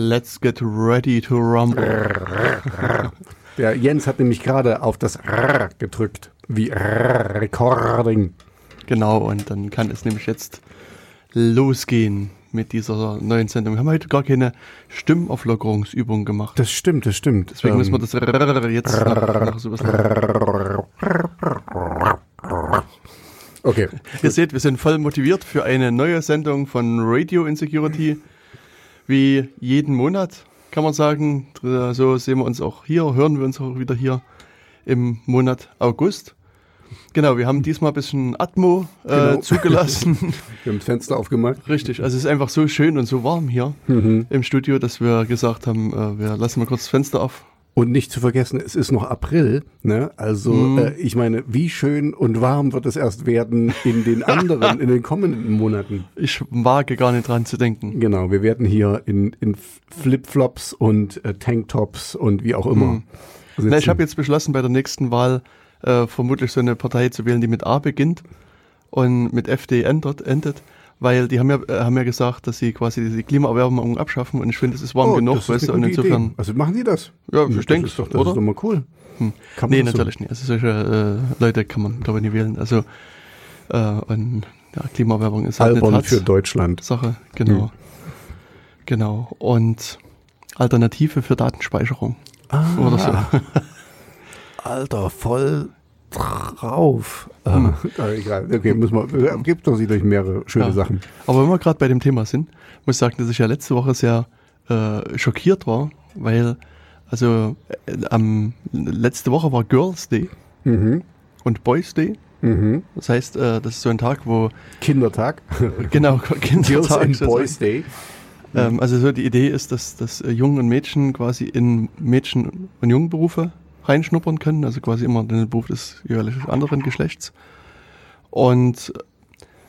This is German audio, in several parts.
Let's get ready to rumble. Der Jens hat nämlich gerade auf das R gedrückt, wie R Recording. Genau, und dann kann es nämlich jetzt losgehen mit dieser neuen Sendung. Wir haben heute gar keine Stimmauflockerungsübung gemacht. Das stimmt, das stimmt. Deswegen müssen wir das R jetzt nach, nach so ein bisschen Okay. Ihr seht, wir sind voll motiviert für eine neue Sendung von Radio Insecurity. Wie jeden Monat, kann man sagen. So sehen wir uns auch hier, hören wir uns auch wieder hier im Monat August. Genau, wir haben diesmal ein bisschen Atmo äh, Genau. zugelassen. Wir haben das Fenster aufgemacht. Richtig, also es ist einfach so schön und so warm hier im Studio, dass wir gesagt haben, äh, wir lassen mal kurz das Fenster auf. Und nicht zu vergessen, es ist noch April. Ne? Also Mhm. äh, ich meine, wie schön und warm wird es erst werden in den anderen, in den kommenden Monaten. Ich wage gar nicht dran zu denken. Genau, wir werden hier in, in Flipflops und äh, Tanktops und wie auch immer. sitzen. Na, ich habe jetzt beschlossen, bei der nächsten Wahl äh, vermutlich so eine Partei zu wählen, die mit A beginnt und mit FD endet, endet weil die haben ja, äh, haben ja gesagt, dass sie quasi die Klimaerwärmung abschaffen und ich finde, es ist warm Oh, genug, das ist weißt du, und insofern. Idee. Also machen Sie das? Ja, ich das denke, ist doch, das oder? ist doch mal cool. Hm. Kann man Nee, das so- natürlich nicht. Also solche äh, Leute kann man, glaube ich, nicht wählen. Also äh, und ja, Klimaerwärmung ist halt Albern eine für Deutschland. Tatsache. Genau. Hm. Genau. Und Alternative für Datenspeicherung. Ah, Oder so. Alter, voll drauf. Hm. Ah, egal. Okay, muss man, gibt doch sicherlich mehrere schöne Ja. Sachen. Aber wenn wir gerade bei dem Thema sind, muss ich sagen, dass ich ja letzte Woche sehr äh, schockiert war, weil also äh, am letzte Woche war Girls Day Mhm. und Boys Day. Mhm. Das heißt, äh, das ist so ein Tag, wo Kindertag. genau Girls Kindertag and sozusagen. Boys Day. Ähm, also so die Idee ist, dass, dass äh, Jungen und Mädchen quasi in Mädchen- und Jungenberufe reinschnuppern können, also quasi immer den Beruf des jeweils anderen Geschlechts. Und,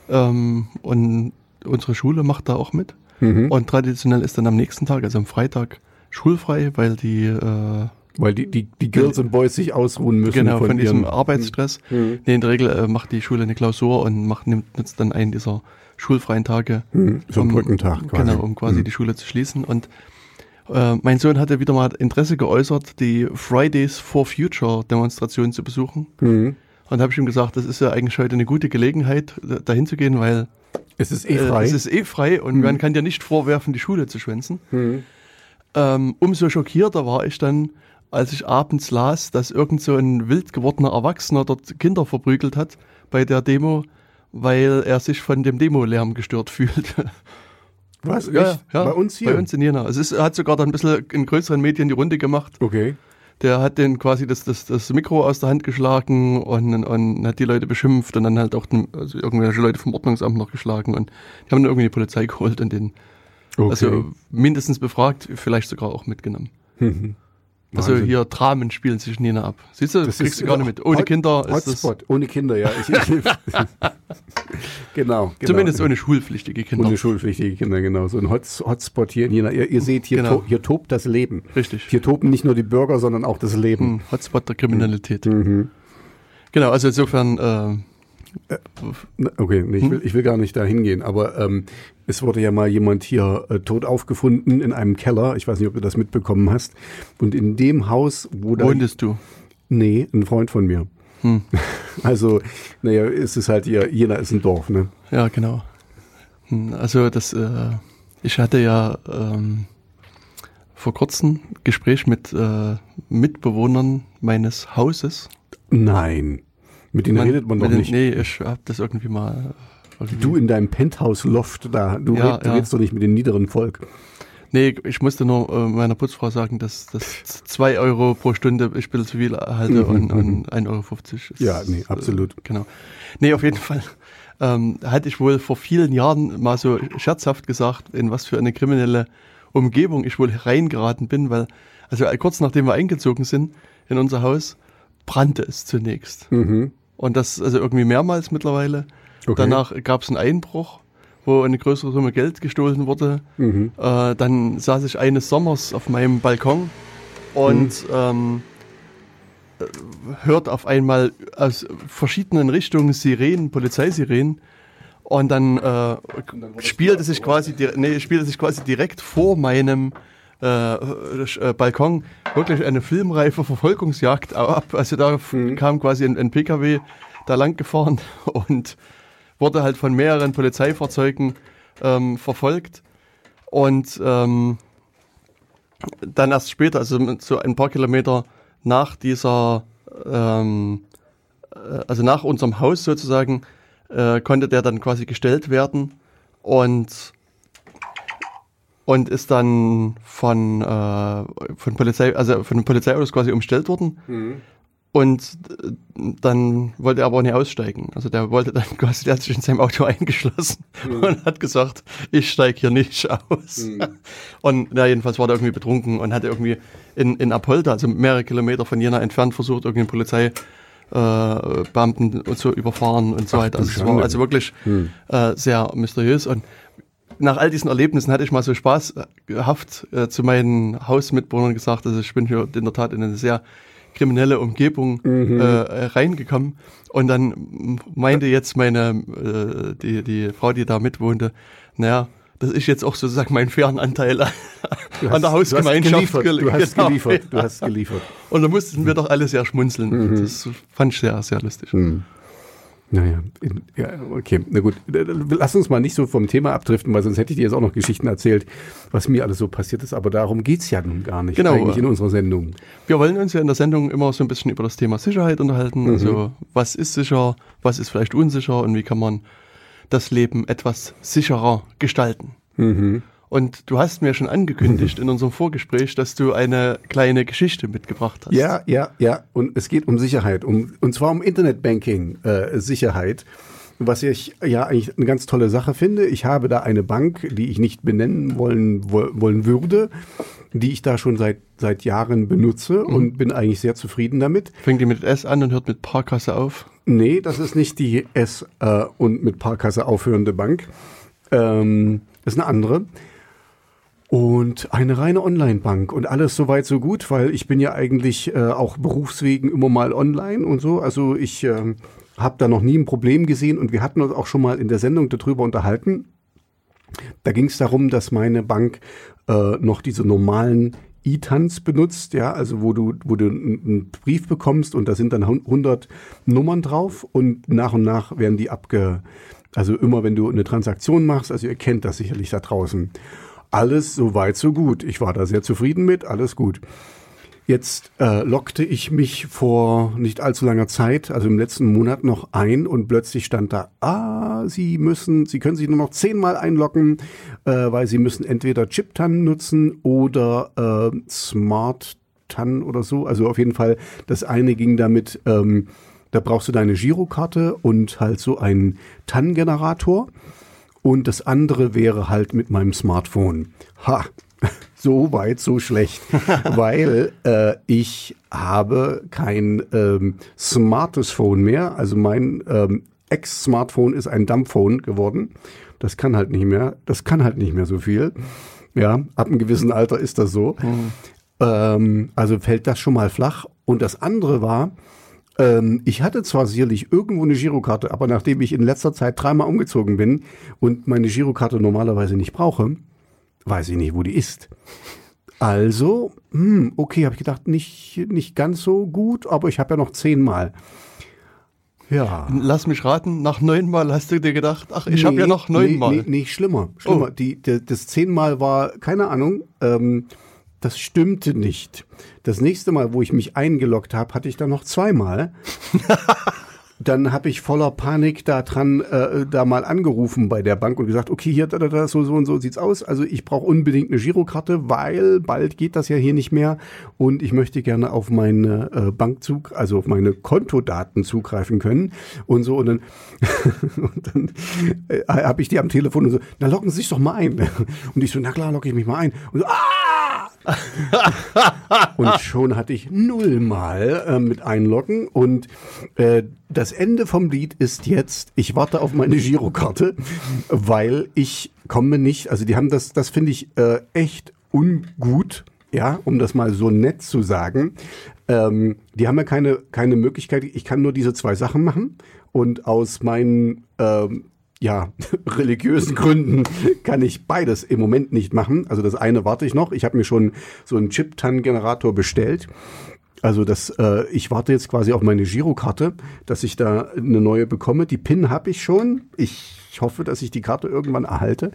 ähm, und unsere Schule macht da auch mit. Mhm. Und traditionell ist dann am nächsten Tag, also am Freitag, schulfrei, weil die äh, Weil die, die, die Girls and Boys sich ausruhen müssen genau von, von, diesem Arbeitsstress. Mhm. Nee, in der Regel äh, macht die Schule eine Klausur und macht, nimmt nutzt dann einen dieser schulfreien Tage Mhm. So um- Brückentag quasi. Genau, um quasi Mhm. die Schule zu schließen. Und äh, mein Sohn hatte wieder mal Interesse geäußert, die Fridays for Future Demonstration zu besuchen. Mhm. Und habe ich ihm gesagt, das ist ja eigentlich heute eine gute Gelegenheit, da- dahin zu gehen, weil Es ist eh äh, frei. es ist eh frei und man kann dir nicht vorwerfen, die Schule zu schwänzen. Mhm. Ähm, umso schockierter war ich dann, als ich abends las, dass irgend so ein wild gewordener Erwachsener dort Kinder verprügelt hat bei der Demo, weil er sich von dem Demolärm gestört fühlt. Was? Ja, ja, Bei uns hier? Bei uns in Jena. Es ist, hat sogar dann ein bisschen in größeren Medien die Runde gemacht. Okay. Der hat den quasi das, das, das Mikro aus der Hand geschlagen und, und hat die Leute beschimpft und dann halt auch den, also irgendwelche Leute vom Ordnungsamt noch geschlagen und die haben dann irgendwie die Polizei geholt und den okay. also mindestens befragt, vielleicht sogar auch mitgenommen. Mhm. Also Wahnsinn. hier Dramen spielen sich in Jena ab. Siehst du, das kriegst ist du gar nicht mit. Ohne Hot- Kinder ist Hotspot. Ohne Kinder, ja. Ich, genau, genau. zumindest ohne schulpflichtige Kinder. Ohne schulpflichtige Kinder, genau. So ein Hots Hotspot hier in Jena. Ihr, ihr seht, hier, Genau. to hier tobt das Leben. Richtig. Hier toben nicht nur die Bürger, sondern auch das Leben. Hm, Hotspot der Kriminalität. Mhm. Genau, also insofern äh, Okay, nee, ich, Hm? will, ich will gar nicht da hingehen, aber ähm, es wurde ja mal jemand hier äh, tot aufgefunden in einem Keller. Ich weiß nicht, ob du das mitbekommen hast. Und in dem Haus, wo da. wohntest du. Nee, ein Freund von mir. Hm. Also, naja, es ist halt hier, Jena ist ein Dorf, ne? Ja, genau. Hm, Also das, äh, ich hatte ja ähm, vor kurzem ein Gespräch mit äh, Mitbewohnern meines Hauses. Nein. Mit denen redet man doch den- nicht. Nee, ich hab das irgendwie mal. Irgendwie, Du in deinem Penthouse-Loft da, du, Ja, red, du ja. redest doch nicht mit dem niederen Volk. Nee, ich musste nur äh, meiner Putzfrau sagen, dass das 2 Euro pro Stunde ich ein zu viel erhalte Mhm, und, mhm. und 1,50 Euro. ist, Ja, nee, absolut. Äh, genau. Nee, auf jeden Fall ähm, hatte ich wohl vor vielen Jahren mal so scherzhaft gesagt, in was für eine kriminelle Umgebung ich wohl reingeraten bin, weil, also äh, kurz nachdem wir eingezogen sind in unser Haus, brannte es zunächst. Mhm. Und das also irgendwie mehrmals mittlerweile. Okay. Danach gab es einen Einbruch, wo eine größere Summe Geld gestohlen wurde. Mhm. Äh, dann saß ich eines Sommers auf meinem Balkon und ähm, äh, hört auf einmal aus verschiedenen Richtungen Sirenen, Polizeisirenen. Und dann, äh, spielte sich quasi, nee, spielte sich quasi direkt vor meinem äh, äh, Balkon wirklich eine filmreife Verfolgungsjagd ab. Also da mhm. kam quasi ein, ein, PKW da lang gefahren und wurde halt von mehreren Polizeifahrzeugen ähm, verfolgt. Und ähm, dann erst später, also so ein paar Kilometer nach dieser, ähm, äh, also nach unserem Haus sozusagen, äh, konnte der dann quasi gestellt werden und und ist dann von, äh, von Polizei, also von den Polizeiautos quasi umstellt worden. Mhm. Und äh, dann wollte er aber auch nicht aussteigen. Also der wollte dann quasi, der hat sich in seinem Auto eingeschlossen mhm. und hat gesagt, ich steige hier nicht aus. Mhm. Und na, jedenfalls war der irgendwie betrunken und hatte irgendwie in, in Apolda, also mehrere Kilometer von Jena entfernt, versucht, irgendeinen Polizeibeamten äh, zu überfahren und so weiter. Also es war also wirklich mhm. äh, sehr mysteriös. Und nach all diesen Erlebnissen hatte ich mal so spaßhaft äh, zu meinen Hausmitbewohnern gesagt, also ich bin hier in der Tat in eine sehr kriminelle Umgebung mhm. äh, reingekommen. Und dann meinte jetzt meine, äh, die, die Frau, die da mitwohnte, naja, das ist jetzt auch sozusagen mein fairen Anteil an der Hausgemeinschaft. Du hast geliefert. Du hast genau, geliefert. Du hast geliefert. Und da mussten wir doch alle sehr schmunzeln. Mhm. Das fand ich sehr, sehr lustig. Mhm. Naja, ja, okay, na gut. Lass uns mal nicht so vom Thema abdriften, weil sonst hätte ich dir jetzt auch noch Geschichten erzählt, was mir alles so passiert ist. Aber darum geht's ja nun gar nicht genau. eigentlich in unserer Sendung. Wir wollen uns ja in der Sendung immer so ein bisschen über das Thema Sicherheit unterhalten. Mhm. Also was ist sicher, was ist vielleicht unsicher und wie kann man das Leben etwas sicherer gestalten. Mhm. Und du hast mir schon angekündigt in unserem Vorgespräch, dass du eine kleine Geschichte mitgebracht hast. Ja, ja, ja. Und es geht um Sicherheit, um, und zwar um Internetbanking-Sicherheit. Äh, was ich ja eigentlich eine ganz tolle Sache finde. Ich habe da eine Bank, die ich nicht benennen wollen, wollen würde, die ich da schon seit, seit Jahren benutze mhm. und bin eigentlich sehr zufrieden damit. Fängt die mit S an und hört mit Parkasse auf? Nee, das ist nicht die S äh, und mit Parkasse aufhörende Bank. Ähm, das ist eine andere. Und eine reine Online-Bank und alles soweit so gut, weil ich bin ja eigentlich äh, auch berufswegen immer mal online und so. Also ich äh, habe da noch nie ein Problem gesehen und wir hatten uns auch schon mal in der Sendung darüber unterhalten. Da ging es darum, dass meine Bank äh, noch diese normalen E-Tanz benutzt, ja, also wo du, wo du einen Brief bekommst und da sind dann 100 Nummern drauf und nach und nach werden die abge, also immer wenn du eine Transaktion machst, also ihr kennt das sicherlich da draußen. Alles so weit, so gut. Ich war da sehr zufrieden mit, alles gut. Jetzt äh, lockte ich mich vor nicht allzu langer Zeit, also im letzten Monat noch ein und plötzlich stand da, ah, Sie müssen, Sie können sich nur noch zehnmal einloggen, äh, weil Sie müssen entweder Chip-TAN nutzen oder äh, Smart-TAN oder so. Also auf jeden Fall, das eine ging damit, ähm, da brauchst du deine Girokarte und halt so einen TAN-Generator. Und das andere wäre halt mit meinem Smartphone. Ha, so weit, so schlecht, weil äh, ich habe kein ähm, smartes Phone mehr. Also mein ähm, Ex-Smartphone ist ein Dumbphone geworden. Das kann halt nicht mehr. Das kann halt nicht mehr so viel. Ja, ab einem gewissen Alter ist das so. Mhm. Ähm, also fällt das schon mal flach. Und das andere war, ähm, ich hatte zwar sicherlich irgendwo eine Girokarte, aber nachdem ich in letzter Zeit dreimal umgezogen bin und meine Girokarte normalerweise nicht brauche, weiß ich nicht, wo die ist. Also, hm, okay, habe ich gedacht, nicht, nicht ganz so gut, aber ich habe ja noch zehnmal. Ja. Lass mich raten, nach neunmal hast du dir gedacht, ach, ich nee, habe ja noch neunmal. Nee, nee, nee, schlimmer, schlimmer. Oh. Die, die, das zehnmal war, keine Ahnung, ähm, das stimmte nicht. Das nächste Mal, wo ich mich eingeloggt habe, hatte ich dann noch zweimal. dann habe ich voller Panik da dran äh, da mal angerufen bei der Bank und gesagt, okay, hier da, da, da, so so und so sieht's aus. Also ich brauche unbedingt eine Girokarte, weil bald geht das ja hier nicht mehr und ich möchte gerne auf meine äh, Bankzug, also auf meine Kontodaten zugreifen können und so und dann, und dann äh, habe ich die am Telefon und so, na locken Sie sich doch mal ein. Und ich so, na klar, locke ich mich mal ein. Und so, ah! und schon hatte ich nullmal äh, mit einloggen und äh, das Ende vom Lied ist jetzt, ich warte auf meine Girokarte, weil ich komme nicht, also die haben das, das finde ich äh, echt ungut, ja, um das mal so nett zu sagen. Ähm, die haben ja keine, keine Möglichkeit, ich kann nur diese zwei Sachen machen. Und aus meinen ähm, ja, religiösen Gründen kann ich beides im Moment nicht machen. Also das eine warte ich noch. Ich habe mir schon so einen Chip-TAN-Generator bestellt. Also das, äh, ich warte jetzt quasi auf meine Girokarte, dass ich da eine neue bekomme. Die PIN habe ich schon. Ich hoffe, dass ich die Karte irgendwann erhalte.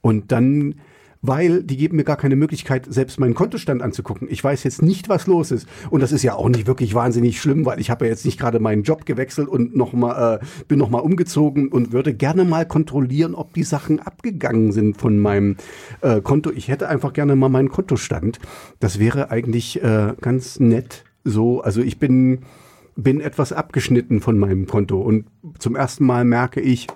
Und dann weil die geben mir gar keine Möglichkeit, selbst meinen Kontostand anzugucken. Ich weiß jetzt nicht, was los ist. Und das ist ja auch nicht wirklich wahnsinnig schlimm, weil ich habe ja jetzt nicht gerade meinen Job gewechselt und noch mal, äh, bin noch mal umgezogen und würde gerne mal kontrollieren, ob die Sachen abgegangen sind von meinem äh, Konto. Ich hätte einfach gerne mal meinen Kontostand. Das wäre eigentlich äh, ganz nett so. Also ich bin bin etwas abgeschnitten von meinem Konto und zum ersten Mal merke ich,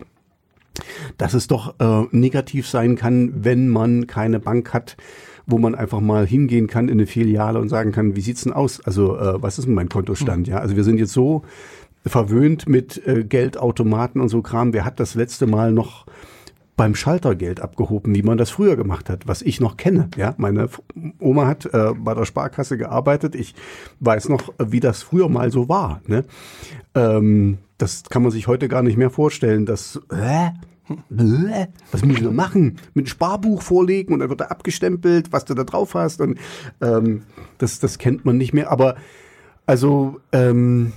dass es doch äh, negativ sein kann, wenn man keine Bank hat, wo man einfach mal hingehen kann in eine Filiale und sagen kann, wie sieht's denn aus? Also äh, was ist denn mein Kontostand? Ja, also wir sind jetzt so verwöhnt mit äh, Geldautomaten und so Kram. Wer hat das letzte Mal noch beim Schalter Geld abgehoben, wie man das früher gemacht hat, was ich noch kenne. Ja, meine Oma hat äh, bei der Sparkasse gearbeitet. Ich weiß noch, wie das früher mal so war. Ne? Ähm, das kann man sich heute gar nicht mehr vorstellen. Dass äh, was muss ich da machen? Mit Sparbuch vorlegen und dann wird er abgestempelt, was du da drauf hast. Und ähm, das, das kennt man nicht mehr. Aber also ähm,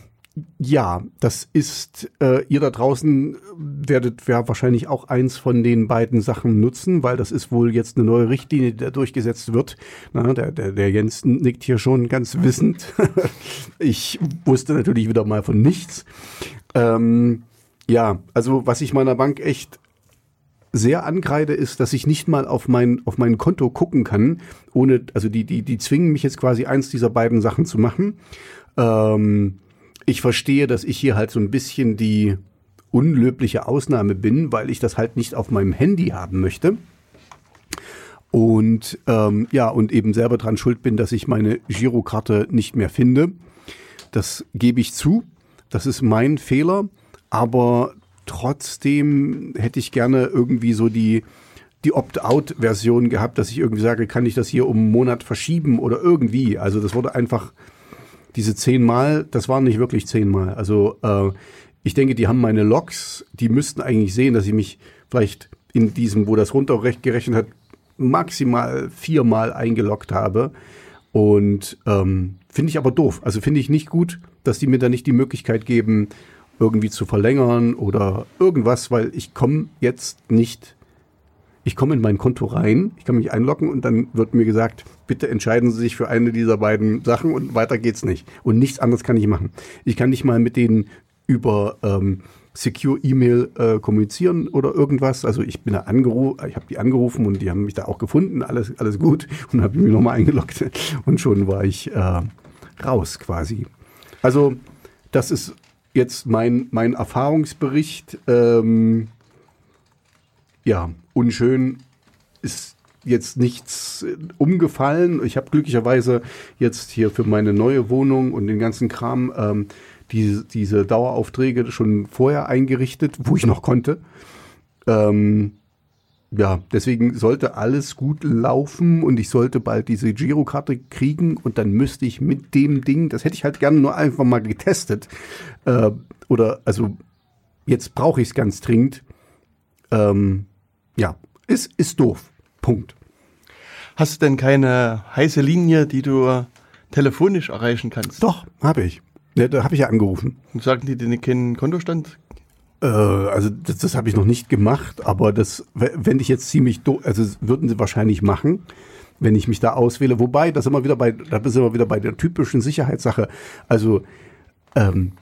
ja, das ist, äh, ihr da draußen werdet ja wahrscheinlich auch eins von den beiden Sachen nutzen, weil das ist wohl jetzt eine neue Richtlinie, die da durchgesetzt wird. Na, der, der, der Jens nickt hier schon ganz wissend. ich wusste natürlich wieder mal von nichts. Ähm, ja, also was ich meiner Bank echt sehr ankreide, ist, dass ich nicht mal auf mein, auf mein Konto gucken kann, ohne, also die, die, die zwingen mich jetzt quasi eins dieser beiden Sachen zu machen. Ähm, ich verstehe, dass ich hier halt so ein bisschen die unlöbliche Ausnahme bin, weil ich das halt nicht auf meinem Handy haben möchte. Und ähm, ja, und eben selber dran schuld bin, dass ich meine Girokarte nicht mehr finde. Das gebe ich zu. Das ist mein Fehler. Aber trotzdem hätte ich gerne irgendwie so die, die Opt-out-Version gehabt, dass ich irgendwie sage, kann ich das hier um einen Monat verschieben oder irgendwie. Also das wurde einfach diese zehnmal, das waren nicht wirklich zehnmal. Also äh, ich denke, die haben meine Logs, die müssten eigentlich sehen, dass ich mich vielleicht in diesem, wo das runtergerechnet hat, maximal viermal eingeloggt habe. Und ähm, finde ich aber doof. Also finde ich nicht gut, dass die mir da nicht die Möglichkeit geben, irgendwie zu verlängern oder irgendwas, weil ich komme jetzt nicht ich komme in mein Konto rein, ich kann mich einloggen und dann wird mir gesagt, bitte entscheiden Sie sich für eine dieser beiden Sachen und weiter geht's nicht. Und nichts anderes kann ich machen. Ich kann nicht mal mit denen über ähm, Secure E-Mail äh, kommunizieren oder irgendwas. Also ich bin da angerufen, ich habe die angerufen und die haben mich da auch gefunden, alles, alles gut und habe mich nochmal eingeloggt und schon war ich äh, raus quasi. Also das ist jetzt mein, mein Erfahrungsbericht. Ähm, ja, unschön ist jetzt nichts äh, umgefallen. Ich habe glücklicherweise jetzt hier für meine neue Wohnung und den ganzen Kram ähm, die, diese Daueraufträge schon vorher eingerichtet, wo ich noch konnte. Ähm, ja, deswegen sollte alles gut laufen und ich sollte bald diese Girokarte kriegen und dann müsste ich mit dem Ding, das hätte ich halt gerne nur einfach mal getestet. Äh, oder also jetzt brauche ich es ganz dringend. Ähm, ja, ist, ist doof. Punkt. Hast du denn keine heiße Linie, die du telefonisch erreichen kannst? Doch, habe ich. Ja, da habe ich ja angerufen. Und sagen die dir keinen Kontostand? Äh, also das, das habe ich noch nicht gemacht, aber das, wenn ich jetzt ziemlich doof, also würden sie wahrscheinlich machen, wenn ich mich da auswähle. Wobei, das immer wieder bei, da sind wir wieder bei der typischen Sicherheitssache. Also ähm,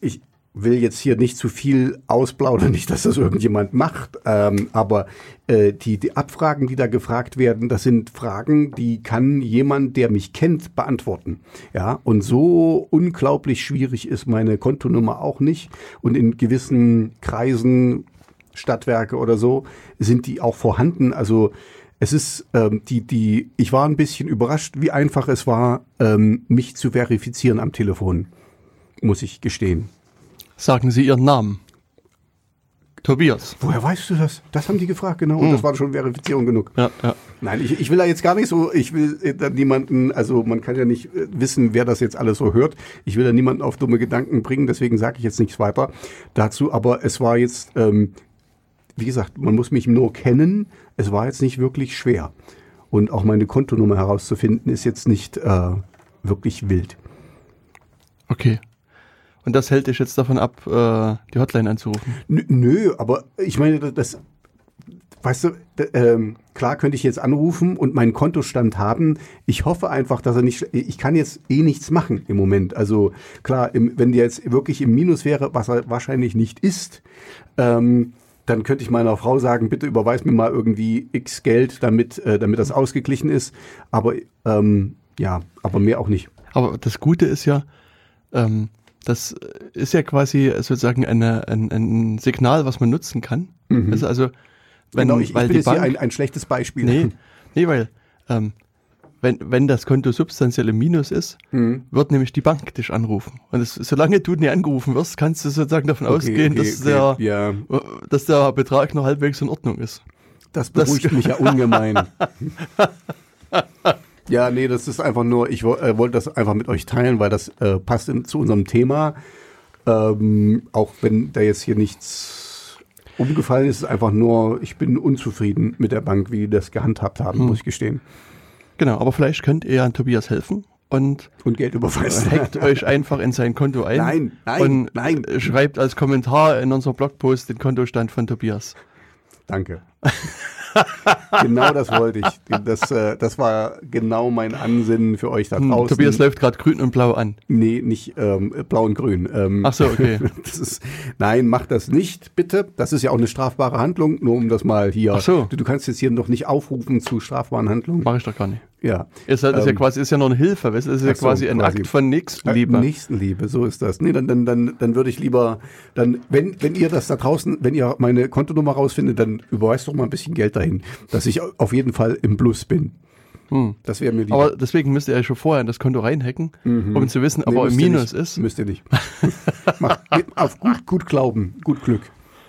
ich, will jetzt hier nicht zu viel ausplaudern, nicht, dass das irgendjemand macht, ähm, aber äh, die, die Abfragen, die da gefragt werden, das sind Fragen, die kann jemand, der mich kennt, beantworten. Ja, und so unglaublich schwierig ist meine Kontonummer auch nicht. Und in gewissen Kreisen, Stadtwerke oder so, sind die auch vorhanden. Also es ist ähm, die, die, ich war ein bisschen überrascht, wie einfach es war, ähm, mich zu verifizieren am Telefon, muss ich gestehen. Sagen Sie Ihren Namen. Tobias. Woher weißt du das? Das haben die gefragt, genau. Und hm. das war schon Verifizierung genug. Ja, ja. Nein, ich, ich will da jetzt gar nicht so, ich will äh, da niemanden, also man kann ja nicht äh, wissen, wer das jetzt alles so hört. Ich will da niemanden auf dumme Gedanken bringen, deswegen sage ich jetzt nichts weiter dazu. Aber es war jetzt, ähm, wie gesagt, man muss mich nur kennen. Es war jetzt nicht wirklich schwer. Und auch meine Kontonummer herauszufinden, ist jetzt nicht äh, wirklich wild. Okay. Und das hält dich jetzt davon ab, äh, die Hotline anzurufen? Nö, aber ich meine, das, das weißt du, ähm, klar könnte ich jetzt anrufen und meinen Kontostand haben. Ich hoffe einfach, dass er nicht, ich kann jetzt eh nichts machen im Moment. Also klar, im, wenn der jetzt wirklich im Minus wäre, was er wahrscheinlich nicht ist, ähm, dann könnte ich meiner Frau sagen, bitte überweis mir mal irgendwie x Geld, damit, äh, damit das ausgeglichen ist. Aber ähm, ja, aber mehr auch nicht. Aber das Gute ist ja, ähm, das ist ja quasi sozusagen eine, ein, ein Signal, was man nutzen kann. Mhm. Also, also wenn, genau, ich, weil ich bin die Bank, hier ein, ein schlechtes Beispiel. Nee, nee weil ähm, wenn, wenn das Konto substanziell im Minus ist, Mhm. wird nämlich die Bank dich anrufen. Und es, solange du nie angerufen wirst, kannst du sozusagen davon ausgehen, okay, dass, okay, Der, ja. dass der Betrag noch halbwegs in Ordnung ist. Das Das- beruhigt mich ja ungemein. ja, nee, das ist einfach nur, ich äh, wollte das einfach mit euch teilen, weil das äh, passt in, zu unserem Thema. Ähm, auch wenn da jetzt hier nichts umgefallen ist, ist einfach nur, ich bin unzufrieden mit der Bank, wie die das gehandhabt haben, Hm. muss ich gestehen. Genau, aber vielleicht könnt ihr an Tobias helfen und Und Geld überweisen. hackt euch einfach in sein Konto ein. Nein, nein, und nein. schreibt als Kommentar in unserem Blogpost den Kontostand von Tobias. Danke. genau das wollte ich. Das, äh, das war genau mein Ansinnen für euch da Hm, draußen. Tobias läuft gerade grün und blau an. Nee, nicht ähm, blau und grün. Ähm, Ach so, okay. Ist, nein, mach das nicht, bitte. Das ist ja auch eine strafbare Handlung, nur um das mal hier. Ach so. Du, du kannst jetzt hier noch nicht aufrufen zu strafbaren Handlungen. Mache ich doch gar nicht. Ja. Ist, halt, ist ja Ähm, quasi ist ja nur eine Hilfe, weißt ist ja so, quasi ein quasi. Akt von Nächstenliebe. Nächstenliebe, so ist das. Nee, dann, dann, dann, dann würde ich lieber, dann, wenn, wenn ihr das da draußen, wenn ihr meine Kontonummer rausfindet, dann überweist doch mal ein bisschen Geld dahin, dass ich auf jeden Fall im Plus bin. Das wäre mir lieber. Hm. Aber deswegen müsst ihr ja schon vorher in das Konto reinhacken, um zu wissen, ob Nee, er im Minus nicht. ist. Müsst ihr nicht. Macht, auf gut, gut Glauben, gut Glück.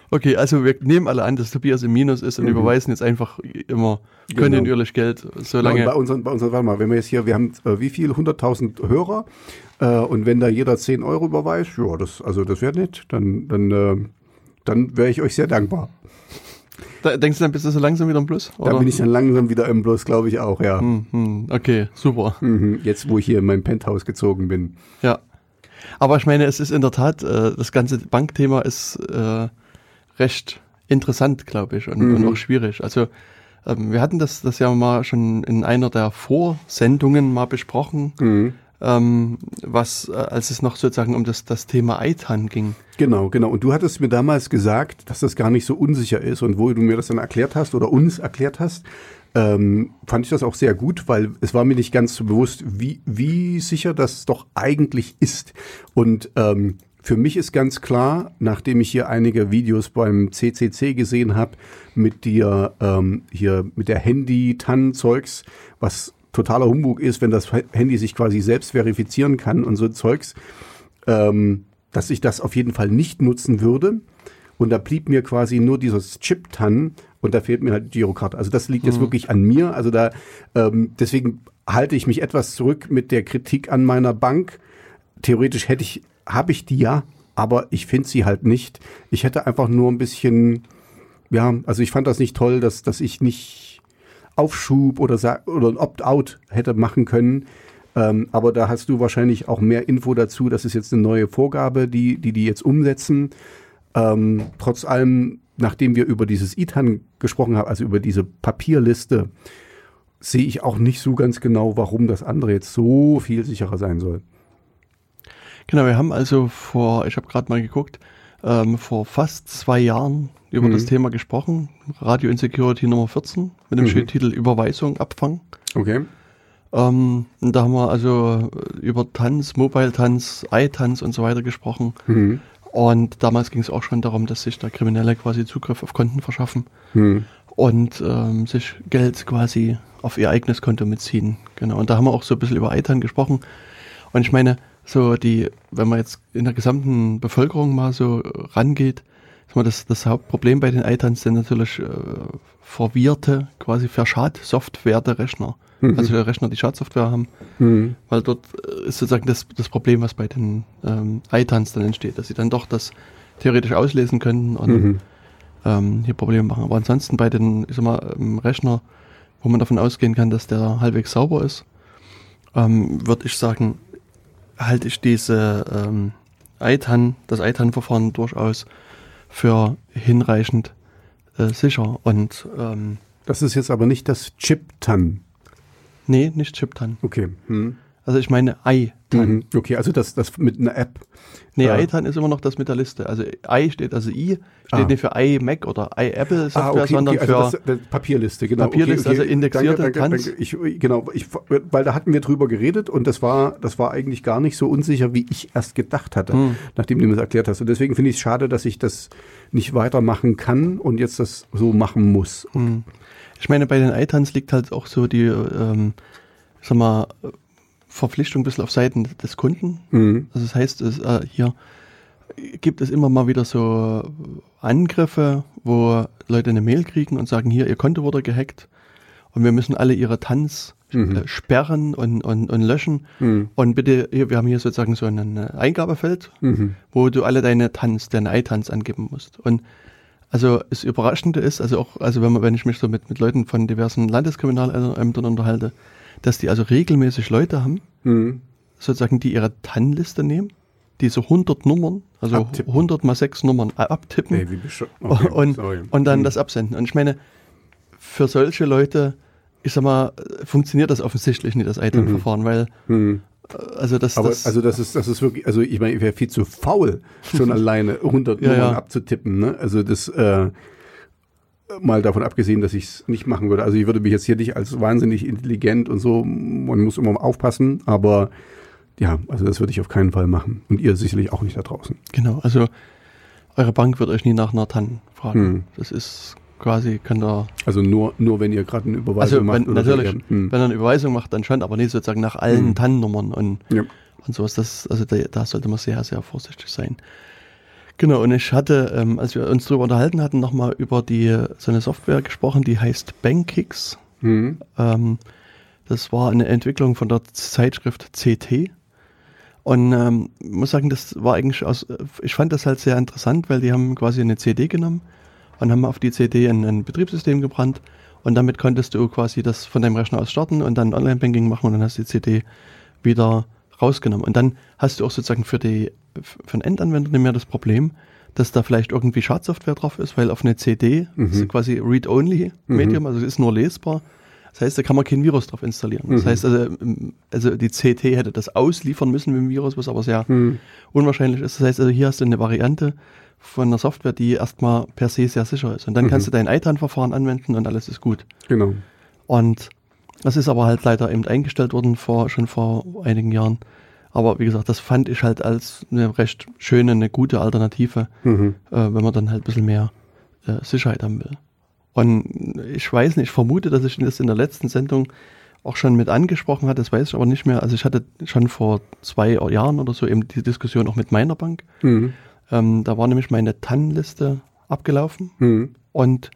Okay, also wir nehmen alle an, dass Tobias im Minus ist und überweisen jetzt einfach immer kontinuierlich Geld, Ja, und solange. bei unseren, bei unseren, warte mal, wenn wir jetzt hier, wir haben äh, wie viel? 100.000 Hörer äh, und wenn da jeder 10 Euro überweist, ja, das, also das wäre nett, dann, dann, äh, dann wäre ich euch sehr dankbar. Da, denkst du, dann bist du so langsam wieder im Plus? Da bin ich dann langsam wieder im Plus, glaube ich auch, ja. Hm, hm, okay, super. Mhm, Jetzt, wo ich hier in mein Penthouse gezogen bin. Ja. Aber ich meine, es ist in der Tat, äh, das ganze Bankthema ist äh, recht interessant, glaube ich, und, und Mhm. auch schwierig. Also ähm, wir hatten das, das ja mal schon in einer der Vorsendungen mal besprochen, Mhm. ähm, was, äh, als es noch sozusagen um das, das Thema ITAN ging. Genau, genau. Und du hattest mir damals gesagt, dass das gar nicht so unsicher ist. Und wo du mir das dann erklärt hast oder uns erklärt hast, ähm, fand ich das auch sehr gut, weil es war mir nicht ganz so bewusst, wie, wie sicher das doch eigentlich ist. Und ähm, für mich ist ganz klar, nachdem ich hier einige Videos beim CCC gesehen habe, mit dir ähm, hier mit der Handy-TAN-Zeugs, was totaler Humbug ist, wenn das Handy sich quasi selbst verifizieren kann und so Zeugs, ähm, dass ich das auf jeden Fall nicht nutzen würde. Und da blieb mir quasi nur dieses Chip-TAN und da fehlt mir halt die Girokarte. Also das liegt jetzt wirklich an mir. Also da, ähm, deswegen halte ich mich etwas zurück mit der Kritik an meiner Bank. Theoretisch hätte ich, habe ich die ja, aber ich finde sie halt nicht. Ich hätte einfach nur ein bisschen, ja, also ich fand das nicht toll, dass, dass ich nicht Aufschub oder, oder ein Opt-out hätte machen können. Ähm, aber da hast du wahrscheinlich auch mehr Info dazu. Das ist jetzt eine neue Vorgabe, die die, die jetzt umsetzen. Ähm, trotz allem, nachdem wir über dieses ITAN gesprochen haben, also über diese Papierliste, sehe ich auch nicht so ganz genau, warum das andere jetzt so viel sicherer sein soll. Genau, wir haben also vor, ich habe gerade mal geguckt, ähm, vor fast zwei Jahren über Mhm. das Thema gesprochen. Radio Insecurity Nummer 14 mit dem Mhm. schönen Titel Überweisung, Abfang. Okay. Ähm, und da haben wir also über Tanz, Mobile Tanz, iTanz und so weiter gesprochen. Mhm. Und damals ging es auch schon darum, dass sich da Kriminelle quasi Zugriff auf Konten verschaffen Mhm. und ähm, sich Geld quasi auf ihr eigenes Konto mitziehen. Genau. Und da haben wir auch so ein bisschen über ITAN gesprochen. Und ich meine, so die, wenn man jetzt in der gesamten Bevölkerung mal so rangeht, das, das Hauptproblem bei den ITANs sind natürlich äh, verwirrte, quasi der Rechner. Mhm. Also Rechner, die Schadsoftware haben. Mhm. Weil dort äh, ist sozusagen das, das Problem, was bei den ähm, ITANs dann entsteht, dass sie dann doch das theoretisch auslesen könnten und mhm. ähm, hier Probleme machen. Aber ansonsten bei den, ich sag mal, ähm, Rechner, wo man davon ausgehen kann, dass der halbwegs sauber ist, ähm, würde ich sagen, halte ich diese ähm, ITAN, das ITAN-Verfahren durchaus für hinreichend äh, sicher. Und ähm, das ist jetzt aber nicht das Chip-TAN. Nee, nicht Chip-TAN. Okay. Hm. Also ich meine ITAN. Mhm. Okay, also das, das mit einer App. Nee, äh, ITAN ist immer noch das mit der Liste. Also I steht, also I steht ah. nicht für iMac oder iApple Software, ah, okay, sondern okay, also für das, Papierliste, genau. Papierliste, okay, also indexierte danke, danke, danke. Ich, genau, ich, weil da hatten wir drüber geredet und das war, das war eigentlich gar nicht so unsicher, wie ich erst gedacht hatte, hm. nachdem du mir das erklärt hast. Und deswegen finde ich es schade, dass ich das nicht weitermachen kann und jetzt das so machen muss. Hm. Ich meine, bei den ITANs liegt halt auch so die, ähm, sag mal, Verpflichtung ein bisschen auf Seiten des Kunden. Mhm. Also das heißt, es, äh, hier gibt es immer mal wieder so Angriffe, wo Leute eine Mail kriegen und sagen, hier, ihr Konto wurde gehackt und wir müssen alle ihre Tanz mhm. äh, sperren und, und, und löschen. Mhm. Und bitte, hier, wir haben hier sozusagen so ein Eingabefeld, mhm. wo du alle deine Tanz, deine iTanz angeben musst. Und also das Überraschende ist, also auch, also wenn man, wenn ich mich so mit, mit Leuten von diversen Landeskriminalämtern unterhalte, dass die also regelmäßig Leute haben, mhm. sozusagen, die ihre TAN-Liste nehmen, diese 100 Nummern, also abtippen. 100 mal 6 Nummern abtippen hey, okay, und, und dann mhm. das absenden. Und ich meine, für solche Leute, ich sag mal, funktioniert das offensichtlich nicht, das ITAN-Verfahren, mhm. weil mhm. Also das, Aber, das, also das ist, das ist wirklich, also ich meine, ich wäre viel zu faul, schon alleine 100 ja, Nummern ja. abzutippen. Ne? Also das, äh, mal davon abgesehen, dass ich es nicht machen würde. Also ich würde mich jetzt hier nicht als wahnsinnig intelligent und so, man muss immer aufpassen, aber ja, also das würde ich auf keinen Fall machen. Und ihr sicherlich auch nicht da draußen. Genau, also eure Bank wird euch nie nach einer TAN fragen. Hm. Das ist quasi, kann da. Also nur, nur wenn ihr gerade eine Überweisung also wenn, macht. Natürlich, so, hm. wenn ihr eine Überweisung macht, dann schon, aber nicht sozusagen nach allen hm. TAN-Nummern und, ja. und sowas. Das, also da, da sollte man sehr, sehr vorsichtig sein. Genau, und ich hatte, ähm, als wir uns darüber unterhalten hatten, nochmal über die so eine Software gesprochen, die heißt Bankix. Mhm. Ähm, das war eine Entwicklung von der Zeitschrift CT. Und ähm, muss sagen, das war eigentlich aus, ich fand das halt sehr interessant, weil die haben quasi eine CD genommen und haben auf die CD ein, ein Betriebssystem gebrannt und damit konntest du quasi das von deinem Rechner aus starten und dann Online-Banking machen und dann hast du die CD wieder rausgenommen. Und dann hast du auch sozusagen für, die, für den Endanwender nicht mehr das Problem, dass da vielleicht irgendwie Schadsoftware drauf ist, weil auf eine CD mhm. ist quasi Read-Only-Medium, mhm. also es ist nur lesbar. Das heißt, da kann man kein Virus drauf installieren. Das mhm. heißt, also, also die CT hätte das ausliefern müssen mit dem Virus, was aber sehr mhm. unwahrscheinlich ist. Das heißt, also hier hast du eine Variante von einer Software, die erstmal per se sehr sicher ist. Und dann kannst mhm. du dein ITAN-Verfahren anwenden und alles ist gut. Genau. Und das ist aber halt leider eben eingestellt worden vor, schon vor einigen Jahren. Aber wie gesagt, das fand ich halt als eine recht schöne, eine gute Alternative, mhm. äh, wenn man dann halt ein bisschen mehr äh, Sicherheit haben will. Und ich weiß nicht, ich vermute, dass ich das in der letzten Sendung auch schon mit angesprochen hatte, das weiß ich aber nicht mehr. Also ich hatte schon vor zwei Jahren oder so eben die Diskussion auch mit meiner Bank. Mhm. Ähm, da war nämlich meine TAN-Liste abgelaufen mhm. und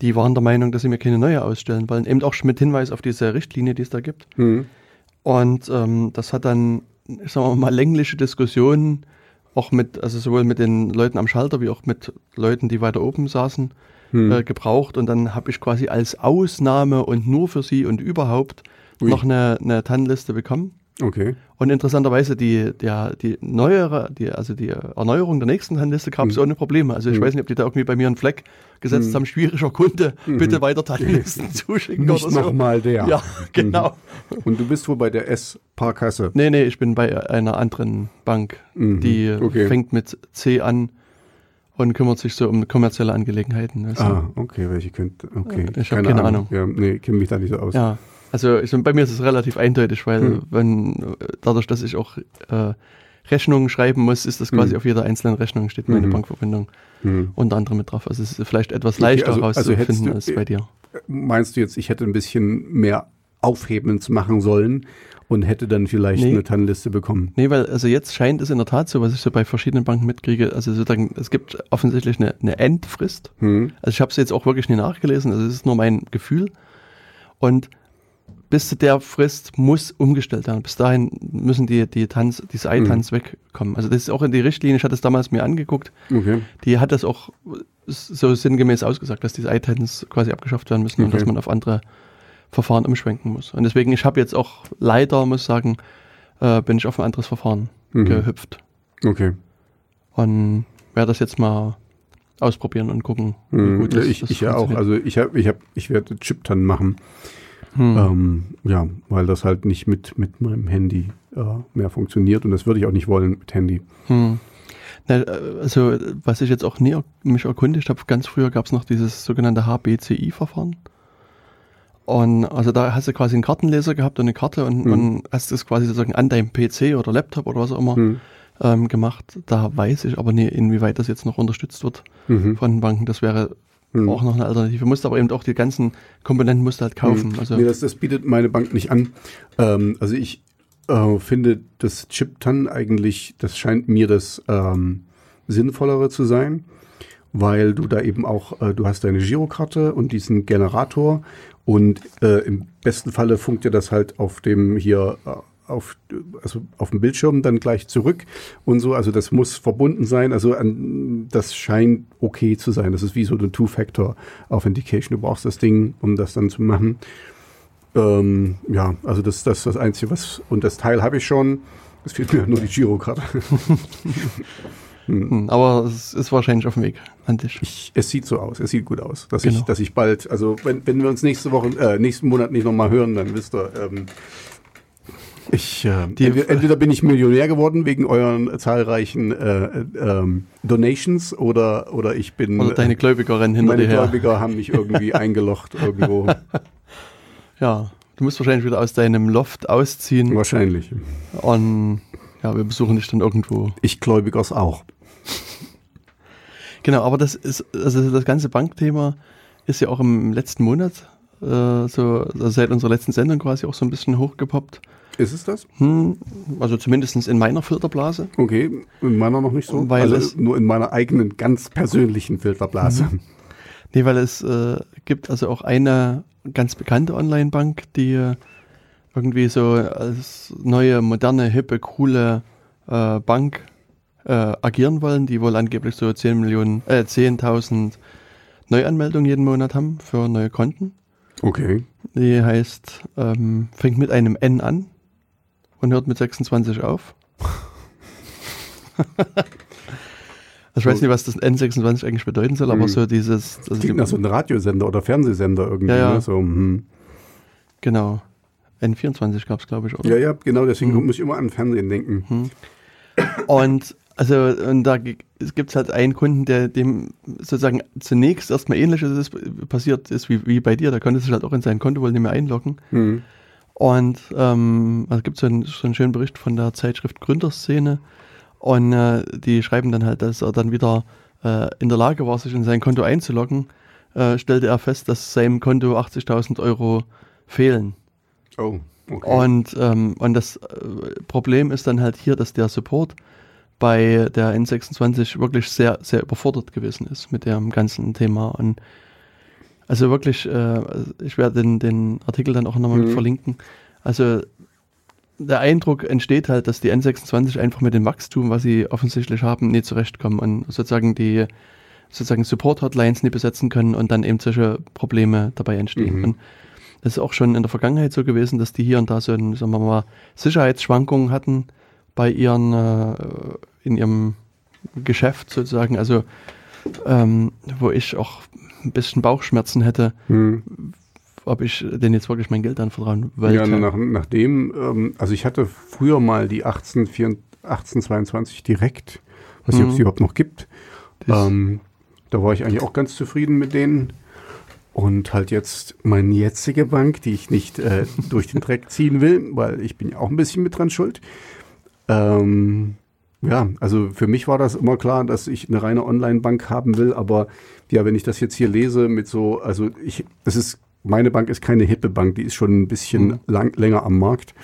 die waren der Meinung, dass sie mir keine neue ausstellen wollen. Eben auch mit Hinweis auf diese Richtlinie, die es da gibt. Mhm. Und ähm, das hat dann, sagen wir mal, längliche Diskussionen, auch mit, also sowohl mit den Leuten am Schalter wie auch mit Leuten, die weiter oben saßen, mhm. äh, gebraucht. Und dann habe ich quasi als Ausnahme und nur für sie und überhaupt Ui. noch eine, eine TAN-Liste bekommen. Okay. Und interessanterweise die, der, die neuere, die, also die Erneuerung der nächsten Handliste gab es mhm. ohne Probleme. Also ich mhm. weiß nicht, ob die da irgendwie bei mir einen Fleck gesetzt mhm. haben, schwieriger Kunde, mhm. bitte weiter Handlisten zuschicken nicht oder so. nochmal der. Ja, genau. Mhm. Und du bist wohl bei der S-Parkasse? Nee, nee, ich bin bei einer anderen Bank. Mhm. Die okay. fängt mit C an und kümmert sich so um kommerzielle Angelegenheiten. Also. Ah, okay, welche könnte, okay. Ich habe keine, keine Ahnung. Ahnung. Ja, nee, kenne mich da nicht so aus. Ja. Also ich, bei mir ist es relativ eindeutig, weil hm. wenn dadurch, dass ich auch äh, Rechnungen schreiben muss, ist das quasi hm. auf jeder einzelnen Rechnung steht meine mhm. Bankverbindung hm. unter anderem mit drauf. Also es ist vielleicht etwas leichter okay, also, herauszufinden also als bei dir. Meinst du jetzt, ich hätte ein bisschen mehr Aufhebens machen sollen und hätte dann vielleicht Nee. eine TAN-Liste bekommen. Nee, weil also jetzt scheint es in der Tat so, was ich so bei verschiedenen Banken mitkriege, also sozusagen, es gibt offensichtlich eine, eine Endfrist. Hm. Also ich habe es jetzt auch wirklich nie nachgelesen, also es ist nur mein Gefühl. Und bis zu der Frist muss umgestellt werden. Bis dahin müssen die, die Tanz, diese iTanz wegkommen. Also das ist auch in die Richtlinie, ich hatte es damals mir angeguckt, Okay. die hat das auch so sinngemäß ausgesagt, dass diese iTanz quasi abgeschafft werden müssen und Okay. dass man auf andere Verfahren umschwenken muss. Und deswegen, ich habe jetzt auch leider, muss ich sagen, äh, bin ich auf ein anderes Verfahren Mhm. gehüpft. Okay. Und werde das jetzt mal ausprobieren und gucken, wie Hm. gut Ja, das, ich, das ich ja auch. Also ich habe, ich habe, ich werde Chip-TAN machen. Hm. Ähm, ja, weil das halt nicht mit, mit meinem Handy äh, mehr funktioniert und das würde ich auch nicht wollen mit Handy. Hm. Na, äh, also, was ich jetzt auch nie mich erkundigt habe, ganz früher gab es noch dieses sogenannte HBCI-Verfahren. Und also da hast du quasi einen Kartenleser gehabt und eine Karte und, Mhm. und hast das quasi sozusagen an deinem PC oder Laptop oder was auch immer Hm. ähm, gemacht. Da weiß ich aber nie, inwieweit das jetzt noch unterstützt wird Mhm. von den Banken. Das wäre Hm. auch noch eine Alternative. Musst aber eben auch die ganzen Komponenten musst du halt kaufen. Hm. Also, nee, das, das bietet meine Bank nicht an. Ähm, also ich äh, finde das Chip-TAN eigentlich, das scheint mir das ähm, sinnvollere zu sein, weil du da eben auch, äh, du hast deine Girokarte und diesen Generator und äh, im besten Falle funkt dir das halt auf dem hier äh, auf, also auf dem Bildschirm dann gleich zurück und so. Also das muss verbunden sein. Also an, das scheint okay zu sein. Das ist wie so eine Two-Factor-Authentication. Du brauchst das Ding, um das dann zu machen. Ähm, ja, also das, das ist das Einzige, was. Und das Teil habe ich schon. Es fehlt mir nur die Girokarte. hm, aber es ist wahrscheinlich auf dem Weg an dich. Ich, es sieht so aus, es sieht gut aus, dass ich, Genau. dass ich bald, also wenn, wenn wir uns nächste Woche, äh, nächsten Monat nicht nochmal hören, dann wisst ihr, ähm, ich, äh, Die- entweder, bin ich Millionär geworden wegen euren zahlreichen äh, äh, ähm, Donations oder, oder ich bin, Oder deine Gläubiger rennen hinter meine dir her. Gläubiger haben mich irgendwie eingelocht irgendwo. Ja, du musst wahrscheinlich wieder aus deinem Loft ausziehen Wahrscheinlich. und ja, wir besuchen dich dann irgendwo. Ich Gläubigers auch. Genau, aber das ist, also das ganze Bankthema ist ja auch im letzten Monat, äh, so also seit unserer letzten Sendung quasi auch so ein bisschen hochgepoppt. Ist es das? Hm, also zumindest in meiner Filterblase. Okay, in meiner noch nicht so. Weil also es- nur in meiner eigenen, ganz persönlichen Filterblase. Nee, weil es äh, gibt also auch eine ganz bekannte Online-Bank, die äh, irgendwie so als neue, moderne, hippe, coole äh, Bank äh, agieren wollen, die wohl angeblich so 10 Millionen, äh, 10.000 Neuanmeldungen jeden Monat haben für neue Konten. Okay. Die heißt, ähm, fängt mit einem N an und hört mit 26 auf. Ich weiß nicht, was das N26 eigentlich bedeuten soll, aber Hm. so dieses. Also Klingt nach so einem Radiosender oder Fernsehsender irgendwie. Ja, ja. Ne? So, hm. Genau. N24 gab es, glaube ich, oder? Ja, ja, genau, deswegen Mhm. muss ich immer an Fernsehen denken. Und also und da gibt es halt einen Kunden, der dem sozusagen zunächst erstmal ähnliches ist, passiert ist wie, wie bei dir. Da konnte sich halt auch in sein Konto wohl nicht mehr einloggen. Und ähm, also gibt so einen, so einen schönen Bericht von der Zeitschrift Gründerszene. Und äh, die schreiben dann halt, dass er dann wieder äh, in der Lage war, sich in sein Konto einzuloggen, äh, stellte er fest, dass seinem Konto 80.000 Euro fehlen. Oh, okay. Und, ähm, und das äh, Problem ist dann halt hier, dass der Support bei der N26 wirklich sehr, sehr überfordert gewesen ist mit dem ganzen Thema. Und also wirklich, äh, ich werde den, den Artikel dann auch nochmal Mhm. verlinken. Also der Eindruck entsteht halt, dass die N26 einfach mit dem Wachstum, was sie offensichtlich haben, nicht zurechtkommen und sozusagen die sozusagen Support-Hotlines nicht besetzen können und dann eben solche Probleme dabei entstehen. Mhm. Und das ist auch schon in der Vergangenheit so gewesen, dass die hier und da so ein, sagen wir mal, Sicherheitsschwankungen hatten bei ihren, äh, in ihrem Geschäft sozusagen. Also, ähm, wo ich auch ein bisschen Bauchschmerzen hätte, Hm. ob ich denen jetzt wirklich mein Geld anvertrauen wollte. Ja, nach, nachdem, ähm, also ich hatte früher mal die 18, 1822 direkt, weiß nicht, ob es Mhm. die überhaupt noch gibt. Ähm, da war ich eigentlich auch ganz zufrieden mit denen. Und halt jetzt meine jetzige Bank, die ich nicht äh, durch den Dreck ziehen will, weil ich bin ja auch ein bisschen mit dran schuld. Ähm, ja, also für mich war das immer klar, dass ich eine reine Online-Bank haben will, aber ja, wenn ich das jetzt hier lese mit so, also ich, es ist meine Bank ist keine hippe Bank, die ist schon ein bisschen Mhm. lang, länger am Markt.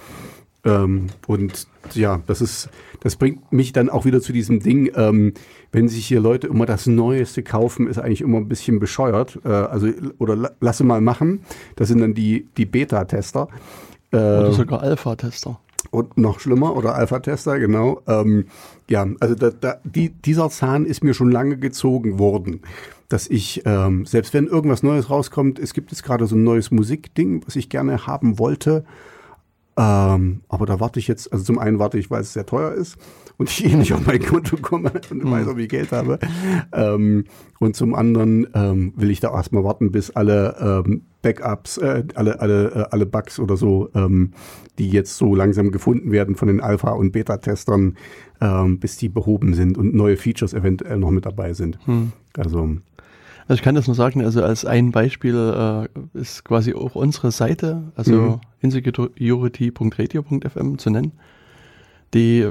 Ähm, und ja, das ist, das bringt mich dann auch wieder zu diesem Ding, ähm, wenn sich hier Leute immer das Neueste kaufen, ist eigentlich immer ein bisschen bescheuert. Äh, also, oder la- lasse mal machen. Das sind dann die, die Beta-Tester. Äh, Oder sogar Alpha-Tester. Und noch schlimmer, oder Alpha-Tester, genau. Ähm, ja, also da, da, die, dieser Zahn ist mir schon lange gezogen worden, dass ich, ähm, selbst wenn irgendwas Neues rauskommt, es gibt jetzt gerade so ein neues Musikding, was ich gerne haben wollte, ähm, aber da warte ich jetzt, also zum einen warte ich, weil es sehr teuer ist und ich eh nicht auf mein Konto komme und weiß, ob ich Geld habe. Ähm, und zum anderen ähm, will ich da erstmal warten, bis alle ähm, Backups, äh, alle, alle, äh, alle Bugs oder so, ähm, die jetzt so langsam gefunden werden von den Alpha- und Beta-Testern, ähm, bis die behoben sind und neue Features eventuell noch mit dabei sind. Also, Also ich kann das nur sagen, also als ein Beispiel äh, ist quasi auch unsere Seite, also Mhm. insecurity.radio.fm zu nennen. Die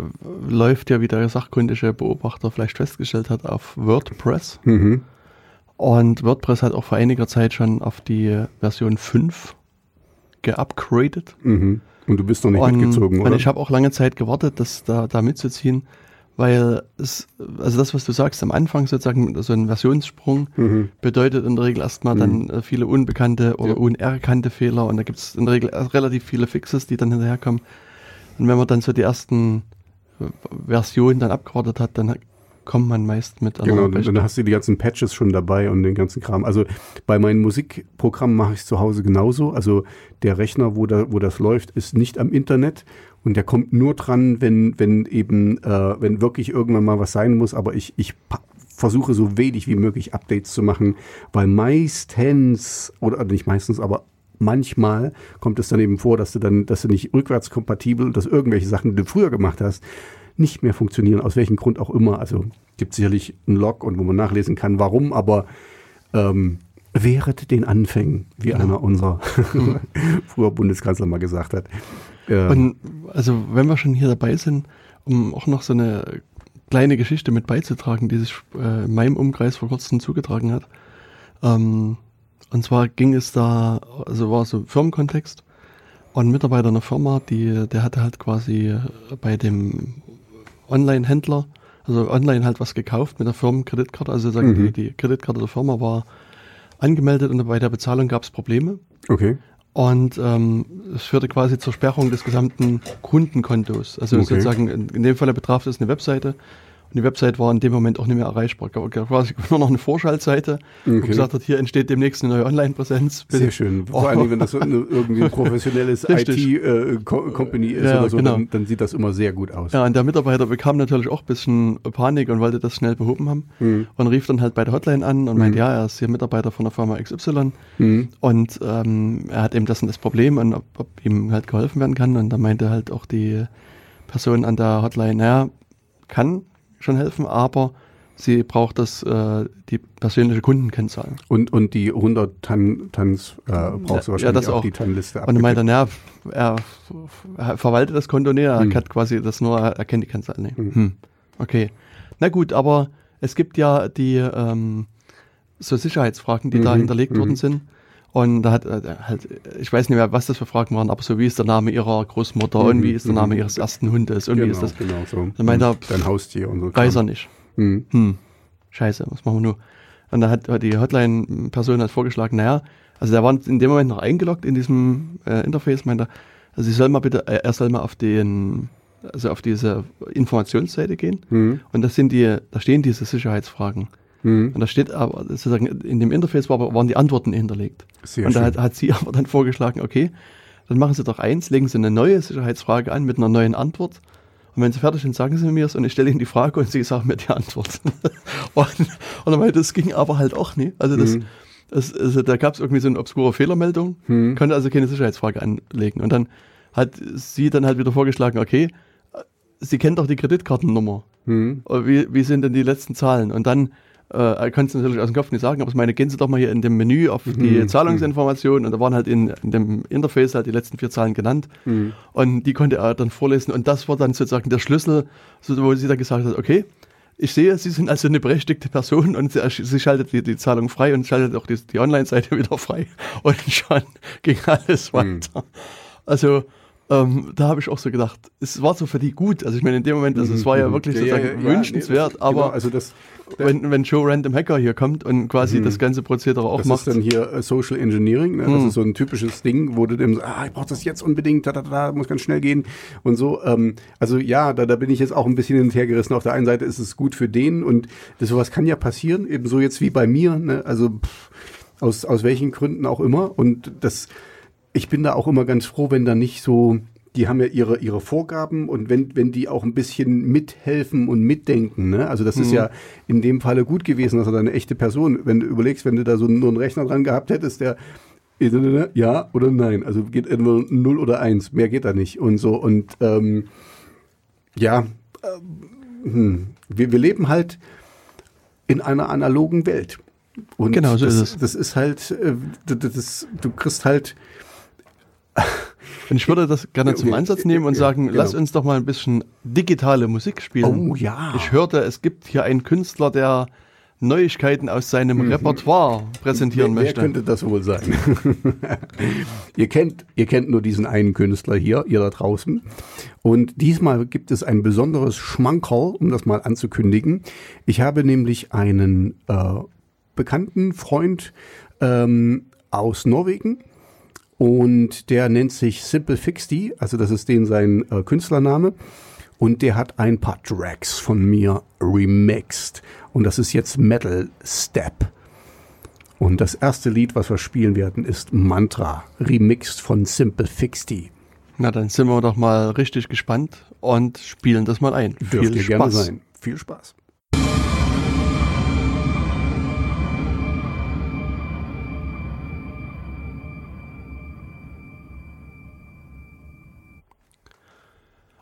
läuft ja, wie der sachkundige Beobachter vielleicht festgestellt hat, auf WordPress. mhm. Und WordPress hat auch vor einiger Zeit schon auf die Version 5 geupgradet. Mhm. Und du bist noch nicht und, mitgezogen, und oder? ich habe auch lange Zeit gewartet, das da, da mitzuziehen, weil es, also das, was du sagst, am Anfang sozusagen so ein Versionssprung Mhm. bedeutet in der Regel erstmal dann äh, viele unbekannte oder Ja. unerkannte Fehler und da gibt es in der Regel relativ viele Fixes, die dann hinterherkommen. Und wenn man dann so die ersten äh, Versionen dann abgewartet hat, dann kommt man meist mit Genau, dann hast du die ganzen Patches schon dabei und den ganzen Kram. Also bei meinen Musikprogrammen mache ich es zu Hause genauso. Also der Rechner, wo, da, wo das läuft, ist nicht am Internet und der kommt nur dran, wenn, wenn eben, äh, wenn wirklich irgendwann mal was sein muss. Aber ich, ich versuche so wenig wie möglich Updates zu machen, weil meistens, oder nicht meistens, aber manchmal kommt es dann eben vor, dass du dann, dass du nicht rückwärtskompatibel und dass irgendwelche Sachen, die du früher gemacht hast, nicht mehr funktionieren, aus welchem Grund auch immer. Also gibt sicherlich einen Log und wo man nachlesen kann, warum, aber ähm, wehret den Anfängen, wie Genau. einer unserer früher Bundeskanzler mal gesagt hat. Ähm, Und also wenn wir schon hier dabei sind, um auch noch so eine kleine Geschichte mit beizutragen, die sich äh, in meinem Umkreis vor kurzem zugetragen hat. Ähm, und zwar ging es da, also war so Firmenkontext und ein Mitarbeiter einer Firma, die, der hatte halt quasi bei dem Online-Händler, also online halt was gekauft mit der Firmenkreditkarte, also sozusagen Mhm. die, die Kreditkarte der Firma war angemeldet und bei der Bezahlung gab es Probleme. okay. Und ähm, es führte quasi zur Sperrung des gesamten Kundenkontos. Also Okay. sozusagen, in, in dem Fall betraf es eine Webseite. Und die Website war in dem Moment auch nicht mehr erreichbar. Quasi nur noch eine Vorschaltseite, wo Okay. gesagt hat, hier entsteht demnächst eine neue Online-Präsenz. Sehr schön. Vor Dingen, wenn das so eine, irgendwie ein professionelles. IT-Company ist Ja, oder so, genau. dann, dann sieht das immer sehr gut aus. Ja, und der Mitarbeiter bekam natürlich auch ein bisschen Panik und wollte das schnell behoben haben. Mhm. Und rief dann halt bei der Hotline an und meinte, ja, er ist hier Mitarbeiter von der Firma XY. Mhm. Und ähm, er hat eben das und das Problem und ob, ob ihm halt geholfen werden kann. Und da meinte halt auch die Person an der Hotline, naja, kann schon helfen, aber sie braucht das, äh, die persönliche Kundenkennzahl. Und, und die 100 Tan, Tans äh, brauchst du Ja, wahrscheinlich ja, das auch, auch. die Tan-Liste Und er meinte, naja, er, er verwaltet das Konto nicht, er Hm. hat quasi das nur, er kennt die Kennzahl nicht. Hm. Okay. Na gut, aber es gibt ja die ähm, so Sicherheitsfragen, die da Mhm, hinterlegt mhm. worden sind. Und da hat äh, halt, ich weiß nicht mehr, was das für Fragen waren, aber so wie ist der Name ihrer Großmutter und Mhm, wie ist der mhm. Name ihres ersten Hundes und wie genau, ist das? genau so. Dann meinte er, Dein Haustier und so. Weiß er nicht. Mhm. Hm, scheiße, was machen wir nur? Und da hat die Hotline-Person halt vorgeschlagen, naja, also der war in dem Moment noch eingeloggt in diesem äh, Interface, meinte er, also sie soll mal bitte, äh, er soll mal auf den, also auf diese Informationsseite gehen Mhm. und das sind die, da stehen diese Sicherheitsfragen. Mhm. Und da steht aber, sozusagen, in dem Interface war, waren die Antworten hinterlegt. Sehr und da hat, hat sie aber dann vorgeschlagen, okay, dann machen Sie doch eins, legen Sie eine neue Sicherheitsfrage an mit einer neuen Antwort. Und wenn Sie fertig sind, sagen Sie mir es und ich stelle Ihnen die Frage und Sie sagen mir die Antwort. und, und meinte, das ging aber halt auch nicht. Also, das, Mhm. das, also da gab es irgendwie so eine obskure Fehlermeldung, Mhm. konnte also keine Sicherheitsfrage anlegen. Und dann hat sie dann halt wieder vorgeschlagen, okay, Sie kennen doch die Kreditkartennummer. Oder Wie, wie sind denn die letzten Zahlen? Und dann äh, er konnte es natürlich aus dem Kopf nicht sagen, aber ich meine, gehen Sie doch mal hier in dem Menü auf die Mhm. Zahlungsinformationen und da waren halt in, in dem Interface halt die letzten vier Zahlen genannt Mhm. und die konnte er dann vorlesen und das war dann sozusagen der Schlüssel, wo sie dann gesagt hat, okay, ich sehe, Sie sind also eine berechtigte Person und sie, sie schaltet die, die, Zahlung frei und schaltet auch die, die Online-Seite wieder frei. Und schon ging alles hm. weiter. Hm. Also ähm, da habe ich auch so gedacht, es war so für die gut. Also ich meine, in dem Moment, also es war ja mhm. wirklich ja, sozusagen ja, ja, wünschenswert, nee, aber genau, also das, wenn, wenn Joe Random Hacker hier kommt und quasi mhm. das ganze Prozedere auch das macht. Das ist dann hier äh, Social Engineering, ne? das mhm. ist so ein typisches Ding, wo du so, ah, ich brauche das jetzt unbedingt, da, da, da, muss ganz schnell gehen und so. Ähm, also ja, da, da bin ich jetzt auch ein bisschen hin und her gerissen. Auf der einen Seite ist es gut für den und das, sowas kann ja passieren, ebenso jetzt wie bei mir, ne? also pff, aus, aus welchen Gründen auch immer und das ich bin da auch immer ganz froh, wenn da nicht so, die haben ja ihre, ihre Vorgaben und wenn, wenn die auch ein bisschen mithelfen und mitdenken, ne? Also das mhm. ist ja in dem Falle gut gewesen, dass er da eine echte Person, wenn du überlegst, wenn du da so nur einen Rechner dran gehabt hättest, der ja oder nein, also geht entweder 0 oder 1, mehr geht da nicht und so und ähm, ja, äh, hm, wir, wir leben halt in einer analogen Welt. Und genau, so das, ist es. Das ist halt, äh, das, das, du kriegst halt und ich würde das gerne zum Ansatz nehmen und sagen, genau. lass uns doch mal ein bisschen digitale Musik spielen. Oh ja. Ich hörte, es gibt hier einen Künstler, der Neuigkeiten aus seinem mhm. Repertoire präsentieren wer, möchte. Wer könnte das wohl sein? ihr kennt, ihr kennt nur diesen einen Künstler hier, ihr da draußen. Und diesmal gibt es ein besonderes Schmankerl, um das mal anzukündigen. Ich habe nämlich einen äh, bekannten Freund ähm, aus Norwegen, und der nennt sich Simple Fixty, also das ist den sein äh, Künstlername. Und der hat ein paar Tracks von mir remixed. Und das ist jetzt Metal Step. Und das erste Lied, was wir spielen werden, ist Mantra, remixed von Simple Fixty. Na, dann sind wir doch mal richtig gespannt und spielen das mal ein. Dürft Viel Spaß. Viel Spaß.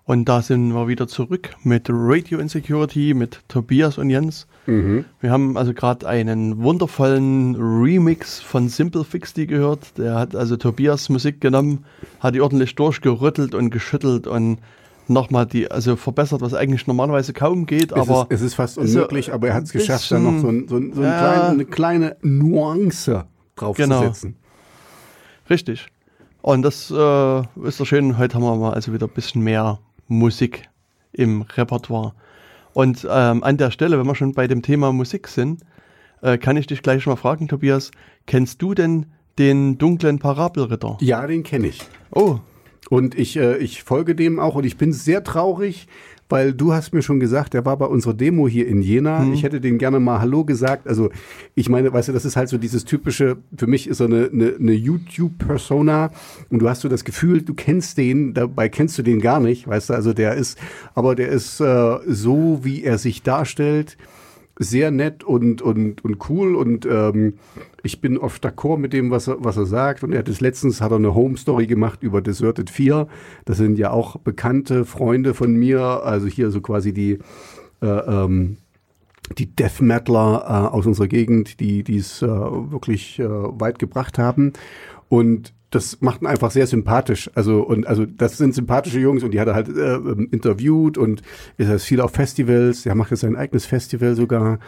Und da sind wir wieder zurück mit Radio Insecurity, mit Tobias und Jens. Mhm. Wir haben also gerade einen wundervollen Remix von Simple Fixty gehört. Der hat also Tobias Musik genommen, hat die ordentlich durchgerüttelt und geschüttelt und nochmal die, also verbessert, was eigentlich normalerweise kaum geht. Es aber ist, es ist fast unmöglich, so aber er hat es geschafft, da noch so, ein, so, ein, so ein ja, kleine, eine kleine Nuance draufzusetzen. Genau. Richtig. Und das äh, ist doch schön. Heute haben wir mal also wieder ein bisschen mehr Musik im Repertoire. Und ähm, an der Stelle, wenn wir schon bei dem Thema Musik sind, äh, kann ich dich gleich mal fragen, Tobias, kennst du denn den dunklen Parabelritter? Ja, den kenne ich. Oh. Und ich, äh, ich folge dem auch und ich bin sehr traurig, weil du hast mir schon gesagt, er war bei unserer Demo hier in Jena. Mhm. Ich hätte den gerne mal Hallo gesagt. Also ich meine, weißt du, das ist halt so dieses typische, für mich ist so eine, eine, eine YouTube-Persona und du hast so das Gefühl, du kennst den, dabei kennst du den gar nicht, weißt du, also der ist, aber der ist äh, so, wie er sich darstellt, sehr nett und, und, und cool und ähm, ich bin oft d'accord mit dem, was er, was er sagt. Und er hat es letztens hat er eine Home Story gemacht über Deserted 4. Das sind ja auch bekannte Freunde von mir, also hier so quasi die äh, ähm, die Death Metaler äh, aus unserer Gegend, die es äh, wirklich äh, weit gebracht haben. Und das macht ihn einfach sehr sympathisch. Also und also das sind sympathische Jungs und die hat er halt äh, ähm, interviewt und ist halt viel auf Festivals. Er macht jetzt sein eigenes Festival sogar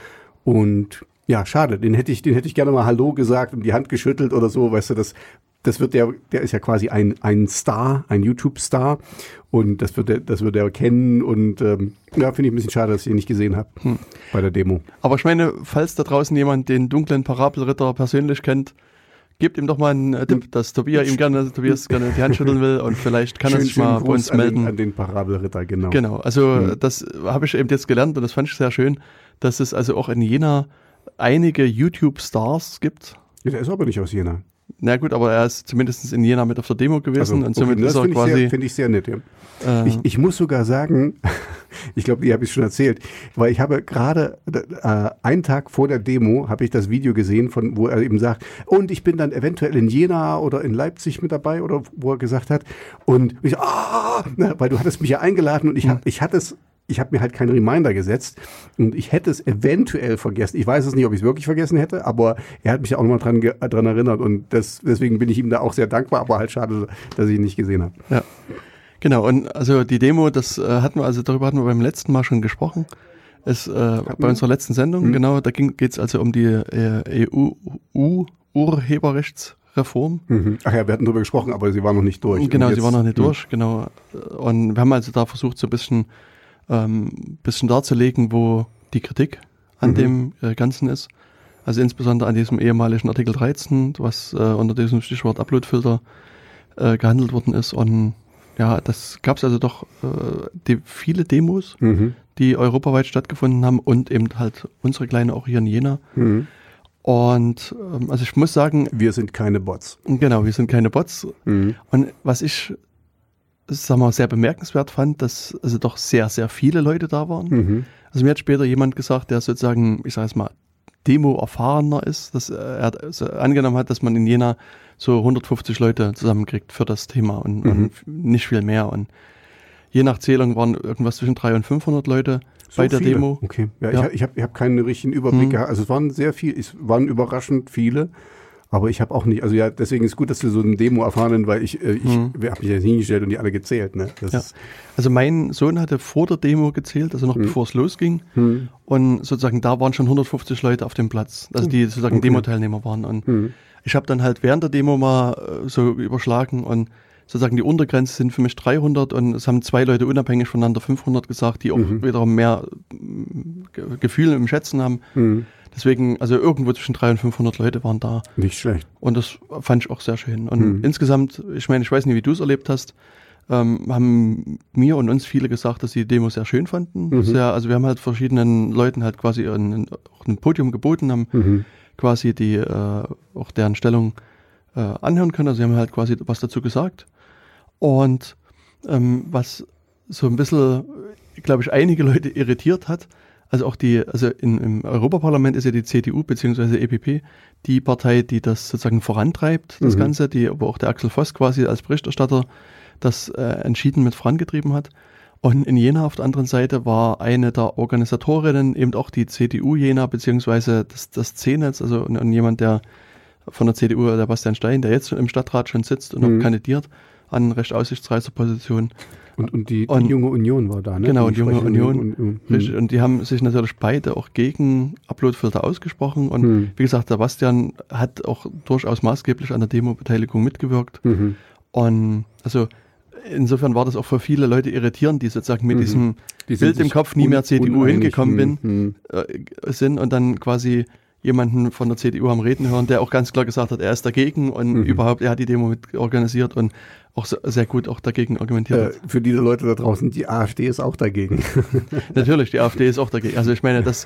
und ja, schade. Den hätte ich, den hätte ich gerne mal Hallo gesagt und die Hand geschüttelt oder so. Weißt du, das, das wird der, der ist ja quasi ein, ein Star, ein YouTube-Star und das wird er, das wird er kennen und ähm, ja, finde ich ein bisschen schade, dass ich ihn nicht gesehen habe hm. bei der Demo. Aber ich meine, falls da draußen jemand den dunklen Parabelritter persönlich kennt, gebt ihm doch mal einen äh, Tipp, dass Tobias ihm gerne, Tobias gerne die Hand schütteln will und vielleicht kann er sich mal bei uns melden. An den, an den Parabelritter, genau. Genau, also mhm. das habe ich eben jetzt gelernt und das fand ich sehr schön, dass es also auch in Jena einige YouTube-Stars gibt. Ja, der ist aber nicht aus Jena. Na gut, aber er ist zumindest in Jena mit auf der Demo gewesen also, und somit okay, ist er quasi. Finde ich sehr nett, ja. Äh, ich, ich, muss sogar sagen, ich glaube, die habe ich schon erzählt, weil ich habe gerade äh, einen Tag vor der Demo habe ich das Video gesehen, von wo er eben sagt, und ich bin dann eventuell in Jena oder in Leipzig mit dabei oder wo er gesagt hat und ich, ah, weil du hattest mich ja eingeladen und ich, hab, ich hatte es ich habe mir halt keinen Reminder gesetzt und ich hätte es eventuell vergessen. Ich weiß es nicht, ob ich es wirklich vergessen hätte, aber er hat mich ja auch nochmal dran, dran erinnert und das, deswegen bin ich ihm da auch sehr dankbar, aber halt schade, dass ich ihn nicht gesehen habe. Ja. Genau, und also die Demo, das äh, hatten wir, also darüber hatten wir beim letzten Mal schon gesprochen. ist äh, bei unserer letzten Sendung, Mhm. genau, da geht es also um die äh, EU-Urheberrechtsreform. Mhm. Ach ja, wir hatten darüber gesprochen, aber sie war noch nicht durch. Genau, sie war noch nicht Mhm. durch, genau. Und wir haben also da versucht, so ein bisschen, ähm, bisschen darzulegen, wo die Kritik an Mhm. dem äh, Ganzen ist. Also insbesondere an diesem ehemaligen Artikel 13, was äh, unter diesem Stichwort Uploadfilter äh, gehandelt worden ist. Und ja, das gab es also doch äh, die, viele Demos, Mhm. die europaweit stattgefunden haben und eben halt unsere kleine auch hier in Jena. Mhm. Und ähm, also ich muss sagen, Wir sind keine Bots. genau, wir sind keine Bots, Mhm. und was ich, sag mal, sehr bemerkenswert fand, dass also doch sehr, sehr viele Leute da waren. Mhm. Also mir hat später jemand gesagt, der sozusagen, ich sag jetzt mal, Demo-erfahrener ist, dass er also angenommen hat, dass man in Jena so 150 Leute zusammenkriegt für das Thema und, Mhm. und nicht viel mehr. Und je nach Zählung waren irgendwas zwischen 300 und 500 Leute So bei der viele. Demo. Okay. Ja, Ja. Ich, ich habe ich hab keinen richtigen Überblick Mhm. gehabt. Also es waren sehr viele, es waren überraschend viele. Aber ich habe auch nicht, also ja, deswegen ist gut, dass wir so eine Demo erfahren, weil ich, äh, ich Mhm. wir haben mich jetzt hingestellt und die alle gezählt. Ne? Ja. Also mein Sohn hatte vor der Demo gezählt, also noch Mhm. bevor es losging. hm, Und sozusagen da waren schon 150 Leute auf dem Platz, also die sozusagen Okay. Demo-Teilnehmer waren. Und hm, ich habe dann halt während der Demo mal äh, so überschlagen und sozusagen die Untergrenze sind für mich 300 und es haben zwei Leute unabhängig voneinander 500 gesagt, die auch Mhm. wiederum mehr mm, Ge- Gefühle im Schätzen haben. Hm. Deswegen, also irgendwo zwischen 300 und 500 Leute waren da Nicht schlecht. und das fand ich auch sehr schön. Und Mhm. insgesamt, ich meine, ich weiß nicht, wie du es erlebt hast, ähm, haben mir und uns viele gesagt, dass sie die Demo sehr schön fanden. Mhm. Sehr, also wir haben halt verschiedenen Leuten halt quasi ein, ein Podium geboten, haben Mhm. quasi die äh, auch deren Stellung äh, anhören können. Also sie haben halt quasi was dazu gesagt. Und ähm, was so ein bisschen, glaube ich, einige Leute irritiert hat, also auch die, also in, im Europaparlament ist ja die CDU bzw. EPP die Partei, die das sozusagen vorantreibt, das Mhm. Ganze, die, wo auch der Axel Voss quasi als Berichterstatter das äh, entschieden mit vorangetrieben hat. Und in Jena auf der anderen Seite war eine der Organisatorinnen eben auch die CDU Jena, beziehungsweise das, das C-Netz, also und, und jemand, der von der CDU, der Bastian Stein, der jetzt im Stadtrat schon sitzt und Mhm. auch kandidiert, an recht aussichtsreicher Position. Und, und die, die Und- junge Union war da, ne? Genau, Die die junge Union. und- und- Richtig. hm. Und die haben sich natürlich beide auch gegen Uploadfilter ausgesprochen. Und Hm. wie gesagt, der Bastian hat auch durchaus maßgeblich an der Demo-Beteiligung mitgewirkt. Mhm. Und also insofern war das auch für viele Leute irritierend, die sozusagen mit Mhm. diesem Die Bild im Kopf nie mehr CDU uneinig. hingekommen bin, Hm, hm. äh, sind und dann quasi jemanden von der CDU am Reden hören, der auch ganz klar gesagt hat, er ist dagegen und Mhm. überhaupt, er hat die Demo mit organisiert und auch sehr gut auch dagegen argumentiert Äh, für die Leute da draußen, die AfD ist auch dagegen. Natürlich, die AfD ist auch dagegen. Also ich meine, das,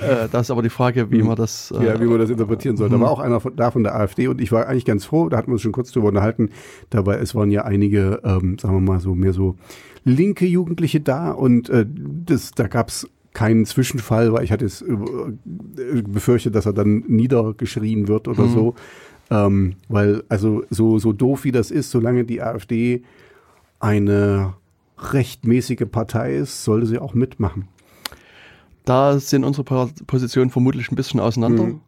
äh, das ist aber die Frage, wie Mhm. man das. Äh, ja, wie man das interpretieren soll. Da Mhm. war auch einer von, da von der AfD und ich war eigentlich ganz froh, da hatten wir uns schon kurz drüber unterhalten. Dabei, es waren ja einige, ähm, sagen wir mal so, mehr so linke Jugendliche da und äh, das, da gab's keinen Zwischenfall, weil ich hatte es äh, befürchtet, dass er dann niedergeschrien wird oder Mhm. so. Ähm, weil, also so, so doof wie das ist, solange die AfD eine rechtmäßige Partei ist, sollte sie auch mitmachen. Da sind unsere Positionen vermutlich ein bisschen auseinander. Mhm.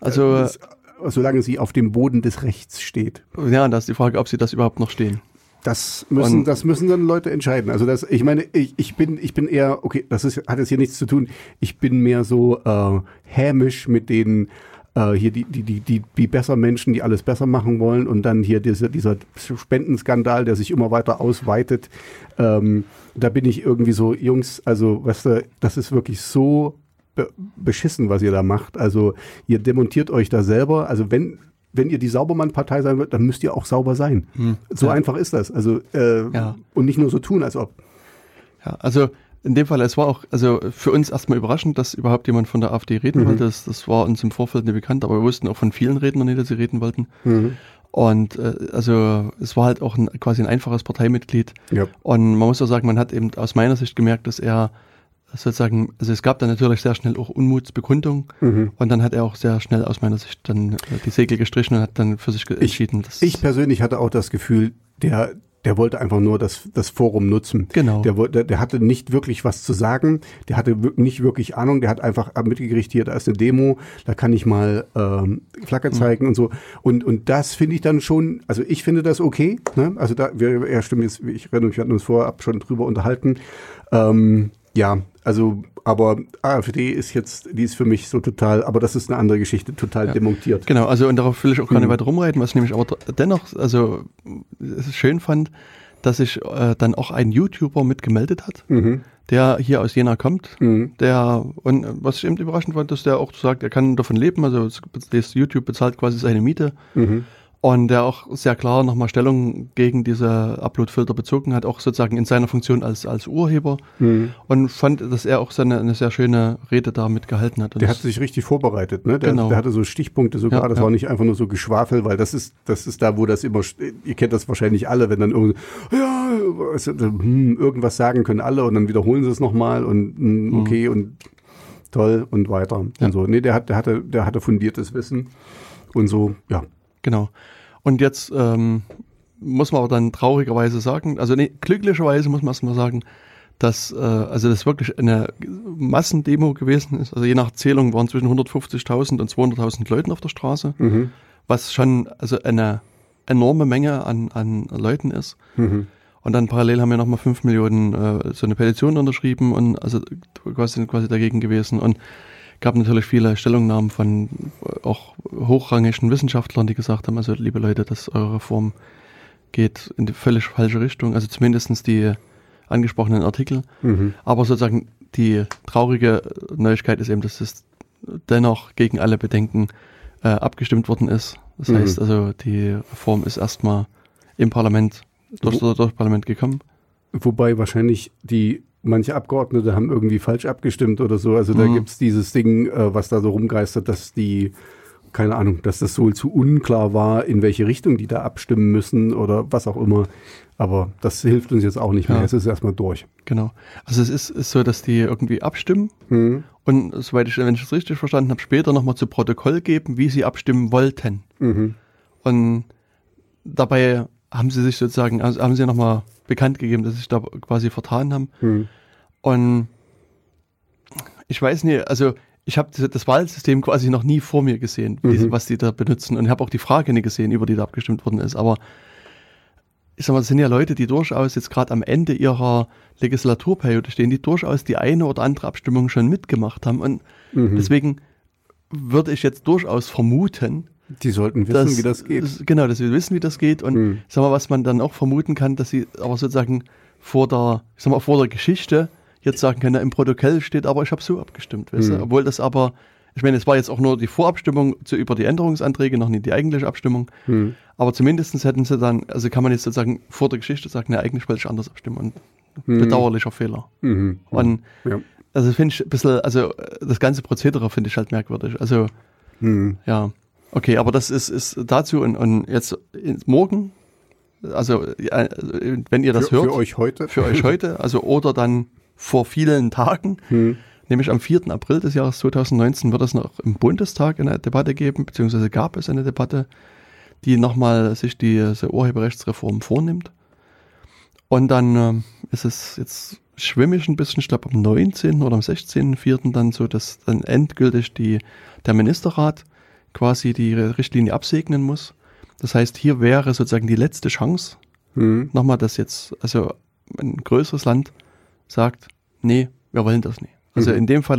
Also, Äh, das, solange sie auf dem Boden des Rechts steht. ja, da ist die Frage, ob sie das überhaupt noch stehen. Das müssen, Und- das müssen dann Leute entscheiden. Also das, ich meine, ich, ich bin, ich bin eher, okay, das ist, hat jetzt hier nichts zu tun. Ich bin mehr so äh, hämisch mit den äh, hier die, die, die, die, die besser Menschen, die alles besser machen wollen und dann hier dieser, dieser Spendenskandal, der sich immer weiter ausweitet. Ähm, da bin ich irgendwie so, Jungs, also weißt du, das ist wirklich so be beschissen, was ihr da macht. Also ihr demontiert euch da selber. Also wenn wenn ihr die Saubermann-Partei sein wollt, dann müsst ihr auch sauber sein. So Ja. einfach ist das. Also äh, Ja. und nicht nur so tun, als ob. Ja, also in dem Fall, es war auch, also für uns erstmal überraschend, dass überhaupt jemand von der AfD reden Mhm. wollte. Das, das war uns im Vorfeld nicht bekannt, aber wir wussten auch von vielen Rednern nicht, dass sie reden wollten. Und äh, also es war halt auch ein, quasi ein einfaches Parteimitglied. Ja. Und man muss auch sagen, man hat eben aus meiner Sicht gemerkt, dass er sozusagen, also es gab dann natürlich sehr schnell auch Unmutsbekundung Mhm. und dann hat er auch sehr schnell aus meiner Sicht dann äh, die Segel gestrichen und hat dann für sich entschieden, dass Ich persönlich hatte auch das Gefühl, der, der wollte einfach nur das, das Forum nutzen. Genau. Der, wollte- der, der hatte nicht wirklich was zu sagen, der hatte nicht wirklich Ahnung, der hat einfach mitgekriegt, hier, da ist eine Demo, da kann ich mal ähm, Flagge zeigen und so. Und, und das finde ich dann schon, also ich finde das okay. Ne? Also da, wir, ja, stimmt jetzt, ich erinnere mich, wir hatten uns vorab schon drüber unterhalten. Ähm, ja, Also, aber AfD ist jetzt, die ist für mich so total, aber das ist eine andere Geschichte, total Ja. demontiert. Genau, also und darauf will ich auch gar nicht Mhm. weiter rumreiten, was ich nämlich aber dennoch, also es schön fand, dass sich äh, dann auch ein YouTuber mitgemeldet hat, Mhm. der hier aus Jena kommt, Mhm. der, und äh, was ich eben überraschend fand, dass der auch sagt, er kann davon leben, also das YouTube bezahlt quasi seine Miete Mhm. Und der auch sehr klar nochmal Stellung gegen diese Upload-Filter bezogen hat, auch sozusagen in seiner Funktion als, als Urheber Mhm. und fand, dass er auch seine, eine sehr schöne Rede damit gehalten hat. Und Der hat sich richtig vorbereitet, ne? Der, Genau. der hatte so Stichpunkte sogar, Ja, das ja. war nicht einfach nur so Geschwafel, weil das ist, das ist da, wo das immer, ihr kennt das wahrscheinlich alle, wenn dann irgendwie, ja, hm, irgendwas sagen können alle und dann wiederholen sie es nochmal und hm, Mhm. okay und toll und weiter Ja. und so. Nee, der hat, der hatte, der hatte fundiertes Wissen und so, ja. Genau. Und jetzt ähm, muss man aber dann traurigerweise sagen, also nee, glücklicherweise muss man erstmal sagen, dass äh, also das wirklich eine Massendemo gewesen ist. Also je nach Zählung waren zwischen 150.000 und 200.000 Leuten auf der Straße, Mhm. was schon also eine enorme Menge an, an Leuten ist. Mhm. Und dann parallel haben wir nochmal 5 Millionen äh, so eine Petition unterschrieben und also quasi, quasi dagegen gewesen. Und gab natürlich viele Stellungnahmen von äh, auch hochrangigen Wissenschaftlern, die gesagt haben, also liebe Leute, dass eure Reform geht in die völlig falsche Richtung. Also zumindestens die angesprochenen Artikel. Mhm. Aber sozusagen die traurige Neuigkeit ist eben, dass es dennoch gegen alle Bedenken äh, abgestimmt worden ist. Das Mhm. heißt also, die Reform ist erstmal im Parlament, durch, durch das Parlament gekommen. Wobei wahrscheinlich die manche Abgeordnete haben irgendwie falsch abgestimmt oder so. Also da Mhm. gibt's dieses Ding, äh, was da so rumgeistert, dass die, keine Ahnung, dass das wohl zu unklar war, in welche Richtung die da abstimmen müssen oder was auch immer. Aber das hilft uns jetzt auch nicht mehr. Ja. Es ist erstmal durch. Genau. Also es ist, ist so, dass die irgendwie abstimmen Mhm. und soweit ich, wenn ich es richtig verstanden habe, später nochmal zu Protokoll geben, wie sie abstimmen wollten. Mhm. Und dabei haben sie sich sozusagen, also haben sie nochmal bekannt gegeben, dass sie sich da quasi vertan haben. Mhm. Und ich weiß nicht, also ich habe das, Wahlsystem quasi noch nie vor mir gesehen, Mhm. diese, was die da benutzen. Und ich habe auch die Frage nicht gesehen, über die da abgestimmt worden ist. Aber ich sag mal, das sind ja Leute, die durchaus jetzt gerade am Ende ihrer Legislaturperiode stehen, die durchaus die eine oder andere Abstimmung schon mitgemacht haben. Und Mhm. deswegen würde ich jetzt durchaus vermuten, Die sollten wissen, dass, wie das geht. Genau, dass wir wissen, wie das geht. Und Mhm. sag mal, was man dann auch vermuten kann, dass sie aber sozusagen vor der, ich sag mal, vor der Geschichte jetzt sagen können, im Protokoll steht, aber ich habe so abgestimmt, weißt Mhm. du? Obwohl das aber, ich meine, es war jetzt auch nur die Vorabstimmung zu, über die Änderungsanträge, noch nicht die eigentliche Abstimmung. Mhm. Aber zumindestens hätten sie dann, also kann man jetzt sozusagen vor der Geschichte sagen, ne, eigentlich wollte ich anders abstimmen. Und Mhm. bedauerlicher Fehler. Mhm. Und Ja. also finde ich ein bisschen, also äh, das ganze Prozedere finde ich halt merkwürdig. Also Mhm. ja, okay, aber das ist, ist dazu und, und jetzt morgen, also ja, wenn ihr das für, hört, für euch heute. für euch heute, also oder dann vor vielen Tagen, Mhm. nämlich am 4. April des Jahres 2019 wird es noch im Bundestag eine Debatte geben, beziehungsweise gab es eine Debatte, die nochmal sich diese Urheberrechtsreform vornimmt. Und dann ähm, ist es jetzt schwimmig ein bisschen, ich glaube am 19. oder am 16.04. dann so, dass dann endgültig die, der Ministerrat quasi die Richtlinie absegnen muss. Das heißt, hier wäre sozusagen die letzte Chance, Mhm. nochmal, dass jetzt, also ein größeres Land sagt, nee, wir wollen das nicht. Also Mhm. in dem Fall,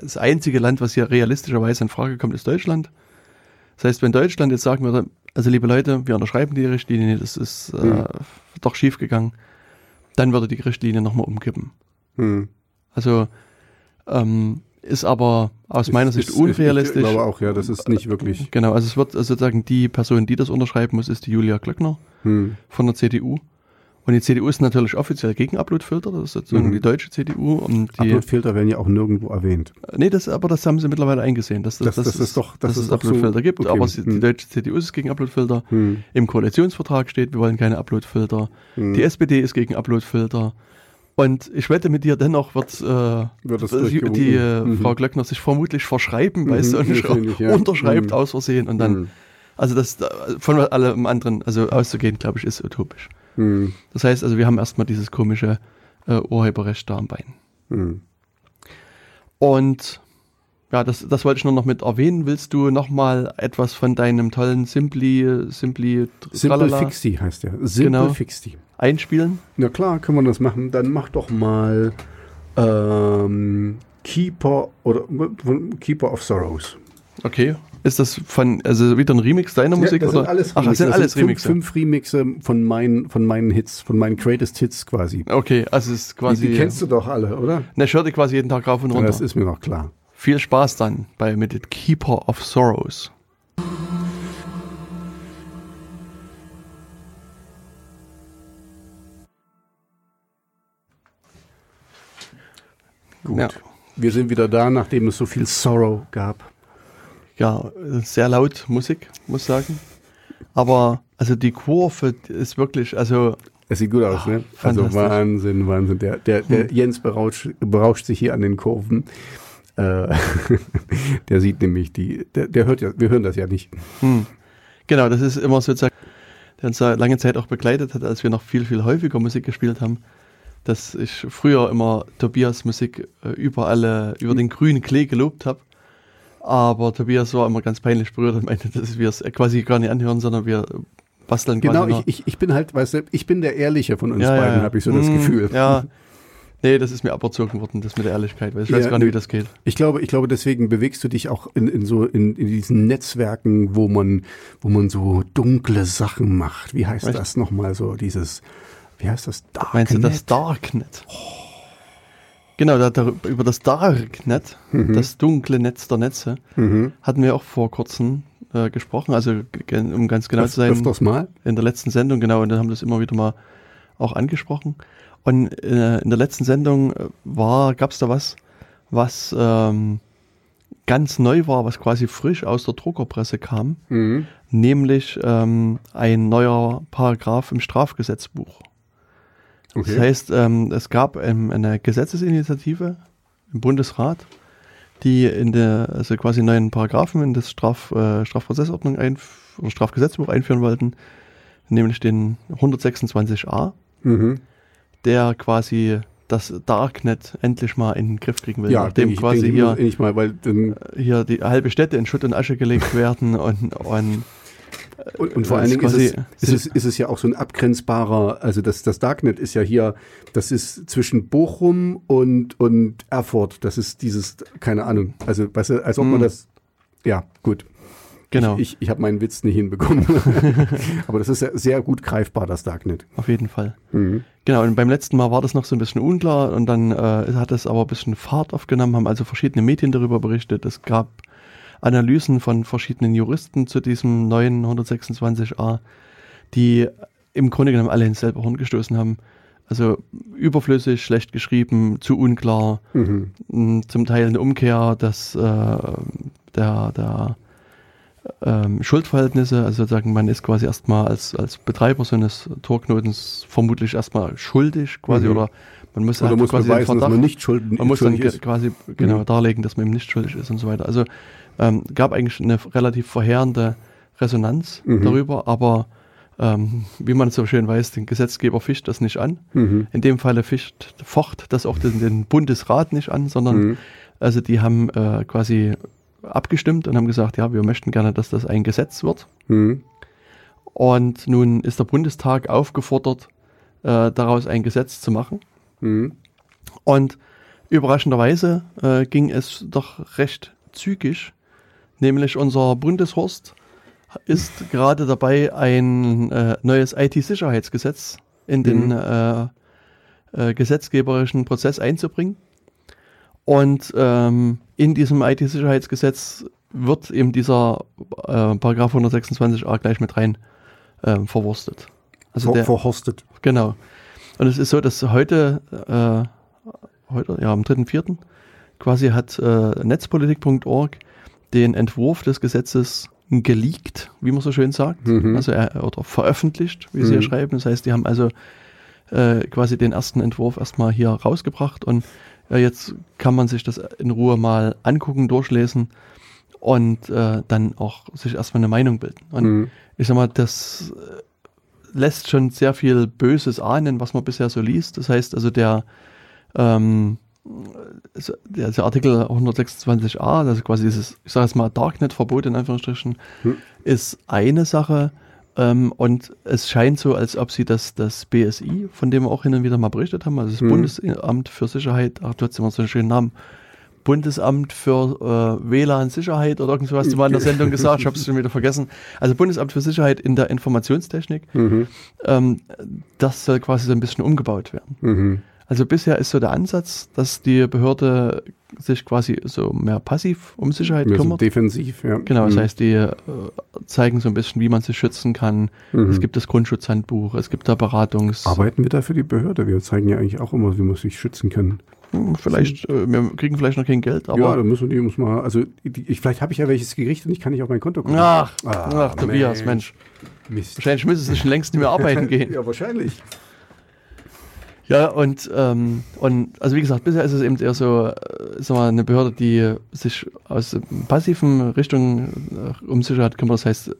das, einzige Land, was hier realistischerweise in Frage kommt, ist Deutschland. Das heißt, wenn Deutschland jetzt sagen würde, also liebe Leute, wir unterschreiben die Richtlinie, das ist äh, Mhm. doch schief gegangen, dann würde die Richtlinie nochmal umkippen. Mhm. Also ähm, ist aber aus meiner Ist- Sicht ist- unrealistisch. Ich glaube auch, ja, das ist nicht wirklich. Genau, also es wird also sozusagen die Person, die das unterschreiben muss, ist die Julia Klöckner Mhm. von der CDU. Und die CDU ist natürlich offiziell gegen Uploadfilter, das ist sozusagen Mhm. die deutsche CDU. Und die, Uploadfilter werden ja auch nirgendwo erwähnt. nee, das, aber das haben sie mittlerweile eingesehen, dass, Das- dass, das ist doch- das dass ist es doch so- Uploadfilter gibt. okay. Aber sie, die Hm. deutsche CDU ist gegen Uploadfilter. Mhm. Im Koalitionsvertrag steht, wir wollen keine Uploadfilter. Mhm. Die SPD ist gegen Uploadfilter. Und ich wette mit dir, dennoch wird, äh, Wird die, die äh, Mhm. Frau Glöckner sich vermutlich verschreiben, Mhm, weißt du, und ja. unterschreibt Mhm. aus Versehen und dann, Mhm. also das von allem anderen, also auszugehen, glaube ich, ist utopisch. Mhm. Das heißt also, wir haben erstmal dieses komische äh, Urheberrecht da am Bein. Mhm. Und ja, das, das wollte ich nur noch mit erwähnen. Willst du nochmal etwas von deinem tollen Simply, Simply Simple Fixie heißt der. Simple Genau. Fixie. Einspielen? Na klar, können wir das machen. Dann mach doch mal Ähm, Keeper oder Keeper of Sorrows. Okay. Ist das von, also wieder ein Remix deiner Musik? das oder? sind alles Ach, das sind alles fünf, Remixe. Fünf Remixe von meinen, von meinen Hits, von meinen Greatest Hits quasi. Okay, also es ist Die, quasi. die kennst du doch alle, oder? Ne, ich höre die quasi jeden Tag rauf und runter. Das ist mir noch klar. Viel Spaß dann bei mit Keeper of Sorrows. Gut. Ja. Wir sind wieder da, nachdem es so viel Sorrow gab. Ja, sehr laut Musik, muss ich sagen. Aber also die Kurve ist wirklich, also Es sieht gut aus, ne? Also. Hm. Wahnsinn, Wahnsinn. Der, der, der Jens berauscht, berauscht sich hier an den Kurven. Äh, der sieht nämlich die, der, der hört ja, wir hören das ja nicht. Hm. Genau, das ist immer sozusagen, der uns lange Zeit auch begleitet hat, als wir noch viel, viel häufiger Musik gespielt haben, dass ich früher immer Tobias Musik äh, über alle, über den grünen Klee gelobt habe. Aber Tobias war immer ganz peinlich berührt und meinte, dass wir es quasi gar nicht anhören, sondern wir basteln Genau, quasi ich, ich, ich bin halt, weißt du, ich bin der Ehrliche von uns Ja, beiden, ja. habe ich so das Mm, Gefühl. Ja. Nee, das ist mir aberzogen worden, das mit der Ehrlichkeit, weil ich weiß Ja, gar nicht, wie das geht. Ich glaube, ich glaube, deswegen bewegst du dich auch in, in so in, in diesen Netzwerken, wo man, wo man so dunkle Sachen macht. Wie heißt Echt? das nochmal so? Dieses, wie heißt das? Darknet? Meinst du das Darknet? Genau, da, da, über das Darknet, das dunkle Netz der Netze, Mhm. hatten wir auch vor kurzem äh, gesprochen, also um ganz genau Öf- zu sein, Öfters mal? in der letzten Sendung, genau, und dann haben wir das immer wieder mal auch angesprochen. Und äh, in der letzten Sendung äh, war, gab es da was, was ähm, ganz neu war, was quasi frisch aus der Druckerpresse kam, Mhm. nämlich ähm, ein neuer Paragraph im Strafgesetzbuch. Okay. Das heißt, ähm, es gab ähm, eine Gesetzesinitiative im Bundesrat, die in der, also quasi neuen Paragraphen in das Straf, äh, Strafprozessordnung einf oder Strafgesetzbuch einführen wollten, nämlich den 126a, mhm. der quasi das Darknet endlich mal in den Griff kriegen will, Ja, nachdem ich, quasi hier, ich mal, weil hier die halbe Städte in Schutt und Asche gelegt werden und, und und, und vor Ja, allen Dingen ist es, ist, es, ist es ja auch so ein abgrenzbarer, also das, das Darknet ist ja hier, das ist zwischen Bochum und, und Erfurt. Das ist dieses, keine Ahnung, also weißt du, als ob man Mhm. das, ja, gut. genau, Ich, ich habe meinen Witz nicht hinbekommen. Aber das ist ja sehr gut greifbar, das Darknet. auf jeden Fall. Mhm. Genau, und beim letzten Mal war das noch so ein bisschen unklar und dann äh, hat es aber ein bisschen Fahrt aufgenommen, haben also verschiedene Medien darüber berichtet. Es gab Analysen von verschiedenen Juristen zu diesem neuen 126a, die im Grunde genommen alle ins selbe Horn gestoßen haben. Also überflüssig, schlecht geschrieben, zu unklar, Mhm. mh, zum Teil eine Umkehr dass, äh, der, der ähm, Schuldverhältnisse, also sozusagen man ist quasi erstmal als, als Betreiber so eines Torknotens vermutlich erstmal schuldig quasi Mhm. oder man muss Oder halt muss quasi beweisen, dass Verdacht- man nicht schulden, man muss dann schuldig ist. quasi genau Mhm. darlegen, dass man eben nicht schuldig ist und so weiter. Also ähm, gab eigentlich eine relativ verheerende Resonanz Mhm. darüber, aber ähm, wie man so schön weiß, den Gesetzgeber fischt das nicht an. Mhm. In dem Falle fischt, focht das auch den, den Bundesrat nicht an, sondern Mhm. also die haben äh, quasi abgestimmt und haben gesagt, ja, wir möchten gerne, dass das ein Gesetz wird. Mhm. Und nun ist der Bundestag aufgefordert, äh, daraus ein Gesetz zu machen. Mhm. Und überraschenderweise äh, ging es doch recht zügig, nämlich unser Bundeshorst ist gerade dabei, ein äh, neues IT-Sicherheitsgesetz in den Mhm. äh, äh, gesetzgeberischen Prozess einzubringen. Und ähm, in diesem IT-Sicherheitsgesetz wird eben dieser äh, Paragraph 126a gleich mit rein ähm, verwurstet. Also Ver der, verhorstet. Genau. Und es ist so, dass heute, äh, heute, ja, am 3.4. quasi hat äh, netzpolitik.org den Entwurf des Gesetzes geleakt, wie man so schön sagt. Mhm. Also er, oder veröffentlicht, wie sie hier Mhm. schreiben. Das heißt, die haben also äh, quasi den ersten Entwurf erstmal hier rausgebracht und äh, jetzt kann man sich das in Ruhe mal angucken, durchlesen und äh, dann auch sich erstmal eine Meinung bilden. Und Mhm. ich sag mal, das äh, lässt schon sehr viel Böses ahnen, was man bisher so liest. Das heißt also, der, ähm, der, der Artikel 126a, also quasi dieses, ich sage jetzt mal, Darknet-Verbot in Anführungsstrichen, Hm. ist eine Sache. Ähm, und es scheint so, als ob sie das, das BSI, von dem wir auch hin und wieder mal berichtet haben, also das Mhm. Bundesamt für Sicherheit, ach, du hast immer so einen schönen Namen, Bundesamt für äh, WLAN-Sicherheit oder irgendwas hast du mal in der Sendung gesagt, ich habe es schon wieder vergessen. Also Bundesamt für Sicherheit in der Informationstechnik, Mhm. ähm, das soll quasi so ein bisschen umgebaut werden. Mhm. Also bisher ist so der Ansatz, dass die Behörde sich quasi so mehr passiv um Sicherheit Mehr so kümmert. defensiv, ja. Genau, das Mhm. heißt, die äh, zeigen so ein bisschen, wie man sich schützen kann. Mhm. Es gibt das Grundschutzhandbuch, es gibt da Beratungs... Arbeiten wir da für die Behörde? Wir zeigen ja eigentlich auch immer, wie man sich schützen kann. Hm, vielleicht, äh, wir kriegen vielleicht noch kein Geld, ja, aber... dann müssen die muss mal, also die, ich, vielleicht habe ich ja welches gerichtet und ich kann nicht auf mein Konto gucken. ach, Ah, ach, Tobias, Mensch. Mist. Wahrscheinlich müsste es schon längst nicht mehr arbeiten gehen. Ja, wahrscheinlich. Ja, und, ähm, und also wie gesagt, bisher ist es eben eher so, äh, sag mal, eine Behörde, die sich aus passiven Richtungen äh, um Sicherheit kümmert. Das heißt,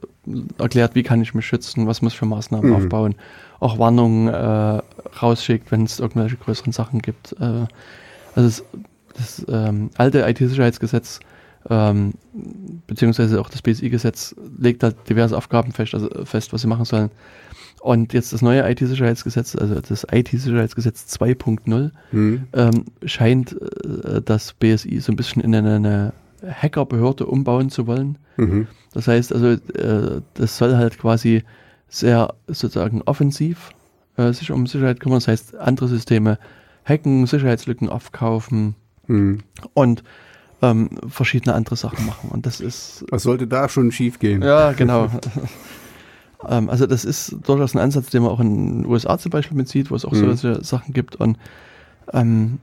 erklärt, wie kann ich mich schützen, was muss ich für Maßnahmen Mhm. aufbauen, auch Warnungen äh, rausschickt, wenn es irgendwelche größeren Sachen gibt. Äh, also das, das ähm, alte IT-Sicherheitsgesetz ähm, beziehungsweise auch das BSI-Gesetz legt da diverse Aufgaben fest, also fest, was sie machen sollen. Und jetzt das neue IT-Sicherheitsgesetz, also das IT-Sicherheitsgesetz 2.0, Hm. ähm, scheint äh, das BSI so ein bisschen in eine, eine Hackerbehörde umbauen zu wollen. Mhm. Das heißt also, äh, das soll halt quasi sehr sozusagen offensiv äh, sich um Sicherheit kümmern. Das heißt, andere Systeme hacken, Sicherheitslücken aufkaufen Hm. und ähm, verschiedene andere Sachen machen. Und das ist Was sollte da schon schief gehen? ja, genau. ähm, also das ist durchaus ein Ansatz, den man auch in den USA zum Beispiel mitzieht, wo es auch Mhm. solche Sachen gibt. Und ähm,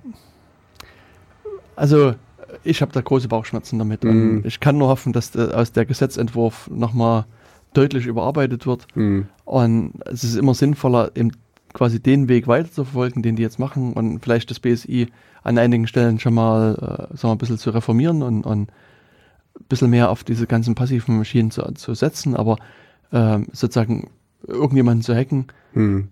also ich habe da große Bauchschmerzen damit. Mhm. Ich kann nur hoffen, dass der, aus der Gesetzentwurf nochmal deutlich überarbeitet wird. Hm. Und es ist immer sinnvoller, eben quasi den Weg weiterzuverfolgen, den die jetzt machen und vielleicht das BSI an einigen Stellen schon mal, äh, sagen wir, ein bisschen zu reformieren und, und ein bisschen mehr auf diese ganzen passiven Maschinen zu, zu setzen, aber ähm, sozusagen irgendjemanden zu hacken, Hm.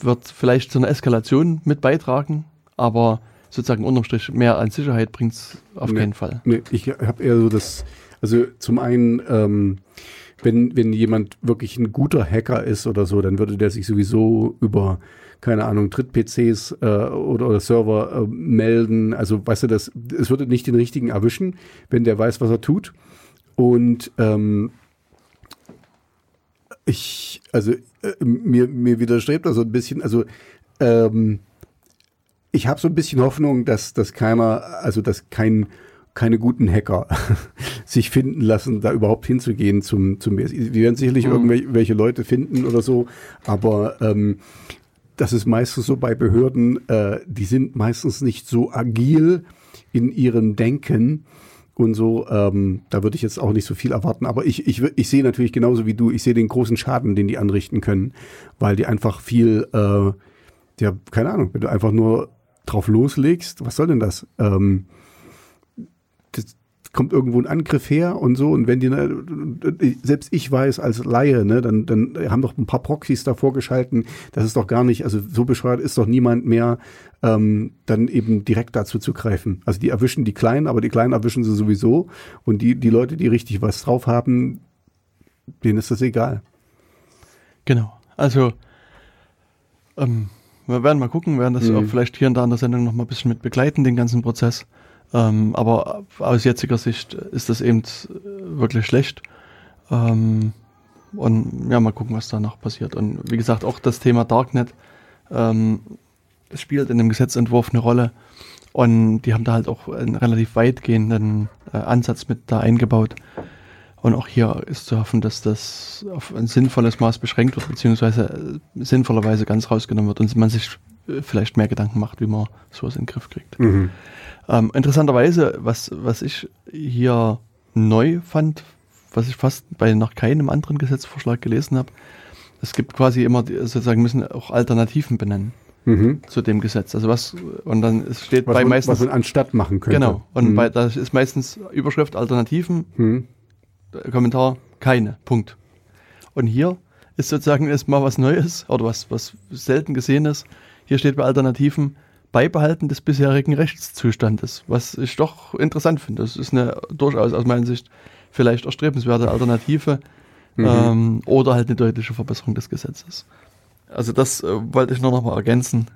wird vielleicht zu einer Eskalation mit beitragen, aber sozusagen unterm Strich mehr an Sicherheit bringt es auf Nee. keinen Fall. Nee, ich habe eher so das, also zum einen, ähm, wenn, wenn jemand wirklich ein guter Hacker ist oder so, dann würde der sich sowieso über, keine Ahnung, Dritt-PCs äh, oder, oder Server äh, melden. Also, weißt du, das, es würde nicht den richtigen erwischen, wenn der weiß, was er tut. Und ähm, ich, also äh, mir, mir widerstrebt das so ein bisschen, also ähm, ich habe so ein bisschen Hoffnung, dass, dass keiner, also dass kein, keine guten Hacker sich finden lassen, da überhaupt hinzugehen zum, zum BSI. Wir werden sicherlich Mhm. irgendwelche Leute finden oder so, aber ähm, das ist meistens so bei Behörden, äh, die sind meistens nicht so agil in ihrem Denken und so. Ähm, da würde ich jetzt auch nicht so viel erwarten. Aber ich, ich, ich sehe natürlich genauso wie du, ich sehe den großen Schaden, den die anrichten können, weil die einfach viel, äh, ja, keine Ahnung, wenn du einfach nur drauf loslegst, was soll denn das? Ähm, kommt irgendwo ein Angriff her und so und wenn die, selbst ich weiß als Laie, ne, dann, dann haben doch ein paar Proxys davor geschalten, das ist doch gar nicht, also so bescheuert ist doch niemand mehr, ähm, dann eben direkt dazu zu greifen. Also die erwischen die Kleinen, aber die Kleinen erwischen sie sowieso und die, die Leute, die richtig was drauf haben, denen ist das egal. Genau. Also, ähm, wir werden mal gucken, werden das Mhm. auch vielleicht hier und da in der Sendung noch mal ein bisschen mit begleiten, den ganzen Prozess. Ähm, aber aus jetziger Sicht ist das eben wirklich schlecht. Ähm, und ja, mal gucken, was da noch passiert. Und wie gesagt, auch das Thema Darknet ähm, spielt in dem Gesetzentwurf eine Rolle. Und die haben da halt auch einen relativ weitgehenden äh, Ansatz mit da eingebaut. Und auch hier ist zu hoffen, dass das auf ein sinnvolles Maß beschränkt wird, beziehungsweise äh, sinnvollerweise ganz rausgenommen wird und man sich äh, vielleicht mehr Gedanken macht, wie man sowas in den Griff kriegt. Mhm. Ähm, interessanterweise, was, was ich hier neu fand, was ich fast bei noch keinem anderen Gesetzvorschlag gelesen habe, es gibt quasi immer, sozusagen müssen auch Alternativen benennen Mhm. zu dem Gesetz. Also was, und dann es steht Was, bei man, meistens, was man anstatt machen könnte. genau, und mhm. bei, da ist meistens Überschrift Alternativen, mhm. Kommentar, keine, Punkt. Und hier ist sozusagen ist mal was Neues oder was, was selten gesehenes. Hier steht bei Alternativen Beibehalten des bisherigen Rechtszustandes, was ich doch interessant finde. Das ist eine durchaus aus meiner Sicht vielleicht erstrebenswerte Alternative, mhm. ähm, oder halt eine deutliche Verbesserung des Gesetzes. Also das äh, wollte ich nur noch mal ergänzen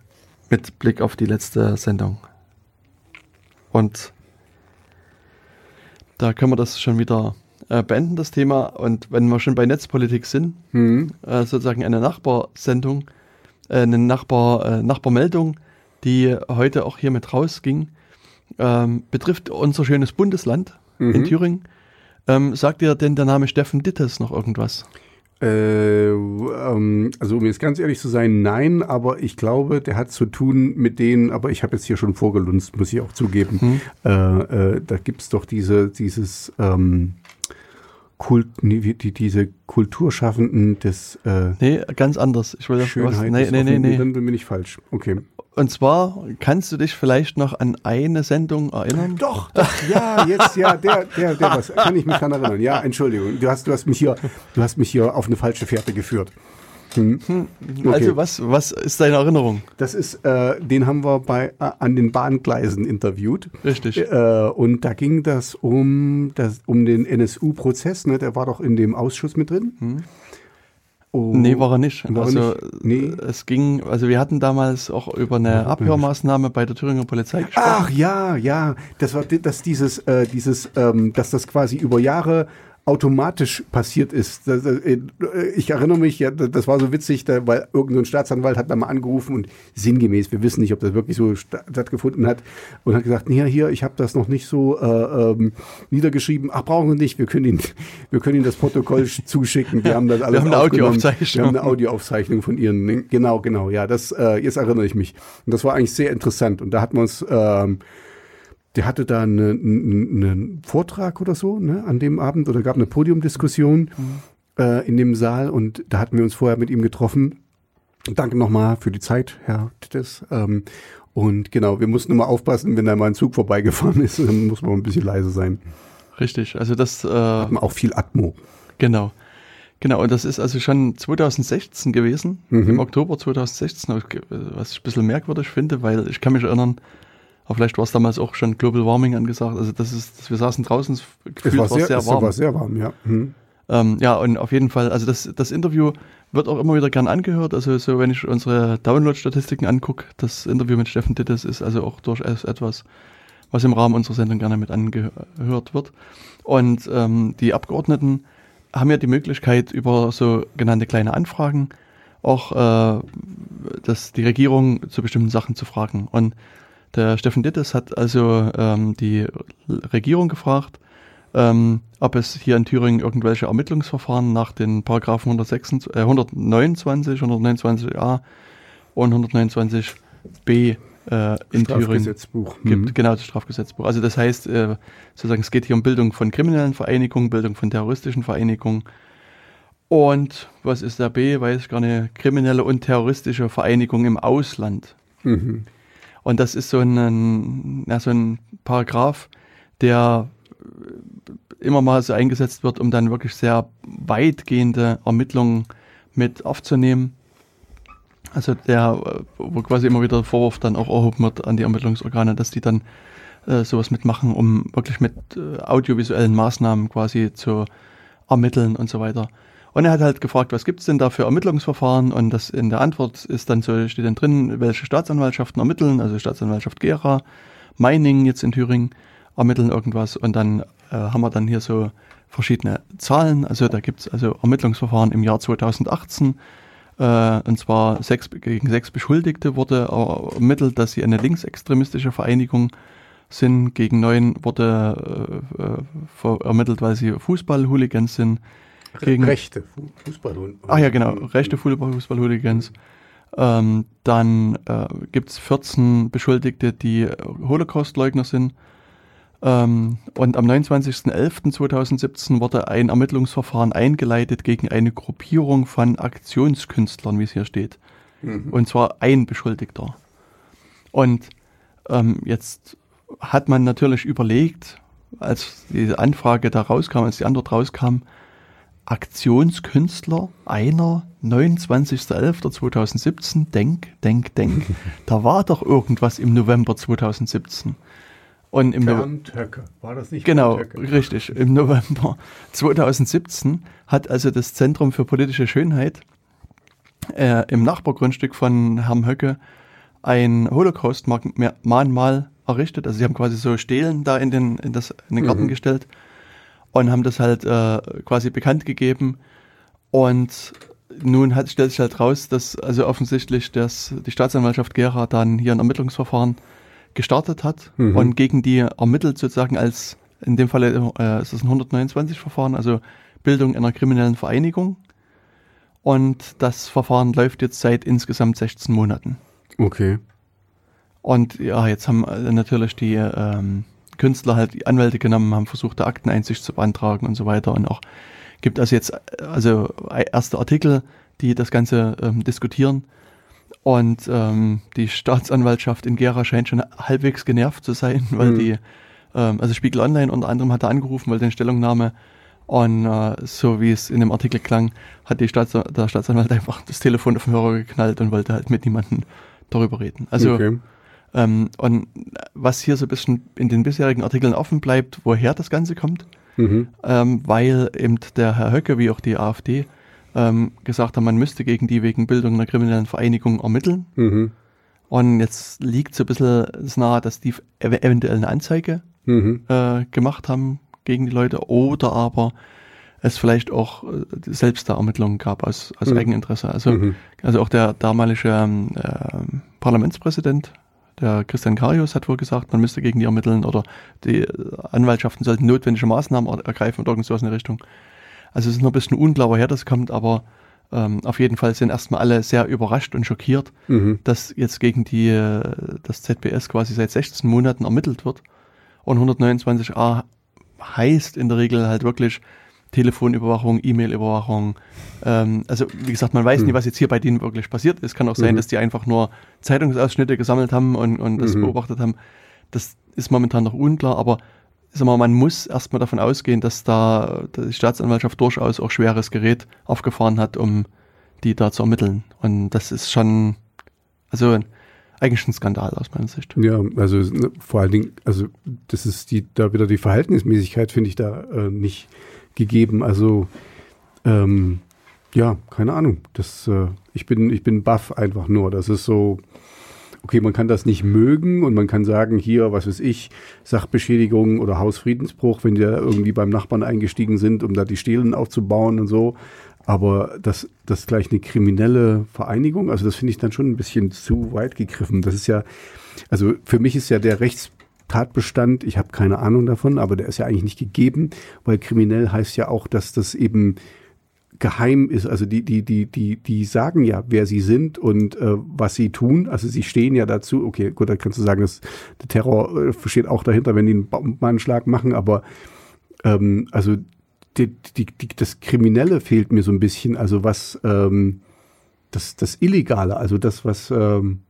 mit Blick auf die letzte Sendung. Und da können wir das schon wieder äh, beenden, das Thema. Und wenn wir schon bei Netzpolitik sind, mhm. äh, sozusagen eine Nachbarsendung, äh, eine Nachbar, äh, Nachbarmeldung, die heute auch hier mit rausging, ähm, betrifft unser schönes Bundesland mhm. in Thüringen. Ähm, sagt dir denn der Name Steffen Dittes noch irgendwas? Äh, ähm, also um jetzt ganz ehrlich zu sein, nein, aber ich glaube, der hat zu tun mit denen, aber ich habe jetzt hier schon vorgelunzt, muss ich auch zugeben. Hm. Äh, äh, da gibt's doch diese, dieses ähm, Kult, die, die, diese Kulturschaffenden des äh, Nee, ganz anders. Ich will Schönheit was, nee, nee, nee, nee. Dann bin ich falsch. Okay. Und zwar kannst du dich vielleicht noch an eine Sendung erinnern? Doch, doch ja, jetzt, ja, der, der, der, was, kann ich mich daran erinnern. Ja, Entschuldigung, du hast, du hast mich hier, du hast mich hier auf eine falsche Fährte geführt. Hm. hm. Okay. Also was, was ist deine Erinnerung? Das ist, äh, den haben wir bei äh, an den Bahngleisen interviewt. Richtig. Äh, und da ging das um das um den NSU-Prozess. Ne? Der war doch in dem Ausschuss mit drin. Hm. Oh, nee, war er nicht. War also nicht? Nee. es ging, also wir hatten damals auch über eine Abhörmaßnahme bei der Thüringer Polizei gesprochen. Ach ja, ja, das war das dieses äh, dieses ähm, dass das quasi über Jahre automatisch passiert ist. Äh, ich erinnere mich, ja, das war so witzig, weil irgendein Staatsanwalt hat da mal angerufen und sinngemäß, wir wissen nicht, ob das wirklich so stattgefunden hat, und hat gesagt, ja, hier, ich habe das noch nicht so äh, ähm, niedergeschrieben. Ach, brauchen wir nicht, wir können Ihnen, wir können Ihnen das Protokoll zuschicken. Wir haben das alles wir haben eine Audioaufzeichnung. Wir haben eine Audioaufzeichnung von Ihren. Genau, genau, ja, das, äh, jetzt erinnere ich mich. Und das war eigentlich sehr interessant. Und da hat man uns ähm, der hatte da einen, einen Vortrag oder so ne, an dem Abend oder gab eine Podiumdiskussion mhm. äh, in dem Saal und da hatten wir uns vorher mit ihm getroffen. Danke nochmal für die Zeit, Herr Tittes. Ähm, und genau, wir mussten immer aufpassen, wenn da mal ein Zug vorbeigefahren ist, dann muss man ein bisschen leise sein. Richtig, also das äh, hat man auch viel Atmo. Genau. Genau, und das ist also schon 2016 gewesen, mhm. im Oktober 2016, was ich ein bisschen merkwürdig finde, weil ich kann mich erinnern, aber vielleicht war es damals auch schon Global Warming angesagt. Also das ist, wir saßen draußen, es gefühlt war, sehr, sehr warm. Es war sehr warm, ja. Hm. Ähm, ja, und auf jeden Fall, also das, das Interview wird auch immer wieder gern angehört. Also so, wenn ich unsere Download-Statistiken angucke, das Interview mit Steffen Dittes ist also auch durchaus etwas, was im Rahmen unserer Sendung gerne mit angehört wird. Und ähm, die Abgeordneten haben ja die Möglichkeit, über so genannte kleine Anfragen auch äh, das, die Regierung zu bestimmten Sachen zu fragen. Und der Steffen Dittes hat also ähm, die Regierung gefragt, ähm, ob es hier in Thüringen irgendwelche Ermittlungsverfahren nach den Paragraphen 126, äh, 129, 129a und 129b äh, in Thüringen gibt. Mhm. Genau, das Strafgesetzbuch. Also das heißt, äh, sozusagen, es geht hier um Bildung von kriminellen Vereinigungen, Bildung von terroristischen Vereinigungen. Und was ist der B? Weiß ich gar nicht. Kriminelle und terroristische Vereinigung im Ausland. Mhm. Und das ist so ein, ja, so ein Paragraph, der immer mal so eingesetzt wird, um dann wirklich sehr weitgehende Ermittlungen mit aufzunehmen. Also der, wo quasi immer wieder der Vorwurf dann auch erhoben wird an die Ermittlungsorgane, dass die dann äh, sowas mitmachen, um wirklich mit äh, audiovisuellen Maßnahmen quasi zu ermitteln und so weiter. Und er hat halt gefragt, was gibt's denn da für Ermittlungsverfahren? Und das in der Antwort ist dann so, steht dann drin, welche Staatsanwaltschaften ermitteln, also Staatsanwaltschaft Gera, Meiningen jetzt in Thüringen ermitteln irgendwas. Und dann äh, haben wir dann hier so verschiedene Zahlen. Also da gibt's also Ermittlungsverfahren im Jahr 2018. Äh, und zwar sechs, gegen sechs Beschuldigte wurde ermittelt, dass sie eine linksextremistische Vereinigung sind. Gegen neun wurde äh, äh ermittelt, weil sie Fußball-Hooligans sind gegen rechte Fußballhooligans. Ach ja, genau, rechte Fußballhooligans. Ähm, dann äh, gibt es 14 Beschuldigte, die Holocaust-Leugner sind. Ähm, und am 29.11.2017 wurde ein Ermittlungsverfahren eingeleitet gegen eine Gruppierung von Aktionskünstlern, wie es hier steht. Mhm. Und zwar ein Beschuldigter. Und ähm, jetzt hat man natürlich überlegt, als diese Anfrage da rauskam, als die Antwort rauskam, Aktionskünstler einer 29.11.2017, denk, denk, denk, da war doch irgendwas im November 2017. Und im Bernd Höcke, war das nicht? Genau, richtig. Im November 2017 hat also das Zentrum für politische Schönheit äh, im Nachbargrundstück von Herrn Höcke ein Holocaust-Mahnmal errichtet. Also sie haben quasi so Stelen da in den, in das, in den Garten mhm. gestellt und haben das halt äh, quasi bekannt gegeben. Und nun hat, stellt sich halt raus, dass also offensichtlich das, die Staatsanwaltschaft Gera dann hier ein Ermittlungsverfahren gestartet hat mhm. und gegen die ermittelt sozusagen als, in dem Fall äh, ist es ein 129-Verfahren, also Bildung einer kriminellen Vereinigung. Und das Verfahren läuft jetzt seit insgesamt 16 Monaten. Okay. Und ja, jetzt haben äh, natürlich die ähm, Künstler halt die Anwälte genommen, haben versucht, der Akteneinsicht zu beantragen und so weiter. Und auch gibt es jetzt äh, also erste Artikel, die das Ganze ähm, diskutieren. Und ähm, die Staatsanwaltschaft in Gera scheint schon halbwegs genervt zu sein, weil mhm. die, ähm, also Spiegel Online unter anderem hat er angerufen, weil die Stellungnahme und äh, so wie es in dem Artikel klang, hat die Staats der Staatsanwalt einfach das Telefon auf den Hörer geknallt und wollte halt mit niemandem darüber reden. Also okay. Ähm, und was hier so ein bisschen in den bisherigen Artikeln offen bleibt, woher das Ganze kommt, mhm. ähm, weil eben der Herr Höcke wie auch die AfD ähm, gesagt haben, man müsste gegen die wegen Bildung einer kriminellen Vereinigung ermitteln. Mhm. Und jetzt liegt so ein bisschen nahe, dass die eventuell eine Anzeige mhm. äh, gemacht haben gegen die Leute oder aber es vielleicht auch äh, selbst da Ermittlungen gab aus, aus mhm. Eigeninteresse. Also, mhm. also auch der damalige ähm, äh, Parlamentspräsident, der Christian Karius, hat wohl gesagt, man müsste gegen die ermitteln oder die Anwaltschaften sollten notwendige Maßnahmen ergreifen oder irgendwas in die Richtung. Also es ist noch ein bisschen unklar, woher das kommt, aber ähm, auf jeden Fall sind erstmal alle sehr überrascht und schockiert, mhm. dass jetzt gegen die äh, das ZBS quasi seit 16 Monaten ermittelt wird. Und 129a heißt in der Regel halt wirklich Telefonüberwachung, E-Mail-Überwachung. Ähm, also wie gesagt, man weiß hm. nicht, was jetzt hier bei denen wirklich passiert ist. Kann auch sein, mhm. dass die einfach nur Zeitungsausschnitte gesammelt haben und, und das mhm. beobachtet haben. Das ist momentan noch unklar, aber sag mal, man muss erstmal davon ausgehen, dass da die Staatsanwaltschaft durchaus auch schweres Gerät aufgefahren hat, um die da zu ermitteln. Und das ist schon, also eigentlich ein Skandal aus meiner Sicht. Ja, also vor allen Dingen, also das ist die, da wieder die Verhältnismäßigkeit finde ich da äh, nicht gegeben. Also ähm, ja, keine Ahnung. Das, äh, ich bin, ich bin baff einfach nur. Das ist so, okay, man kann das nicht mögen und man kann sagen, hier, was weiß ich, Sachbeschädigung oder Hausfriedensbruch, wenn die da irgendwie beim Nachbarn eingestiegen sind, um da die Stelen aufzubauen und so. Aber das, das gleich eine kriminelle Vereinigung, also das finde ich dann schon ein bisschen zu weit gegriffen. Das ist ja, also für mich ist ja der Rechtstatbestand, ich habe keine Ahnung davon, aber der ist ja eigentlich nicht gegeben, weil kriminell heißt ja auch, dass das eben geheim ist. Also die, die, die, die, die sagen ja, wer sie sind und äh, was sie tun. Also sie stehen ja dazu. Okay, gut, da kannst du sagen, dass der Terror äh, steht auch dahinter, wenn die einen Bombenanschlag machen, aber ähm, also die, die, die, das Kriminelle fehlt mir so ein bisschen, also was ähm, das, das Illegale, also das, was ähm,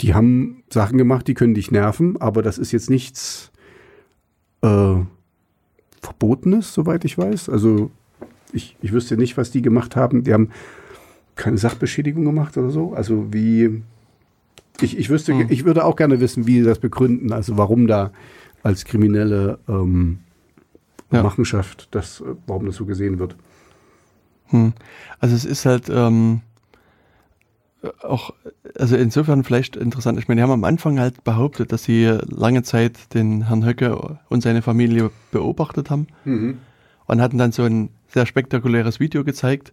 die haben Sachen gemacht, die können dich nerven, aber das ist jetzt nichts äh, Verbotenes, soweit ich weiß. Also ich, ich wüsste nicht, was die gemacht haben. Die haben keine Sachbeschädigung gemacht oder so. Also wie ich, ich wüsste, hm. ich würde auch gerne wissen, wie sie das begründen, also warum da als kriminelle ähm, ja. Machenschaft, das, äh, warum das so gesehen wird. Hm. Also es ist halt ähm, auch, also insofern vielleicht interessant. Ich meine, die haben am Anfang halt behauptet, dass sie lange Zeit den Herrn Höcke und seine Familie beobachtet haben mhm. und hatten dann so ein sehr spektakuläres Video gezeigt.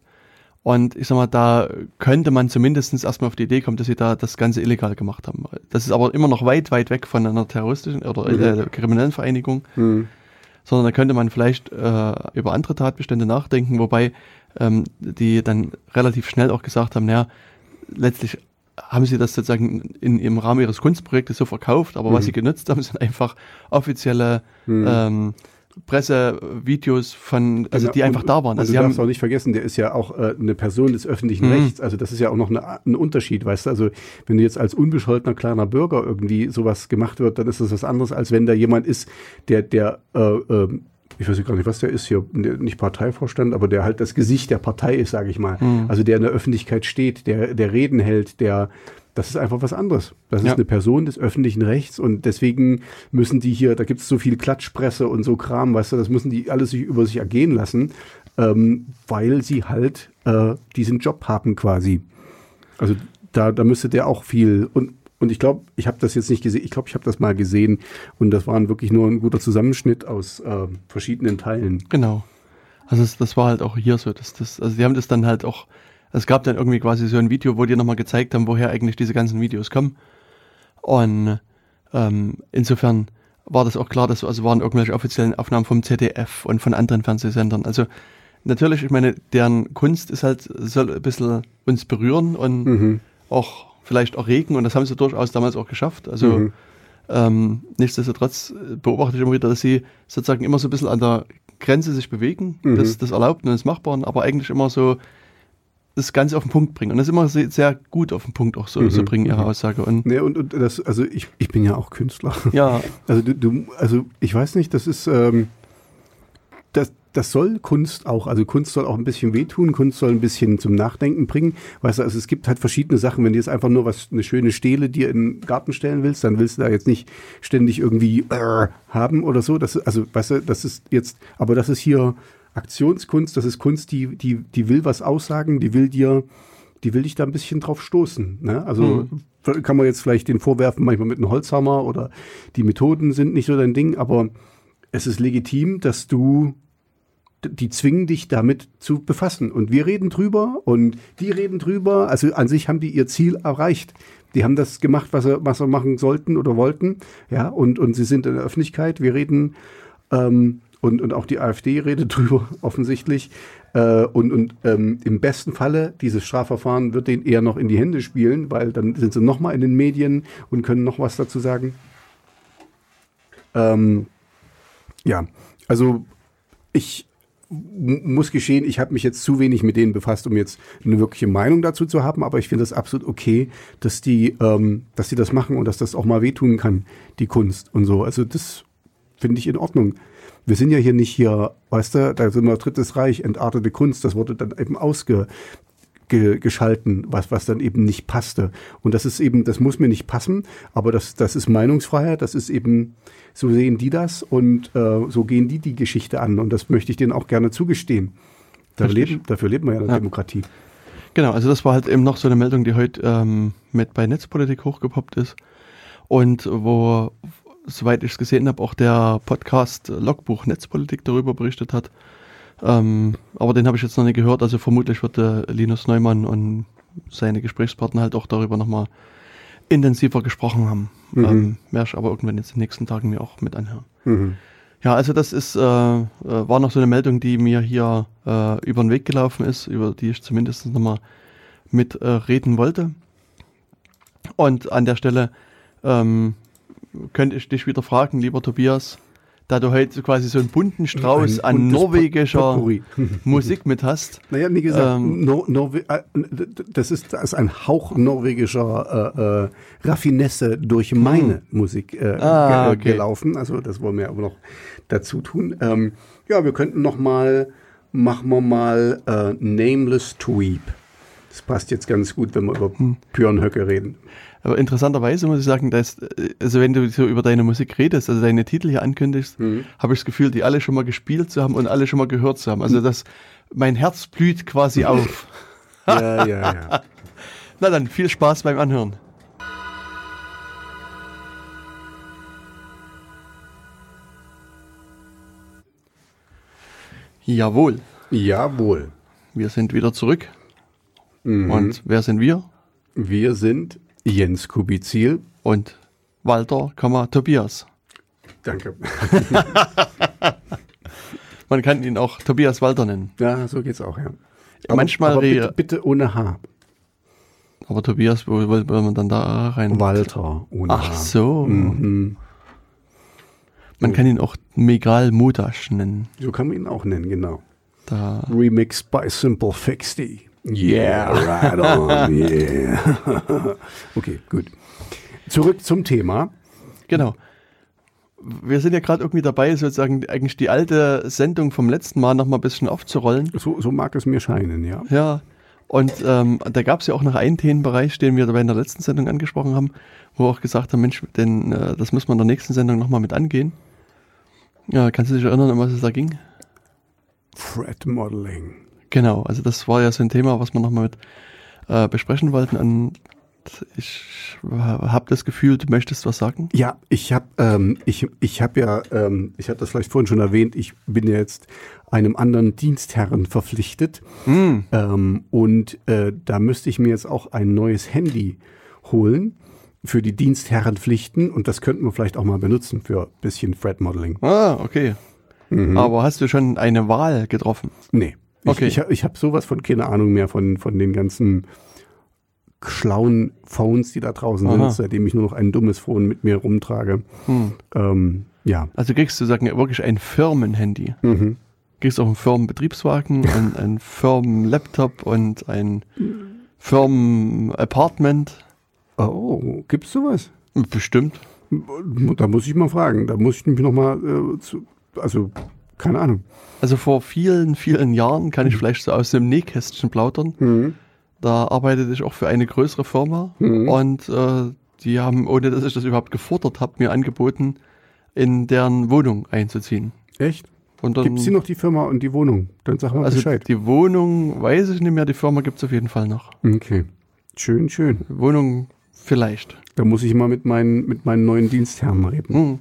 Und ich sag mal, da könnte man zumindest erstmal auf die Idee kommen, dass sie da das Ganze illegal gemacht haben. Das ist aber immer noch weit, weit weg von einer terroristischen oder mhm. äh, kriminellen Vereinigung. Mhm sondern da könnte man vielleicht äh, über andere Tatbestände nachdenken, wobei ähm, die dann relativ schnell auch gesagt haben, naja, letztlich haben sie das sozusagen in, im Rahmen ihres Kunstprojektes so verkauft, aber mhm. was sie genutzt haben, sind einfach offizielle mhm. ähm, Pressevideos von, also genau. die einfach da waren. Also, also du darfst auch nicht vergessen, der ist ja auch äh, eine Person des öffentlichen mhm. Rechts. Also das ist ja auch noch eine, ein Unterschied, weißt du. Also wenn du jetzt als unbescholtener kleiner Bürger irgendwie sowas gemacht wird, dann ist das was anderes, als wenn da jemand ist, der, der äh, äh, ich weiß gar nicht, was der ist hier, nicht Parteivorstand, aber der halt das Gesicht der Partei ist, sage ich mal. Mhm. Also der in der Öffentlichkeit steht, der, der Reden hält, der Das ist einfach was anderes. Das Ja. ist eine Person des öffentlichen Rechts und deswegen müssen die hier, da gibt es so viel Klatschpresse und so Kram, weißt du, das müssen die alles sich über sich ergehen lassen, ähm, weil sie halt äh, diesen Job haben quasi. Also da, da müsste der auch viel und und ich glaube, ich habe das jetzt nicht gesehen. Ich glaube, ich habe das mal gesehen und das war wirklich nur ein guter Zusammenschnitt aus äh, verschiedenen Teilen. Genau. Also das, das war halt auch hier so. dass das, also die haben das dann halt auch, es gab dann irgendwie quasi so ein Video, wo die nochmal gezeigt haben, woher eigentlich diese ganzen Videos kommen. Und ähm, insofern war das auch klar, dass also waren irgendwelche offiziellen Aufnahmen vom ZDF und von anderen Fernsehsendern. Also natürlich, ich meine, deren Kunst ist halt, soll ein bisschen uns berühren und Mhm. auch vielleicht erregen und das haben sie durchaus damals auch geschafft. Also Mhm. ähm, nichtsdestotrotz beobachte ich immer wieder, dass sie sozusagen immer so ein bisschen an der Grenze sich bewegen, Mhm. des, des Erlaubten und des Machbaren, aber eigentlich immer so das Ganze auf den Punkt bringen. Und das immer sehr, sehr gut auf den Punkt auch so, Mhm. so bringen ihre Aussage. Und Ne, und, und das, also ich, ich bin ja auch Künstler. ja, Also du, du also ich weiß nicht, das ist ähm, das, soll Kunst auch, also Kunst soll auch ein bisschen wehtun, Kunst soll ein bisschen zum Nachdenken bringen. Weißt du, also es gibt halt verschiedene Sachen, wenn du jetzt einfach nur was, eine schöne Stele dir in den Garten stellen willst, dann willst du da jetzt nicht ständig irgendwie äh, haben oder so. Das, also, weißt du, das ist jetzt, aber das ist hier Aktionskunst, das ist Kunst, die, die, die will was aussagen, die will dir, die will dich da ein bisschen drauf stoßen. Ne? Also kann man jetzt vielleicht den vorwerfen, manchmal mit einem Holzhammer oder die Methoden sind nicht so dein Ding, aber es ist legitim, dass du, die zwingen dich damit zu befassen. Und wir reden drüber und die reden drüber. Also an sich haben die ihr Ziel erreicht. Die haben das gemacht, was sie, was sie machen sollten oder wollten. Ja, und, und sie sind in der Öffentlichkeit. Wir reden, ähm, und, und auch die AfD redet drüber, offensichtlich. Äh, und und ähm, im besten Falle, dieses Strafverfahren wird denen eher noch in die Hände spielen, weil dann sind sie nochmal in den Medien und können noch was dazu sagen. Ähm, ja, also ich muss geschehen, ich habe mich jetzt zu wenig mit denen befasst, um jetzt eine wirkliche Meinung dazu zu haben, aber ich finde das absolut okay, dass die, ähm, dass die das machen und dass das auch mal wehtun kann, die Kunst und so. Also das finde ich in Ordnung. Wir sind ja hier nicht hier, weißt du, da sind wir Drittes Reich, entartete Kunst, das wurde dann eben ausge, ge, geschalten, was, was dann eben nicht passte. Und das ist eben, das muss mir nicht passen, aber das, das ist Meinungsfreiheit, das ist eben, so sehen die das und äh, so gehen die die Geschichte an und das möchte ich denen auch gerne zugestehen. Da leben, dafür leben wir ja in der Ja. Demokratie. Genau, also das war halt eben noch so eine Meldung, die heute ähm, mit bei Netzpolitik hochgepoppt ist und wo, soweit ich es gesehen habe, auch der Podcast Logbuch Netzpolitik darüber berichtet hat. Ähm, aber den habe ich jetzt noch nicht gehört, also vermutlich wird der Linus Neumann und seine Gesprächspartner halt auch darüber nochmal intensiver gesprochen haben. Mhm. Ähm, werde ich aber irgendwann jetzt in den nächsten Tagen mir auch mit anhören. Mhm. Ja, also das ist, äh, äh, war noch so eine Meldung, die mir hier äh, über den Weg gelaufen ist, über die ich zumindest nochmal mit äh, reden wollte. Und an der Stelle ähm, könnte ich dich wieder fragen, lieber Tobias, da du heute quasi so einen bunten Strauß Ein an norwegischer. Musik mit hast. Naja, wie gesagt, Ähm, Nor Norwe äh, das, ist, das ist ein Hauch norwegischer äh, äh, Raffinesse durch meine Musik äh, Hm. Ah, okay. gelaufen. Also das wollen wir aber noch dazu tun. Ähm, ja, wir könnten noch mal, machen wir mal äh, Nameless Tweep. Das passt jetzt ganz gut, wenn wir über Hm. Björn Höcke reden. Aber interessanterweise muss ich sagen, dass, äh, also wenn du so über deine Musik redest, also deine Titel hier ankündigst, Mhm. habe ich das Gefühl, die alle schon mal gespielt zu haben und alle schon mal gehört zu haben. Also das, mein Herz blüht quasi auf. ja, ja, ja. Na dann, viel Spaß beim Anhören. Jawohl, Jawohl. wir sind wieder zurück. Mhm. Und wer sind wir? Wir sind Jens Kubizil. Und Walter, Tobias. Danke. Man kann ihn auch Tobias Walter nennen. Ja, so geht's auch, ja. Manchmal aber bitte, bitte ohne H. Aber Tobias, wo will man dann da rein? Walter ohne Ach H. so. Mhm. Man kann ihn auch Megal Mudasch nennen. So kann man ihn auch nennen, genau. Da, Remixed by Simple Fixty. Yeah, right on, yeah. okay, gut. Zurück zum Thema. genau. Wir sind ja gerade irgendwie dabei, sozusagen eigentlich die alte Sendung vom letzten Mal noch mal ein bisschen aufzurollen. So, so mag es mir scheinen, ja. Ja. Und ähm, da gab es ja auch noch einen Themenbereich, den wir dabei in der letzten Sendung angesprochen haben, wo wir auch gesagt haben, Mensch, denn, äh, das müssen wir in der nächsten Sendung nochmal mit angehen. Ja, kannst du dich erinnern, um was es da ging? Threat Modeling. Genau, also das war ja so ein Thema, was wir nochmal mit äh, besprechen wollten. Und ich habe das Gefühl, du möchtest was sagen. Ja, ich habe ähm, ich, ich hab ja, ähm, ich hatte das vielleicht vorhin schon erwähnt, ich bin ja jetzt einem anderen Dienstherren verpflichtet. Mm. Ähm, und äh, da müsste ich mir jetzt auch ein neues Handy holen für die Dienstherrenpflichten und das könnten wir vielleicht auch mal benutzen für ein bisschen Thread Modeling. Ah, okay. Mhm. Aber hast du schon eine Wahl getroffen? Nee. Ich, Okay. ich, hab- ich habe sowas von keine Ahnung mehr von, von den ganzen schlauen Phones, die da draußen Aha. sind, seitdem ich nur noch ein dummes Phone mit mir rumtrage. Hm. Ähm, ja. Also kriegst du sagen wirklich ein Firmenhandy. Mhm. Kriegst auch einen Firmenbetriebswagen, ein, ein Firmenlaptop und ein Firmenapartment. Oh, gibt's sowas? Bestimmt. Da muss ich mal fragen. Da muss ich mich noch mal äh, zu, also keine Ahnung. Also vor vielen, vielen Jahren kann ich vielleicht so aus dem Nähkästchen plaudern. Mhm. Da arbeitete ich auch für eine größere Firma Mhm. und äh, die haben, ohne dass ich das überhaupt gefordert habe, mir angeboten, in deren Wohnung einzuziehen. Echt? Und dann, Gibt's hier noch die Firma und die Wohnung? Dann sag mal also Bescheid. die Wohnung weiß ich nicht mehr, die Firma gibt es auf jeden Fall noch. Okay. Schön, schön. Wohnung vielleicht. Da muss ich mal mit meinen, mit meinen neuen Dienstherren reden. Hm.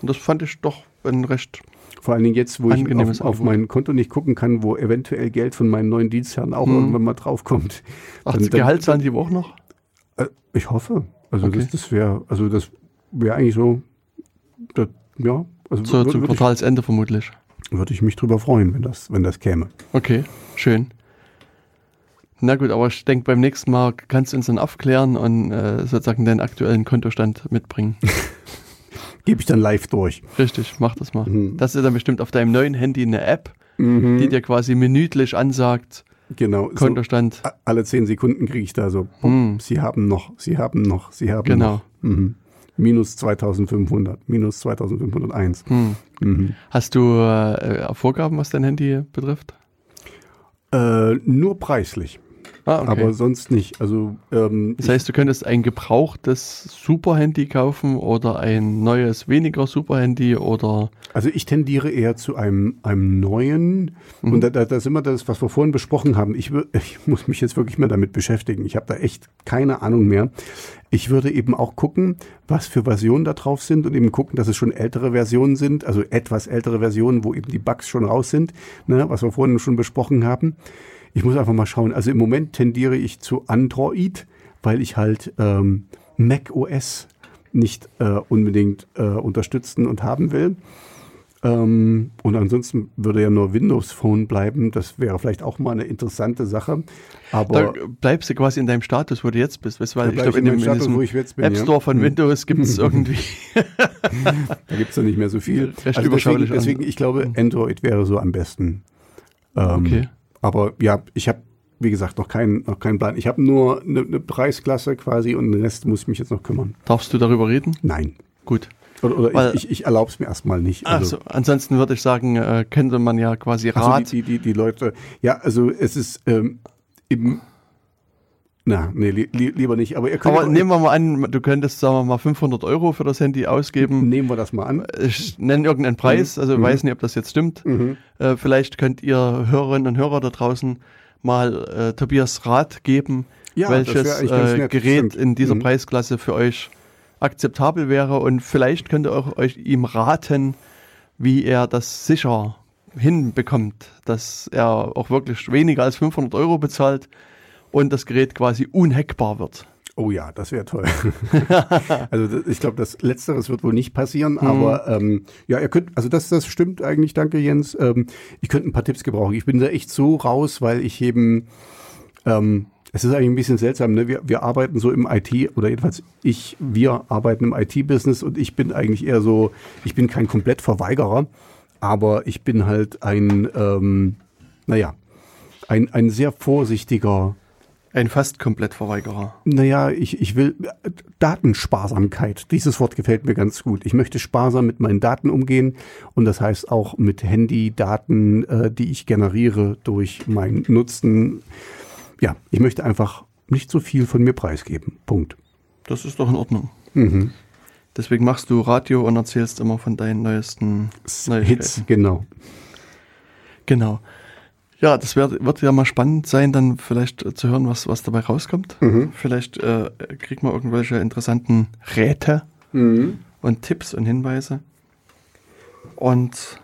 Und das fand ich doch ein recht. Vor allen Dingen jetzt, wo ich auf, auf mein Konto nicht gucken kann, wo eventuell Geld von meinen neuen Dienstherren auch Mhm. irgendwann mal draufkommt. Ach, Dann- Gehalt zahlen die auch noch? Äh, ich hoffe. Also Okay. das, das wäre, also das wäre eigentlich so, das, ja, also So würde zum ich, Quartalsende vermutlich. würd ich mich drüber freuen, wenn das, wenn das käme. Okay, schön. Na gut, aber ich denke, beim nächsten Mal kannst du uns dann aufklären und äh, sozusagen deinen aktuellen Kontostand mitbringen. Gebe ich dann live durch. Richtig, mach das mal. Mhm. Das ist dann bestimmt auf deinem neuen Handy eine App, Mhm. die dir quasi minütlich ansagt, genau. So, Kontostand. a- alle zehn Sekunden kriege ich da so, Mhm. Sie haben noch, Sie haben noch, Sie haben Genau. noch. Mhm. Minus 2500, minus 2501. Hm. Mhm. Hast du äh, Vorgaben, was dein Handy betrifft? Äh, nur preislich, Ah, okay. aber sonst nicht. Also ähm, das heißt, du könntest ein gebrauchtes Super-Handy kaufen oder ein neues, weniger Super-Handy oder. Also ich tendiere eher zu einem, einem neuen. Mhm. Und da, da, da sind wir das, was wir vorhin besprochen haben. Ich, ich muss mich jetzt wirklich mal damit beschäftigen. Ich habe da echt keine Ahnung mehr. Ich würde eben auch gucken, was für Versionen da drauf sind und eben gucken, dass es schon ältere Versionen sind, also etwas ältere Versionen, wo eben die Bugs schon raus sind, ne, was wir vorhin schon besprochen haben. Ich muss einfach mal schauen. Also im Moment tendiere ich zu Android, weil ich halt ähm, Mac OS nicht äh, unbedingt äh, unterstützen und haben will. Ähm, und ansonsten würde ja nur Windows Phone bleiben. Das wäre vielleicht auch mal eine interessante Sache. Da Aber bleibst du quasi in deinem Status, wo du jetzt bist. Weißt, weil Da ich glaube, in, in dem- in Status, wo ich diesem jetzt bin, App ja. Store von Hm. Windows gibt es irgendwie. da gibt es noch nicht mehr so viel. Also deswegen, deswegen, ich glaube, Android wäre so am besten. Ähm, Okay. Aber ja, ich habe, wie gesagt, noch keinen noch keinen Plan. Ich habe nur eine, eine Preisklasse quasi und den Rest muss ich mich jetzt noch kümmern. Darfst du darüber reden? Nein. Gut. Oder, oder Weil- ich, ich, ich erlaube es mir erstmal nicht. Also, ansonsten würde ich sagen, äh, könnte man ja quasi Also Rat. die, die, die, die Leute, ja, also es ist ähm, im, na, nee, li, li, lieber nicht, aber ihr könnt aber nehmen wir mal an, du könntest, sagen wir mal, 500 Euro für das Handy ausgeben. nehmen wir das mal an. Ich nenne irgendeinen Preis, also Mhm. weiß nicht, ob das jetzt stimmt. Mhm. Äh, vielleicht könnt ihr Hörerinnen und Hörer da draußen mal äh, Tobias Rat geben, Ja, welches äh, nett, Gerät stimmt. in dieser Mhm. Preisklasse für euch akzeptabel wäre und vielleicht könnt ihr auch euch ihm raten, wie er das sicher hinbekommt, dass er auch wirklich weniger als 500 Euro bezahlt und das Gerät quasi unhackbar wird. Oh ja, das wäre toll. also ich glaube, das Letzteres wird wohl nicht passieren, Mhm. aber ähm, ja, ihr könnt, also das, das stimmt eigentlich, danke Jens. Ähm, ich könnte ein paar Tipps gebrauchen. Ich bin da echt so raus, weil ich eben, ähm, es ist eigentlich ein bisschen seltsam, ne? wir, wir arbeiten so im IT, oder jedenfalls ich, wir arbeiten im IT-Business und ich bin eigentlich eher so, ich bin kein Komplettverweigerer, aber ich bin halt ein, ähm, naja, ein, ein sehr vorsichtiger Ein fast Komplettverweigerer. naja, ich, ich will Datensparsamkeit. Dieses Wort gefällt mir ganz gut. Ich möchte sparsam mit meinen Daten umgehen und das heißt auch mit Handydaten, äh, die ich generiere durch mein Nutzen. ja, ich möchte einfach nicht so viel von mir preisgeben. Punkt. Das ist doch in Ordnung. Mhm. Deswegen machst du Radio und erzählst immer von deinen neuesten Hits, genau. Genau. Ja, das wird, wird ja mal spannend sein, dann vielleicht äh, zu hören, was, was dabei rauskommt. Mhm. Vielleicht äh, kriegt man irgendwelche interessanten Räte Mhm. und Tipps und Hinweise. Und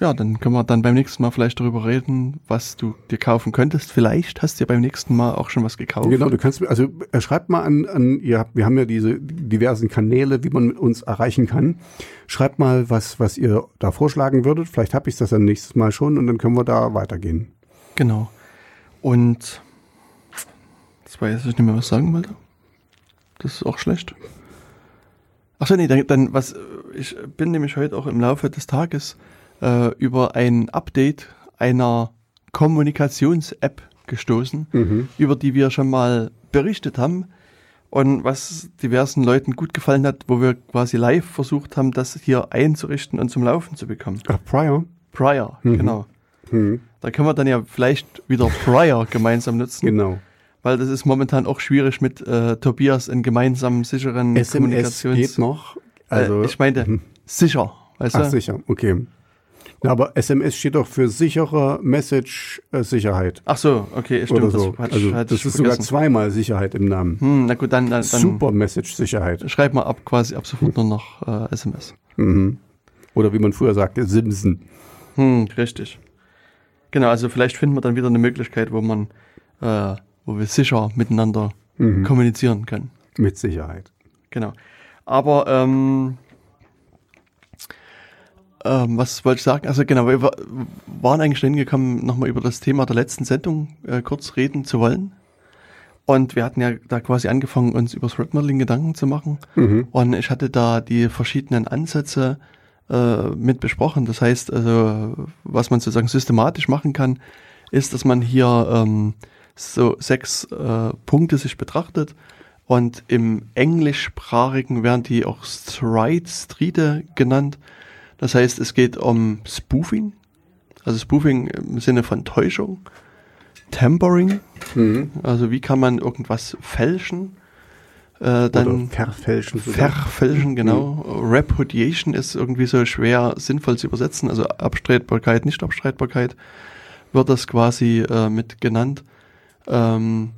ja, dann können wir dann beim nächsten Mal vielleicht darüber reden, was du dir kaufen könntest. Vielleicht hast du ja beim nächsten Mal auch schon was gekauft. Genau, du kannst also äh, schreibt mal an, an ihr wir haben ja diese diversen Kanäle, wie man mit uns erreichen kann. Schreibt mal, was, was ihr da vorschlagen würdet. Vielleicht habe ich das dann nächstes Mal schon und dann können wir da weitergehen. Genau. Und das weiß ich nicht mehr, was sagen wollte. Das ist auch schlecht. Achso, nee, dann, dann was, ich bin nämlich heute auch im Laufe des Tages äh, über ein Update einer Kommunikations-App gestoßen, Mhm. über die wir schon mal berichtet haben und was diversen Leuten gut gefallen hat, wo wir quasi live versucht haben, das hier einzurichten und zum Laufen zu bekommen. Ach, Prior. Prior, Mhm. genau. Mhm. Da können wir dann ja vielleicht wieder Prior gemeinsam nutzen. Genau. Weil das ist momentan auch schwierig mit äh, Tobias in gemeinsamen, sicheren SMS geht noch. Also, äh, ich meinte, Mhm. sicher, weißt Ach, du? sicher, okay. Ja, aber SMS steht doch für sichere Message-Sicherheit. Ach so, okay, stimmt. Oder so. Das, also, ich, hatte das ist sogar zweimal Sicherheit im Namen. Hm, na gut, dann, dann, dann Super Message-Sicherheit. schreib mal ab, quasi ab sofort nur noch äh, SMS. Mhm. Oder wie man früher sagte, Simsen. Hm, richtig. Genau, also vielleicht finden wir dann wieder eine Möglichkeit, wo man, äh, wo wir sicher miteinander Mhm. kommunizieren können. Mit Sicherheit. Genau. Aber ähm, ähm, was wollte ich sagen? Also genau, wir wa- waren eigentlich dahin gekommen, nochmal über das Thema der letzten Sendung äh, kurz reden zu wollen. Und wir hatten ja da quasi angefangen, uns über Threat Modeling Gedanken zu machen. Mhm. Und ich hatte da die verschiedenen Ansätze äh, mit besprochen. Das heißt, also, was man sozusagen systematisch machen kann, ist, dass man hier ähm, so sechs äh, Punkte sich betrachtet. Und im Englischsprachigen werden die auch Stride, Stride genannt. Das heißt, es geht um Spoofing, also Spoofing im Sinne von Täuschung, Tampering, Mhm. also wie kann man irgendwas fälschen, äh, dann Oder verfälschen. sogar. Verfälschen, genau. Repudiation ist irgendwie so schwer sinnvoll zu übersetzen, also Abstreitbarkeit, Nicht-Abstreitbarkeit wird das quasi äh, mit genannt. Ähm,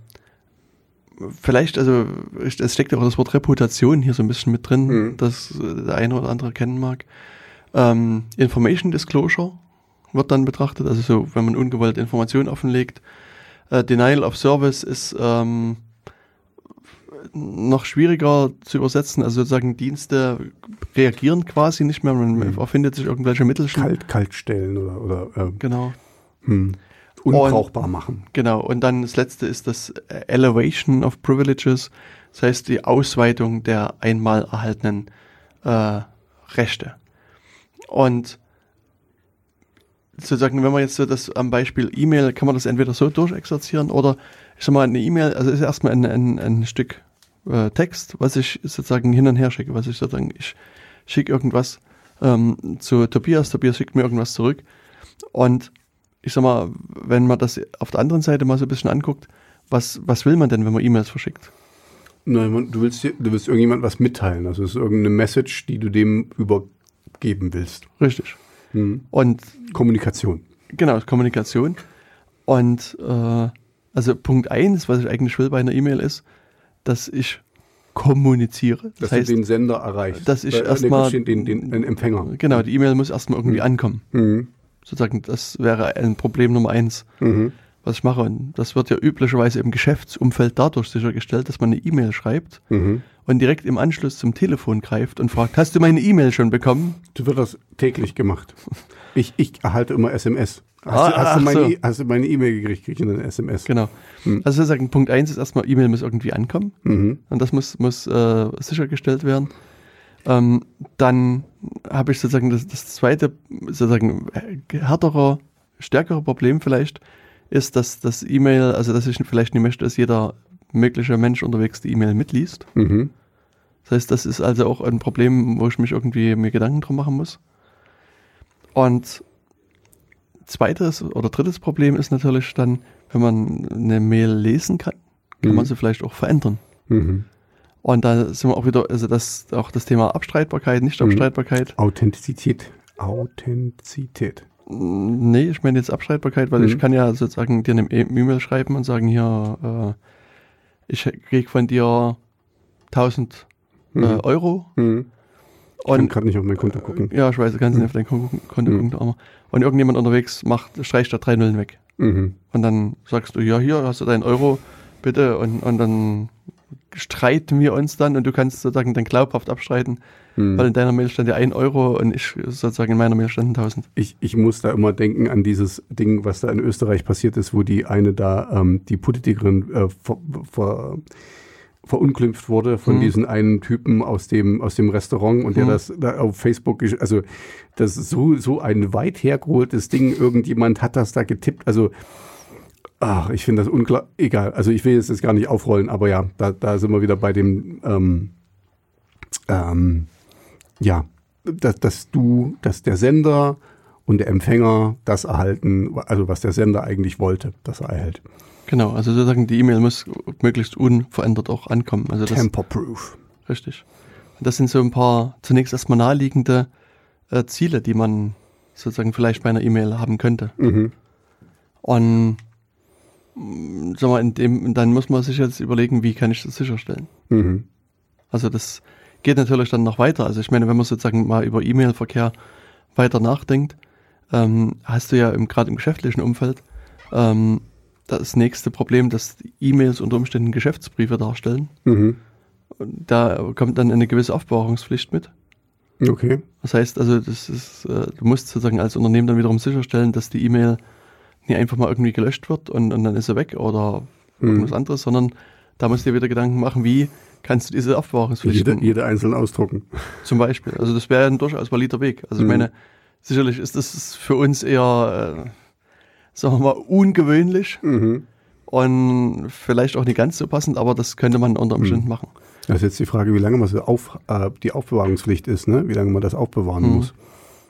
vielleicht, also es steckt ja auch das Wort Reputation hier so ein bisschen mit drin, Mhm. das äh, der eine oder andere kennen mag. Ähm, Information Disclosure wird dann betrachtet, also so, wenn man ungewollt Informationen offenlegt. Äh, Denial of Service ist ähm, noch schwieriger zu übersetzen, also sozusagen Dienste reagieren quasi nicht mehr, man Mhm. erfindet sich irgendwelche Mittelchen. Kalt, kalt stellen oder, oder äh, Genau, hm. unbrauchbar machen. genau. Und dann das letzte ist das Elevation of Privileges, das heißt die Ausweitung der einmal erhaltenen äh, Rechte. Und sozusagen, wenn man jetzt so das am Beispiel E-Mail, kann man das entweder so durchexerzieren oder ich sag mal, eine E-Mail, also ist erstmal ein, ein, ein Stück äh, Text, was ich sozusagen hin und her schicke, was ich sozusagen, ich schicke irgendwas ähm, zu Tobias, Tobias schickt mir irgendwas zurück und ich sag mal, wenn man das auf der anderen Seite mal so ein bisschen anguckt, was, was will man denn, wenn man E-Mails verschickt? Nein, du willst, du willst irgendjemand was mitteilen. Also es ist irgendeine Message, die du dem übergeben willst. Richtig. Hm. Und Kommunikation. Genau, Kommunikation. Und äh, also Punkt eins, was ich eigentlich will bei einer E-Mail ist, dass ich kommuniziere. Dass Das heißt, du den Sender erreichst. dass ich Äh, erstmal- den, den, den Empfänger. genau, die E-Mail muss erstmal irgendwie Mhm. ankommen. Mhm. Sozusagen, das wäre ein Problem Nummer eins, Mhm. was ich mache. Und das wird ja üblicherweise im Geschäftsumfeld dadurch sichergestellt, dass man eine E-Mail schreibt Mhm. und direkt im Anschluss zum Telefon greift und fragt, hast du meine E-Mail schon bekommen? Du wird das täglich gemacht. Ich, ich erhalte immer SMS. Hast, Ah, du, hast, du meine, so. E- hast du meine E-Mail gekriegt, krieg ich eine SMS. Genau. Mhm. Also sozusagen Punkt eins ist erstmal, E-Mail muss irgendwie ankommen. Mhm. Und das muss, muss äh, sichergestellt werden. Ähm, dann habe ich sozusagen das, das zweite, sozusagen äh, härtere, stärkere Problem vielleicht, ist, dass das E-Mail, also dass ich vielleicht nicht möchte, dass jeder mögliche Mensch unterwegs die E-Mail mitliest. Mhm. Das heißt, das ist also auch ein Problem, wo ich mich irgendwie mir Gedanken drum machen muss. Und zweites oder drittes Problem ist natürlich dann, wenn man eine Mail lesen kann, kann Mhm. man sie vielleicht auch verändern. Mhm. Und da sind wir auch wieder, also das auch das Thema Abstreitbarkeit, Mhm. Nicht-Abstreitbarkeit. Authentizität. Authentizität. Mm, Nee, ich meine jetzt Abstreitbarkeit, weil Mhm. ich kann ja sozusagen dir eine E- E-Mail schreiben und sagen, hier, äh, ich krieg von dir 1000 äh, Mhm. Euro. Mhm. Ich kann Und gerade nicht auf mein Konto gucken. ja, ich weiß, du kannst nicht auf dein Konto, Mhm. gucken, aber und irgendjemand unterwegs macht, streicht da drei Nullen weg. Mhm. Und dann sagst du, ja, hier hast du deinen Euro, bitte. Und, und dann streiten wir uns dann und du kannst sozusagen dann glaubhaft abstreiten, Mhm. weil in deiner Mail stand ja 1 Euro und ich sozusagen in meiner Mail standen 1000. Ich, ich muss da immer denken an dieses Ding, was da in Österreich passiert ist, wo die eine da, ähm, die Politikerin äh, ver, ver, verunglimpft wurde von Mhm. diesem einen Typen aus dem, aus dem Restaurant und der Mhm. das da auf Facebook, also das ist so, so ein weit hergeholtes Ding, irgendjemand hat das da getippt, also ach, ich finde das unklar, egal, also ich will jetzt das gar nicht aufrollen, aber ja, da, da sind wir wieder bei dem, ähm, ähm, ja, dass, dass du, dass der Sender und der Empfänger das erhalten, also was der Sender eigentlich wollte, das er erhält. Genau, also sozusagen die E-Mail muss möglichst unverändert auch ankommen. Also das Tamper-proof. richtig. Und das sind so ein paar zunächst erstmal naheliegende äh, Ziele, die man sozusagen vielleicht bei einer E-Mail haben könnte. Mhm. Und mm, sag mal, in dem, dann muss man sich jetzt überlegen, wie kann ich das sicherstellen. Mhm. Also das geht natürlich dann noch weiter. Also ich meine, wenn man sozusagen mal über E-Mail-Verkehr weiter nachdenkt, ähm, hast du ja gerade im geschäftlichen Umfeld ähm, das nächste Problem, dass die E-Mails unter Umständen Geschäftsbriefe darstellen. Mhm. Da kommt dann eine gewisse Aufbewahrungspflicht mit. Okay. Das heißt also, das ist, äh, du musst sozusagen als Unternehmen dann wiederum sicherstellen, dass die E-Mail nicht einfach mal irgendwie gelöscht wird und, und dann ist sie weg oder irgendwas Mhm. anderes, sondern da musst du dir wieder Gedanken machen, wie kannst du diese Aufbewahrungspflicht Jede, jede einzeln ausdrucken. Zum Beispiel. Also das wäre ein durchaus valider Weg. Also ich Mhm. meine, sicherlich ist das für uns eher, äh, sagen wir mal, ungewöhnlich Mhm. und vielleicht auch nicht ganz so passend, aber das könnte man unter Umständen Mhm. machen. Das ist jetzt die Frage, wie lange man so auf, äh, die Aufbewahrungspflicht ist, ne? wie lange man das aufbewahren Mhm. muss.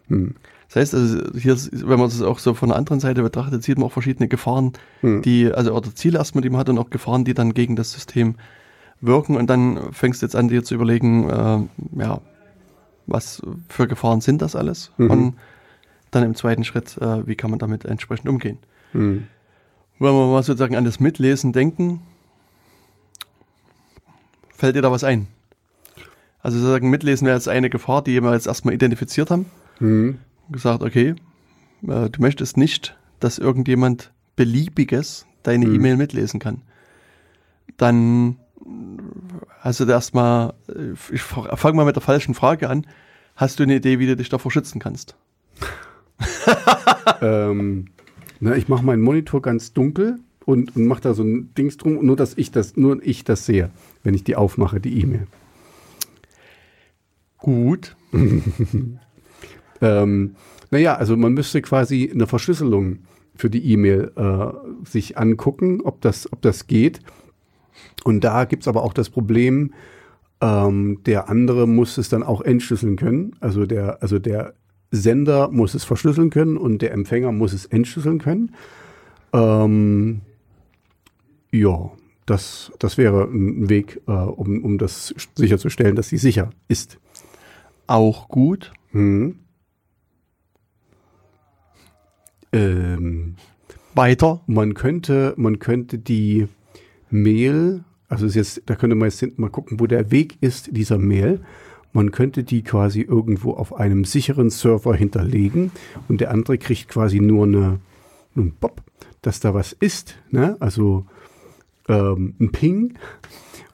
Mhm. Das heißt, also hier, wenn man das auch so von der anderen Seite betrachtet, sieht man auch verschiedene Gefahren, Mhm. die, also oder Ziele erstmal, die man hat und auch Gefahren, die dann gegen das System wirken und dann fängst du jetzt an, dir zu überlegen, äh, ja, was für Gefahren sind das alles? Mhm. Und dann im zweiten Schritt, äh, wie kann man damit entsprechend umgehen? Mhm. Wenn wir mal sozusagen an das Mitlesen denken, fällt dir da was ein? Also sozusagen Mitlesen wäre jetzt eine Gefahr, die wir jetzt erstmal identifiziert haben. Mhm. Gesagt, okay, äh, du möchtest nicht, dass irgendjemand beliebiges deine Mhm. E-Mail mitlesen kann. Dann hast du da erstmal, äh, ich fange mal mit der falschen Frage an. Hast du eine Idee, wie du dich davor schützen kannst? ähm, na, ich mache meinen Monitor ganz dunkel und, und mache da so ein Dings drum, nur dass ich das, nur ich das sehe, wenn ich die aufmache, die E-Mail. Gut. Ähm, naja, also man müsste quasi eine Verschlüsselung für die E-Mail äh, sich angucken, ob das, ob das geht. Und da gibt's aber auch das Problem, ähm, der andere muss es dann auch entschlüsseln können. Also der, also der Sender muss es verschlüsseln können und der Empfänger muss es entschlüsseln können. Ähm, ja, das, das wäre ein Weg, äh, um, um das sicherzustellen, dass sie sicher ist. Auch gut. Mhm. Ähm, Weiter. man könnte, man könnte die Mail, also jetzt, da könnte man jetzt mal gucken, wo der Weg ist dieser Mail. Man könnte die quasi irgendwo auf einem sicheren Server hinterlegen und der andere kriegt quasi nur eine, einen Pop, dass da was ist, ne? Also ähm, ein Ping.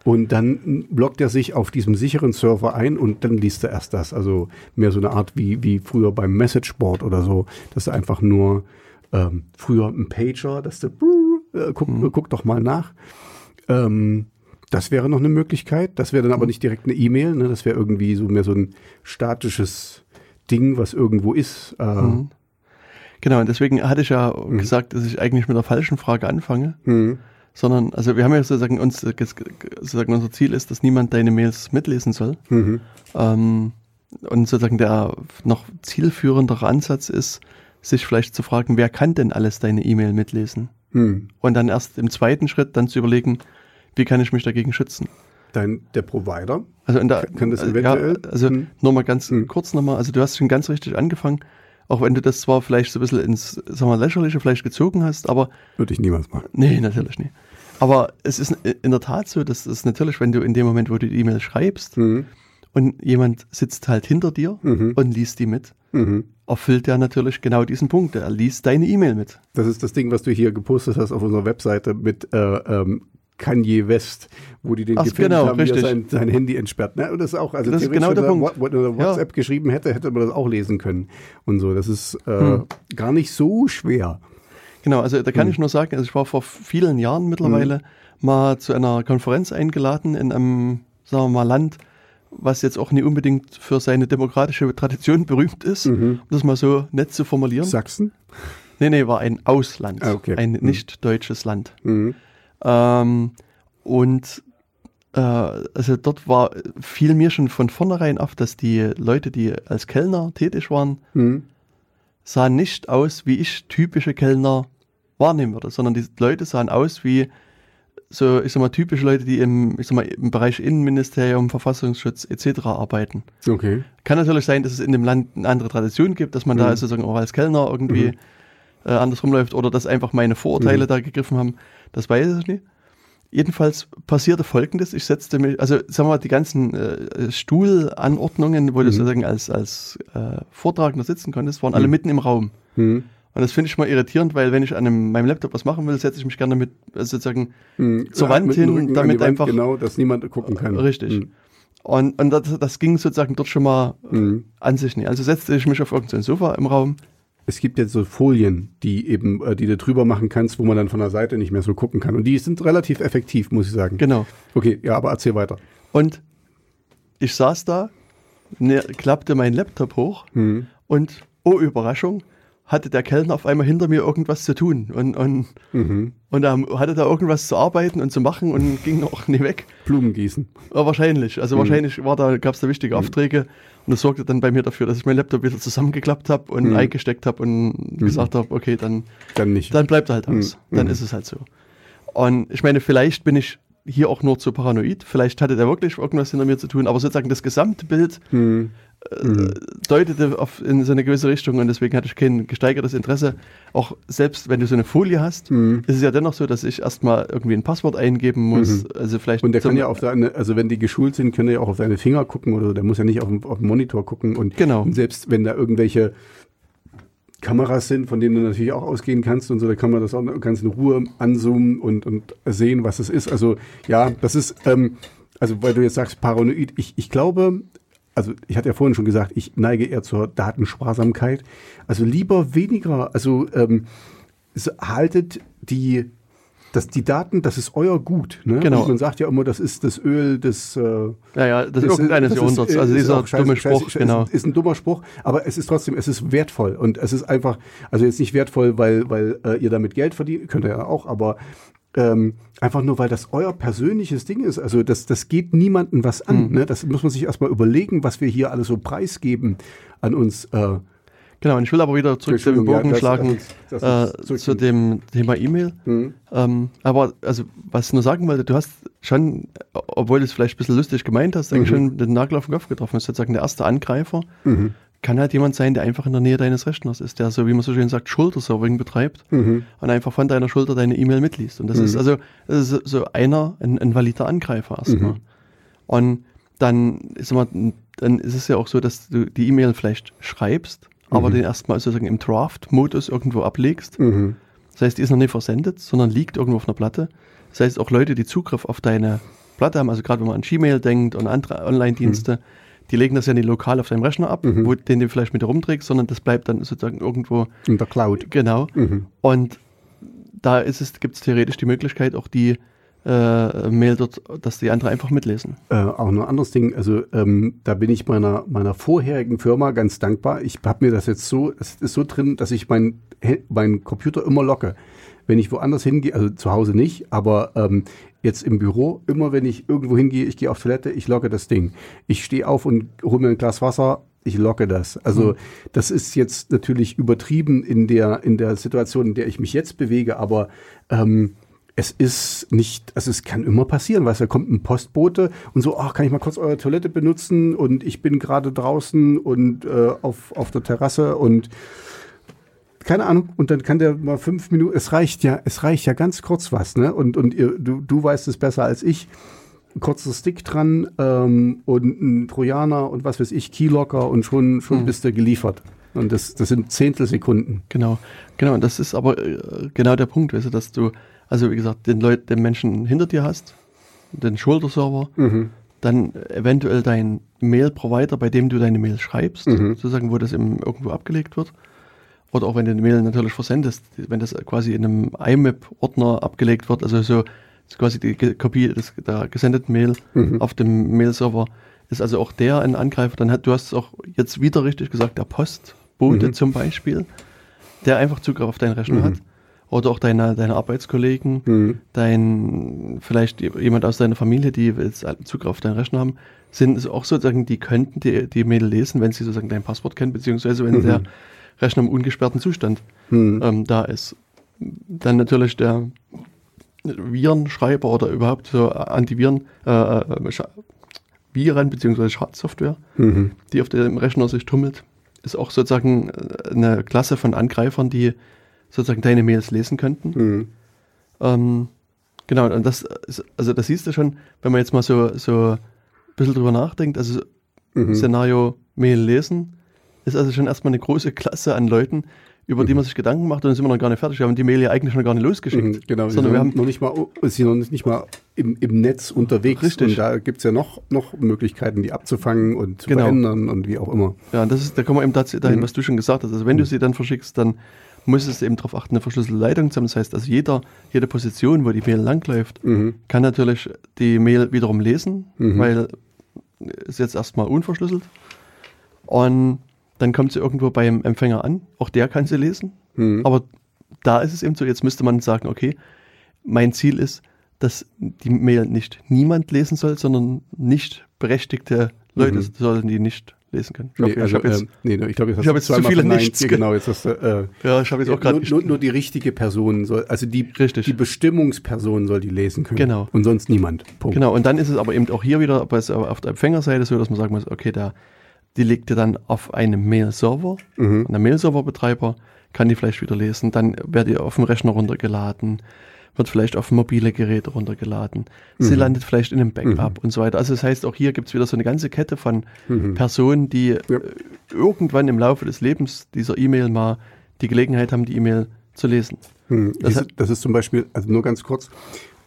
Und dann loggt er sich auf diesem sicheren Server ein und dann liest er erst das. Also mehr so eine Art wie, wie früher beim Messageboard oder so, dass er einfach nur ähm, früher ein Pager, dass der äh, guck, Mhm. guck doch mal nach. Ähm, das wäre noch eine Möglichkeit. Das wäre dann aber nicht direkt eine E-Mail. Ne? Das wäre irgendwie so mehr so ein statisches Ding, was irgendwo ist. Äh, Mhm. Genau, und deswegen hatte ich ja Mhm. gesagt, dass ich eigentlich mit der falschen Frage anfange, mhm. sondern, also wir haben ja sozusagen uns, sozusagen unser Ziel ist, dass niemand deine Mails mitlesen soll. Mhm. Ähm, und sozusagen der noch zielführendere Ansatz ist, sich vielleicht zu fragen, wer kann denn alles deine E-Mail mitlesen? Hm. Und dann erst im zweiten Schritt dann zu überlegen, wie kann ich mich dagegen schützen. Dein, der Provider? Also in der, kann das eventuell? Ja, also hm. nur mal ganz hm. kurz nochmal, also du hast schon ganz richtig angefangen, auch wenn du das zwar vielleicht so ein bisschen ins, sagen wir, lächerliche vielleicht gezogen hast, aber... Würde ich niemals machen. Nee, natürlich nicht. Aber es ist in der Tat so, dass es natürlich, wenn du in dem Moment, wo du die E-Mail schreibst mhm. und jemand sitzt halt hinter dir mhm. und liest die mit, mhm. erfüllt er natürlich genau diesen Punkt. Er liest deine E-Mail mit. Das ist das Ding, was du hier gepostet hast auf unserer Webseite mit äh, ähm, Kanye West, wo die den Ach, gefilmt genau, haben, wie er sein, sein, Handy entsperrt. Ne? Und das ist auch, also das ist genau der Punkt. Wenn er WhatsApp ja. geschrieben hätte, hätte man das auch lesen können und so. Das ist äh, hm. gar nicht so schwer. Genau, also da kann hm. ich nur sagen, also ich war vor vielen Jahren mittlerweile hm. mal zu einer Konferenz eingeladen in einem, sagen wir mal, Land, was jetzt auch nicht unbedingt für seine demokratische Tradition berühmt ist, mhm. um das mal so nett zu formulieren. Sachsen? Nee, nee, war ein Ausland, ah, okay. ein mhm. nicht deutsches Land. Mhm. Ähm, und äh, also dort war, fiel mir schon von vornherein auf, dass die Leute, die als Kellner tätig waren, mhm. sahen nicht aus, wie ich typische Kellner wahrnehmen würde, sondern die Leute sahen aus wie so, ich sag mal, typische Leute, die im, ich sag mal, im Bereich Innenministerium, Verfassungsschutz etc. arbeiten. Okay. Kann natürlich sein, dass es in dem Land eine andere Tradition gibt, dass man mhm. da sozusagen auch als Kellner irgendwie mhm. äh, anders rumläuft oder dass einfach meine Vorurteile mhm. da gegriffen haben. Das weiß ich nicht. Jedenfalls passierte folgendes, ich setzte mich, also sagen wir mal, die ganzen äh, Stuhlanordnungen, wo mhm. du sozusagen als, als äh, Vortragender sitzen konntest, waren mhm. alle mitten im Raum. Mhm. Und das finde ich mal irritierend, weil wenn ich an einem, meinem Laptop was machen will, setze ich mich gerne mit also sozusagen mhm. zur ja, Wand hin, damit Wand, einfach. Genau, dass niemand gucken kann. Richtig. Mhm. Und, und das, das ging sozusagen dort schon mal mhm. an sich nicht. Also setzte ich mich auf irgendein Sofa im Raum, es gibt jetzt so Folien, die eben, äh, die du drüber machen kannst, wo man dann von der Seite nicht mehr so gucken kann. Und die sind relativ effektiv, muss ich sagen. Genau. Okay, ja, aber erzähl weiter. Und ich saß da, ne, klappte meinen Laptop hoch mhm. und, oh Überraschung, hatte der Kellner auf einmal hinter mir irgendwas zu tun und, und, mhm. und er hatte da irgendwas zu arbeiten und zu machen und ging auch nicht weg. Blumen gießen. Ja, wahrscheinlich. Also mhm. wahrscheinlich war da, gab es da wichtige mhm. Aufträge und das sorgte dann bei mir dafür, dass ich meinen Laptop wieder zusammengeklappt habe und mhm. eingesteckt habe und mhm. gesagt habe, okay, dann, dann, nicht. dann bleibt er halt aus. Dann ist es halt so. Und ich meine, vielleicht bin ich hier auch nur zu paranoid. Vielleicht hatte der wirklich irgendwas hinter mir zu tun, aber sozusagen das Gesamtbild mhm mhm. deutete auf, in so eine gewisse Richtung und deswegen hatte ich kein gesteigertes Interesse. Auch selbst wenn du so eine Folie hast, mhm. ist es ja dennoch so, dass ich erstmal irgendwie ein Passwort eingeben muss. Mhm. Also vielleicht und der kann ja auf deine, also wenn die geschult sind, können ja auch auf deine Finger gucken oder der muss ja nicht auf, auf den Monitor gucken und, genau. und selbst wenn da irgendwelche Kameras sind, von denen du natürlich auch ausgehen kannst und so, da kann man das auch ganz in Ruhe anzoomen und, und sehen, was es ist. Also ja, das ist, ähm, also weil du jetzt sagst paranoid, ich, ich glaube, also ich hatte ja vorhin schon gesagt, ich neige eher zur Datensparsamkeit. Also lieber weniger, also ähm, haltet die, das, die Daten, das ist euer Gut. Ne? Genau. Und man sagt ja immer, das ist das Öl des. Äh, ja, ja, das, ist irgendeines Jahrhunderts. Also dieser scheiße, dumme Spruch, scheiße, genau. Ist, ist, ein dummer Spruch, aber es ist trotzdem, es ist wertvoll. Und es ist einfach, also jetzt nicht wertvoll, weil, weil äh, ihr damit Geld verdient, könnt ihr ja auch, aber ähm, einfach nur, weil das euer persönliches Ding ist. Also das, das geht niemandem was an. Mhm. Ne? Das muss man sich erstmal überlegen, was wir hier alles so preisgeben an uns. Äh, Genau, und ich will aber wieder zurück zu dem Bogen ja, schlagen das, das äh, zu dem Thema E-Mail. Mhm. Ähm, aber also, was ich nur sagen wollte, du hast schon, obwohl du es vielleicht ein bisschen lustig gemeint hast, eigentlich mhm. schon den Nagel auf den Kopf getroffen. Das ist sozusagen der erste Angreifer. Mhm kann halt jemand sein, der einfach in der Nähe deines Rechners ist, der so, wie man so schön sagt, Schulterserving betreibt mhm. und einfach von deiner Schulter deine E-Mail mitliest. Und das mhm. ist also das ist so einer, ein, ein valider Angreifer erstmal. Mhm. Und dann ist, immer, dann ist es ja auch so, dass du die E-Mail vielleicht schreibst, aber mhm. den erstmal sozusagen im Draft-Modus irgendwo ablegst. Mhm. Das heißt, die ist noch nicht versendet, sondern liegt irgendwo auf einer Platte. Das heißt, auch Leute, die Zugriff auf deine Platte haben, also gerade wenn man an Gmail denkt und andere Online-Dienste, mhm die legen das ja nicht lokal auf deinem Rechner ab, mhm. wo den du vielleicht mit rumträgst, sondern das bleibt dann sozusagen irgendwo in der Cloud. Genau. Mhm. Und da gibt es theoretisch die Möglichkeit, auch die äh, Mail dort, dass die andere einfach mitlesen. Äh, auch noch ein anderes Ding, also ähm, da bin ich meiner, meiner vorherigen Firma ganz dankbar. Ich habe mir das jetzt so, es ist so drin, dass ich meinen mein Computer immer locke. Wenn ich woanders hingehe, also zu Hause nicht, aber ähm, jetzt im Büro, immer wenn ich irgendwo hingehe, ich gehe auf Toilette, ich logge das Ding. Ich stehe auf und hole mir ein Glas Wasser, ich locke das. Also mhm. das ist jetzt natürlich übertrieben in der, in der Situation, in der ich mich jetzt bewege, aber ähm, es ist nicht, also es kann immer passieren, weißt du, da kommt ein Postbote und so, ach, kann ich mal kurz eure Toilette benutzen und ich bin gerade draußen und äh, auf, auf der Terrasse und keine Ahnung, und dann kann der mal fünf Minuten, es reicht ja, es reicht ja ganz kurz was, ne? Und, und ihr, du, du weißt es besser als ich. Ein kurzer Stick dran ähm, und ein Trojaner und was weiß ich, Keylocker und schon, schon hm. bist du geliefert. Und das, das sind Zehntelsekunden. Genau, genau. Und das ist aber äh, genau der Punkt, weißt du, dass du, also wie gesagt, den Leut, den Menschen hinter dir hast, den Schulterserver, mhm. dann eventuell dein Mail-Provider, bei dem du deine Mail schreibst, mhm. sozusagen, wo das im, irgendwo abgelegt wird. Oder auch wenn du eine Mail natürlich versendest, wenn das quasi in einem IMAP-Ordner abgelegt wird, also so quasi die Kopie des, der gesendeten Mail mhm. auf dem Mail-Server, ist also auch der ein Angreifer. Dann hat, du hast es auch jetzt wieder richtig gesagt, der Postbote mhm. zum Beispiel, der einfach Zugriff auf deinen Rechner mhm. hat. Oder auch deine, deine Arbeitskollegen, mhm. dein, vielleicht jemand aus deiner Familie, die jetzt Zugriff auf deinen Rechner haben, sind auch sozusagen, die könnten die, die Mail lesen, wenn sie sozusagen dein Passwort kennen, beziehungsweise wenn der Rechner im ungesperrten Zustand hm. ähm, da ist. Dann natürlich der Virenschreiber oder überhaupt so Antiviren, äh, äh Viren bzw. Schadsoftware, mhm. die auf dem Rechner sich tummelt, ist auch sozusagen äh, eine Klasse von Angreifern, die sozusagen deine Mails lesen könnten. Mhm. Ähm, genau, und das ist, also das siehst du schon, wenn man jetzt mal so, so ein bisschen drüber nachdenkt, also mhm. Szenario Mail lesen, ist also schon erstmal eine große Klasse an Leuten, über mhm. die man sich Gedanken macht und dann sind wir noch gar nicht fertig. Wir haben die Mail ja eigentlich noch gar nicht losgeschickt. Mhm, genau, sondern wir haben noch nicht mal, sie noch nicht mal im, im Netz unterwegs. Richtig. Und da gibt es ja noch, noch Möglichkeiten, die abzufangen und zu genau. verändern und wie auch immer. Ja, das ist, da kommen wir eben dahin, mhm. was du schon gesagt hast. Also wenn du mhm. sie dann verschickst, dann musstest du eben darauf achten, eine verschlüsselte Leitung zu haben. Das heißt, also jeder, jede Position, wo die Mail langläuft, mhm. kann natürlich die Mail wiederum lesen, mhm. weil ist jetzt erstmal unverschlüsselt. Und dann kommt sie irgendwo beim Empfänger an, auch der kann sie lesen, mhm. aber da ist es eben so, jetzt müsste man sagen, okay, mein Ziel ist, dass die Mail nicht niemand lesen soll, sondern nicht berechtigte Leute mhm. sollen die nicht lesen können. Ich nee, also, ich jetzt, äh, nee, ich glaube, ich habe jetzt zu viele nichts. Genau, jetzt hast äh, ja, ich habe jetzt auch gerade nur, nur, nur, die richtige Person soll, also die, Richtig. die Bestimmungsperson soll die lesen können. Genau. Und sonst niemand. Punkt. Genau. Und dann ist es aber eben auch hier wieder auf der Empfängerseite so, dass man sagen muss, okay, der die legt ihr dann auf einem Mail-Server. Mhm. Und der Mail-Server-Betreiber kann die vielleicht wieder lesen. Dann wird die auf dem Rechner runtergeladen, wird vielleicht auf mobile Geräte runtergeladen. Mhm. Sie landet vielleicht in einem Backup mhm. und so weiter. Also das heißt, auch hier gibt es wieder so eine ganze Kette von mhm. Personen, die ja. Äh, irgendwann im Laufe des Lebens dieser E-Mail mal die Gelegenheit haben, die E-Mail zu lesen. Mhm. Das, das, ist zum Beispiel, also nur ganz kurz,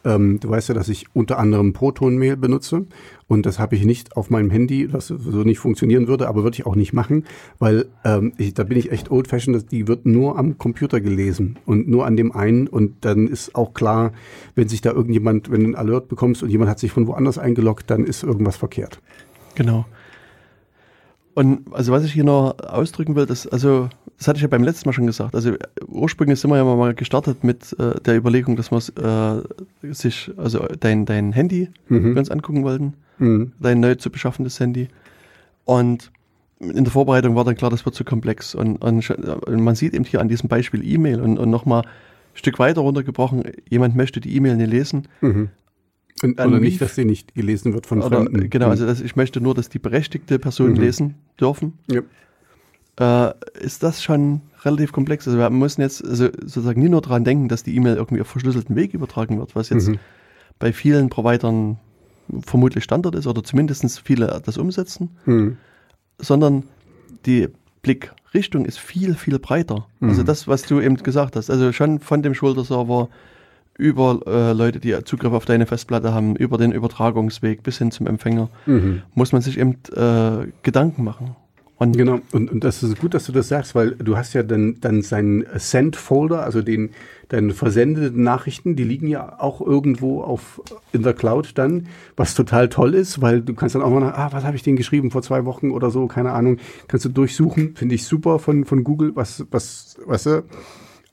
ähm, du weißt ja, dass ich unter anderem Proton-Mail benutze und das habe ich nicht auf meinem Handy, was so nicht funktionieren würde, aber würde ich auch nicht machen, weil ähm, ich, da bin ich echt old-fashioned, die wird nur am Computer gelesen und nur an dem einen und dann ist auch klar, wenn sich da irgendjemand, wenn du ein Alert bekommst und jemand hat sich von woanders eingeloggt, dann ist irgendwas verkehrt. Genau. Und also was ich hier noch ausdrücken will, das, also, das hatte ich ja beim letzten Mal schon gesagt. Also ursprünglich sind wir ja mal gestartet mit äh, der Überlegung, dass wir äh, sich, also dein, dein Handy mhm. uns angucken wollten, mhm. dein neu zu beschaffendes Handy. Und in der Vorbereitung war dann klar, das wird zu komplex. Und, und, und man sieht eben hier an diesem Beispiel E-Mail und, und nochmal ein Stück weiter runtergebrochen, jemand möchte die E-Mail nicht lesen. Mhm. Und, oder nicht, dass sie nicht gelesen wird von oder, Fremden. Genau, also das, ich möchte nur, dass die berechtigte Personen mhm. lesen dürfen. Ja. Äh, ist das schon relativ komplex? Also wir müssen jetzt also sozusagen nie nur daran denken, dass die E-Mail irgendwie auf verschlüsselten Weg übertragen wird, was jetzt mhm. bei vielen Providern vermutlich Standard ist oder zumindest viele das umsetzen, mhm. sondern die Blickrichtung ist viel, viel breiter. Also mhm. das, was du eben gesagt hast, also schon von dem Schulterserver über äh, Leute, die Zugriff auf deine Festplatte haben, über den Übertragungsweg bis hin zum Empfänger, mhm. muss man sich eben äh, Gedanken machen. Und genau, und, und das ist gut, dass du das sagst, weil du hast ja dann, dann seinen Send-Folder, also den, deine versendeten Nachrichten, die liegen ja auch irgendwo auf in der Cloud dann, was total toll ist, weil du kannst dann auch mal nach, ah, was habe ich denn geschrieben vor zwei Wochen oder so, keine Ahnung, kannst du durchsuchen, finde ich super von, von Google, was, was, was,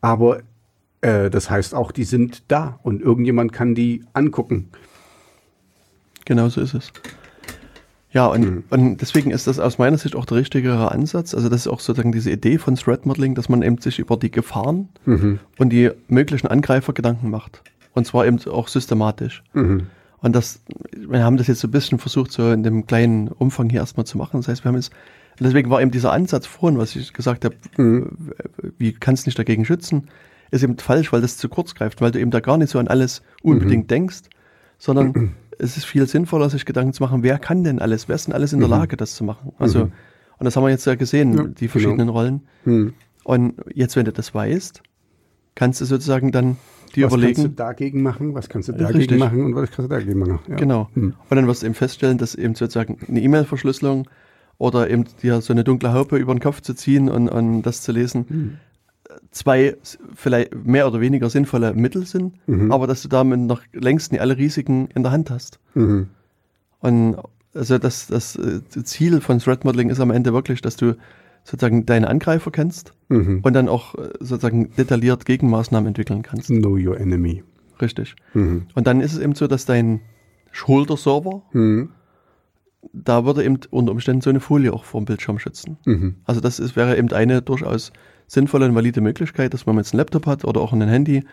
aber Äh, das heißt auch, die sind da und irgendjemand kann die angucken. Genau so ist es. Ja, und, Mhm. und deswegen ist das aus meiner Sicht auch der richtigere Ansatz. Also das ist auch sozusagen diese Idee von Threat Modeling, dass man eben sich über die Gefahren Mhm. und die möglichen Angreifer Gedanken macht. Und zwar eben auch systematisch. Mhm. Und das, wir haben das jetzt so ein bisschen versucht, so in dem kleinen Umfang hier erstmal zu machen. Das heißt, wir haben jetzt, deswegen war eben dieser Ansatz vorhin, was ich gesagt habe, Mhm. wie kannst du dich dagegen schützen, ist eben falsch, weil das zu kurz greift, weil du eben da gar nicht so an alles unbedingt denkst, sondern es ist viel sinnvoller, sich Gedanken zu machen, wer kann denn alles, wer ist denn alles in der Lage, das zu machen? Also, und das haben wir jetzt ja gesehen, Ja, die verschiedenen Rollen. Mhm. Und jetzt, wenn du das weißt, kannst du sozusagen dann dir was kannst du überlegen, dagegen machen, was kannst du dagegen richtig. machen und was kannst du dagegen machen. Ja. Genau. Hm. Und dann wirst du eben feststellen, dass eben sozusagen eine E-Mail-Verschlüsselung oder eben dir so eine dunkle Haube über den Kopf zu ziehen und, und das zu lesen, Hm. Zwei vielleicht mehr oder weniger sinnvolle Mittel sind, Mhm. aber dass du damit noch längst nicht alle Risiken in der Hand hast. Mhm. Und also das, das äh, Ziel von Threat Modeling ist am Ende wirklich, dass du sozusagen deine Angreifer kennst Mhm. und dann auch äh, sozusagen detailliert Gegenmaßnahmen entwickeln kannst. Know your enemy. Richtig. Mhm. Und dann ist es eben so, dass dein Schulter-Server Mhm. da würde eben unter Umständen so eine Folie auch vor dem Bildschirm schützen. Mhm. Also das ist, wäre eben eine durchaus sinnvolle und valide Möglichkeit, dass man jetzt einen Laptop hat oder auch ein Handy,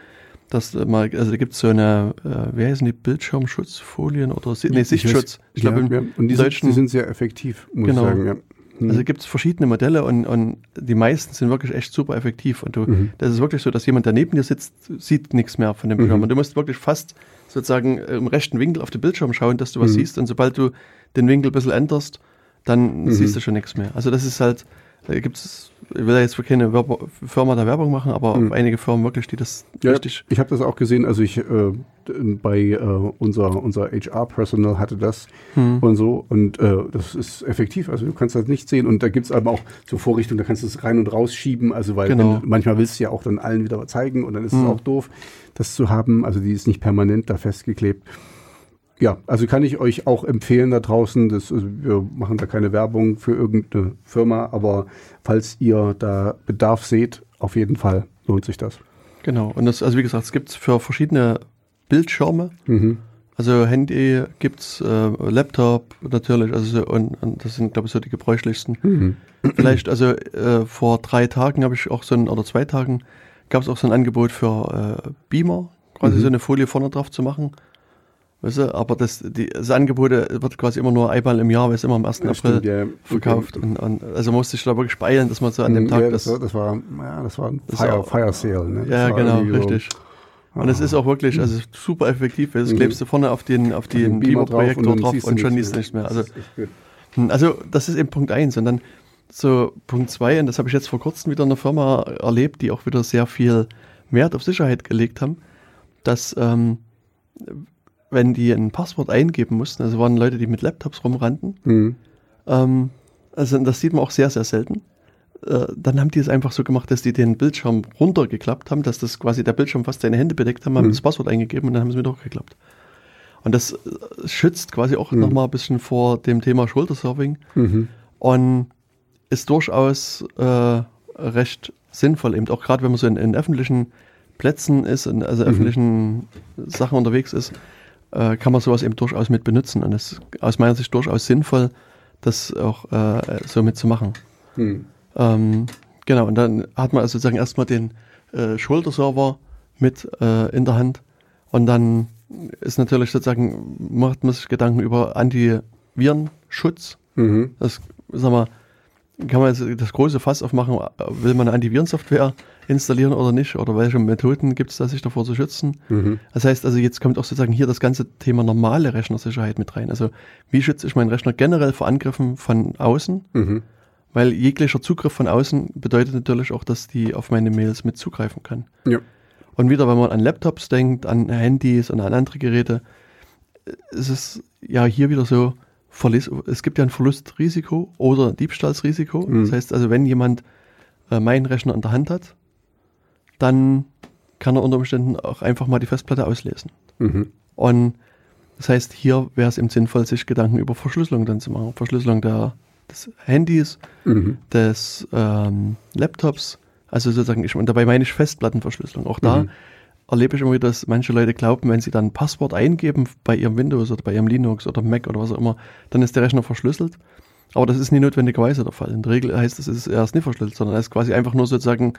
dass man, also da gibt es so eine, äh, wie heißen die, Bildschirmschutzfolien oder nee, Sichtschutz. Ich glaube, ja, ja. Und die, sind, Deutschen, die sind sehr effektiv, muss Genau. ich sagen. Ja. Mhm. also gibt es verschiedene Modelle und, und die meisten sind wirklich echt super effektiv. Und du, Mhm. das ist wirklich so, dass jemand, der neben dir sitzt, sieht nichts mehr von dem Mhm. Bildschirm. Und du musst wirklich fast sozusagen im rechten Winkel auf den Bildschirm schauen, dass du was Mhm. siehst. Und sobald du den Winkel ein bisschen änderst, dann Mhm. siehst du schon nichts mehr. Also das ist halt, da gibt es, ich will ja jetzt für keine Werbe, Firma da Werbung machen, aber Mhm. einige Firmen wirklich, die das Ja, richtig, ich habe das auch gesehen, also ich äh, bei äh, unser, unser HR-Personal hatte das Hm. und so und äh, das ist effektiv, also du kannst das nicht sehen und da gibt's aber auch so Vorrichtungen, da kannst du es rein und rausschieben, also weil Genau. wenn, manchmal willst du ja auch dann allen wieder zeigen und dann ist Hm. es auch doof, das zu haben, also die ist nicht permanent da festgeklebt. Ja, also kann ich euch auch empfehlen da draußen. Das, also wir machen da keine Werbung für irgendeine Firma, aber falls ihr da Bedarf seht, auf jeden Fall lohnt sich das. genau. Und das, also wie gesagt, es gibt für verschiedene Bildschirme, Mhm. also Handy gibt's, äh, Laptop natürlich, also so, und, und das sind, glaube ich, so die gebräuchlichsten. Mhm. Vielleicht, also äh, vor drei Tagen habe ich auch so ein, oder zwei Tagen, gab es auch so ein Angebot für äh, Beamer, quasi Mhm. so eine Folie vorne drauf zu machen. Weißt du, aber das, die, das Angebot wird quasi immer nur einmal im Jahr, weil es immer am 1. Ja, April stimmt, ja. verkauft. Und, und, also musste ich da wirklich beeilen, dass man so an dem Mhm, Tag ja, das. das, war, das war, ja, das war ein Das Fire, Fire Sale. Ne? Ja, genau, irgendwie so- richtig. Und es ist auch wirklich also super effektiv, weil das Mhm. klebst du vorne auf den, auf den den Beamer drauf Beamer-Projektor drauf du und schon siehst du nicht mehr. Also. Hm, Also das ist eben Punkt eins Und dann so Punkt zwei und das habe ich jetzt vor kurzem wieder in einer Firma erlebt, die auch wieder sehr viel Wert auf Sicherheit gelegt haben, dass ähm, wenn die ein Passwort eingeben mussten, also waren Leute, die mit Laptops rumrannten, Mhm. ähm, also das sieht man auch sehr, sehr selten. Äh, dann haben die es einfach so gemacht, dass die den Bildschirm runtergeklappt haben, dass das quasi der Bildschirm fast seine Hände bedeckt haben, haben Mhm. das Passwort eingegeben und dann haben sie wieder hochgeklappt. Und das äh, schützt quasi auch Mhm. nochmal ein bisschen vor dem Thema Schultersurfing Mhm. und ist durchaus äh, recht sinnvoll, eben auch gerade wenn man so in, in öffentlichen Plätzen ist, in, also Mhm. öffentlichen Sachen unterwegs ist, äh, kann man sowas eben durchaus mit benutzen. Und es ist aus meiner Sicht durchaus sinnvoll, das auch äh, so mitzumachen. Mhm. Ähm, genau, und dann hat man also sozusagen erstmal den äh, Schulterserver mit äh, in der Hand und dann ist natürlich sozusagen, macht man sich Gedanken über Antivirenschutz. Mhm. Das, sag mal, kann man jetzt das große Fass aufmachen, will man eine Antivirensoftware installieren oder nicht? Oder welche Methoden gibt es da, sich davor zu schützen? Mhm. Das heißt also, jetzt kommt auch sozusagen hier das ganze Thema normale Rechnersicherheit mit rein. Also, wie schütze ich meinen Rechner generell vor Angriffen von außen? Mhm. Weil jeglicher Zugriff von außen bedeutet natürlich auch, dass die auf meine Mails mit zugreifen kann. Ja. Und wieder, wenn man an Laptops denkt, an Handys und an andere Geräte, ist es ja hier wieder so, Verlust, es gibt ja ein Verlustrisiko oder Diebstahlsrisiko. Mhm. Das heißt also, wenn jemand äh, meinen Rechner in der Hand hat, dann kann er unter Umständen auch einfach mal die Festplatte auslesen. Mhm. Und das heißt, hier wäre es eben sinnvoll, sich Gedanken über Verschlüsselung dann zu machen. Verschlüsselung der, des Handys, Mhm. des ähm, Laptops, Also sozusagen, ich, und dabei meine ich Festplattenverschlüsselung. Auch da Mhm. Erlebe ich immer wieder, dass manche Leute glauben, wenn sie dann ein Passwort eingeben bei ihrem Windows oder bei ihrem Linux oder Mac oder was auch immer, dann ist der Rechner verschlüsselt. Aber das ist nie notwendigerweise der Fall. In der Regel heißt es, es ist erst nicht verschlüsselt, sondern es ist quasi einfach nur sozusagen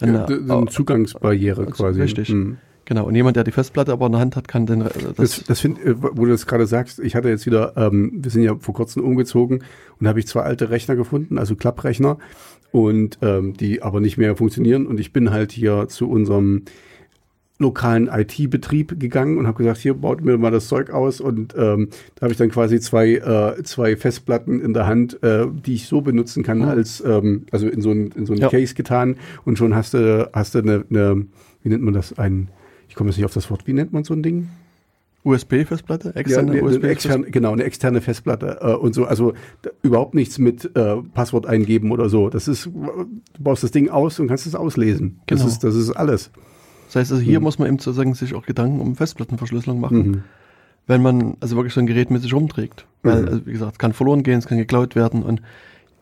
eine, Ja, eine Zugangsbarriere Also, quasi. richtig. Mhm. Genau, und jemand, der die Festplatte aber in der Hand hat, kann den, äh, Das, das, das find, äh, wo du das gerade sagst, ich hatte jetzt wieder, ähm, wir sind ja vor kurzem umgezogen und habe ich zwei alte Rechner gefunden, also Klapprechner, und ähm, die aber nicht mehr funktionieren. Und ich bin halt hier zu unserem lokalen IT-Betrieb gegangen und habe gesagt, hier baut mir mal das Zeug aus und ähm, da habe ich dann quasi zwei, äh, zwei Festplatten in der Hand, äh, die ich so benutzen kann, Mhm. als ähm, also in so ein, in so ein Ja. Case getan und schon hast du hast du eine, eine wie nennt man das ein ich komme jetzt nicht auf das Wort wie nennt man so ein Ding USB-Festplatte, ja, externe eine, eine USB-Festplatte. externe, genau, eine externe Festplatte äh, und so. Also da, überhaupt nichts mit äh, Passwort eingeben oder so. Das ist, du baust das Ding aus und kannst es auslesen. Das, Genau. ist, das ist alles. Das heißt, also hier Mhm. muss man eben sozusagen sich auch Gedanken um Festplattenverschlüsselung machen, Mhm. wenn man also wirklich so ein Gerät mit sich rumträgt. Weil, Mhm. also wie gesagt, es kann verloren gehen, es kann geklaut werden und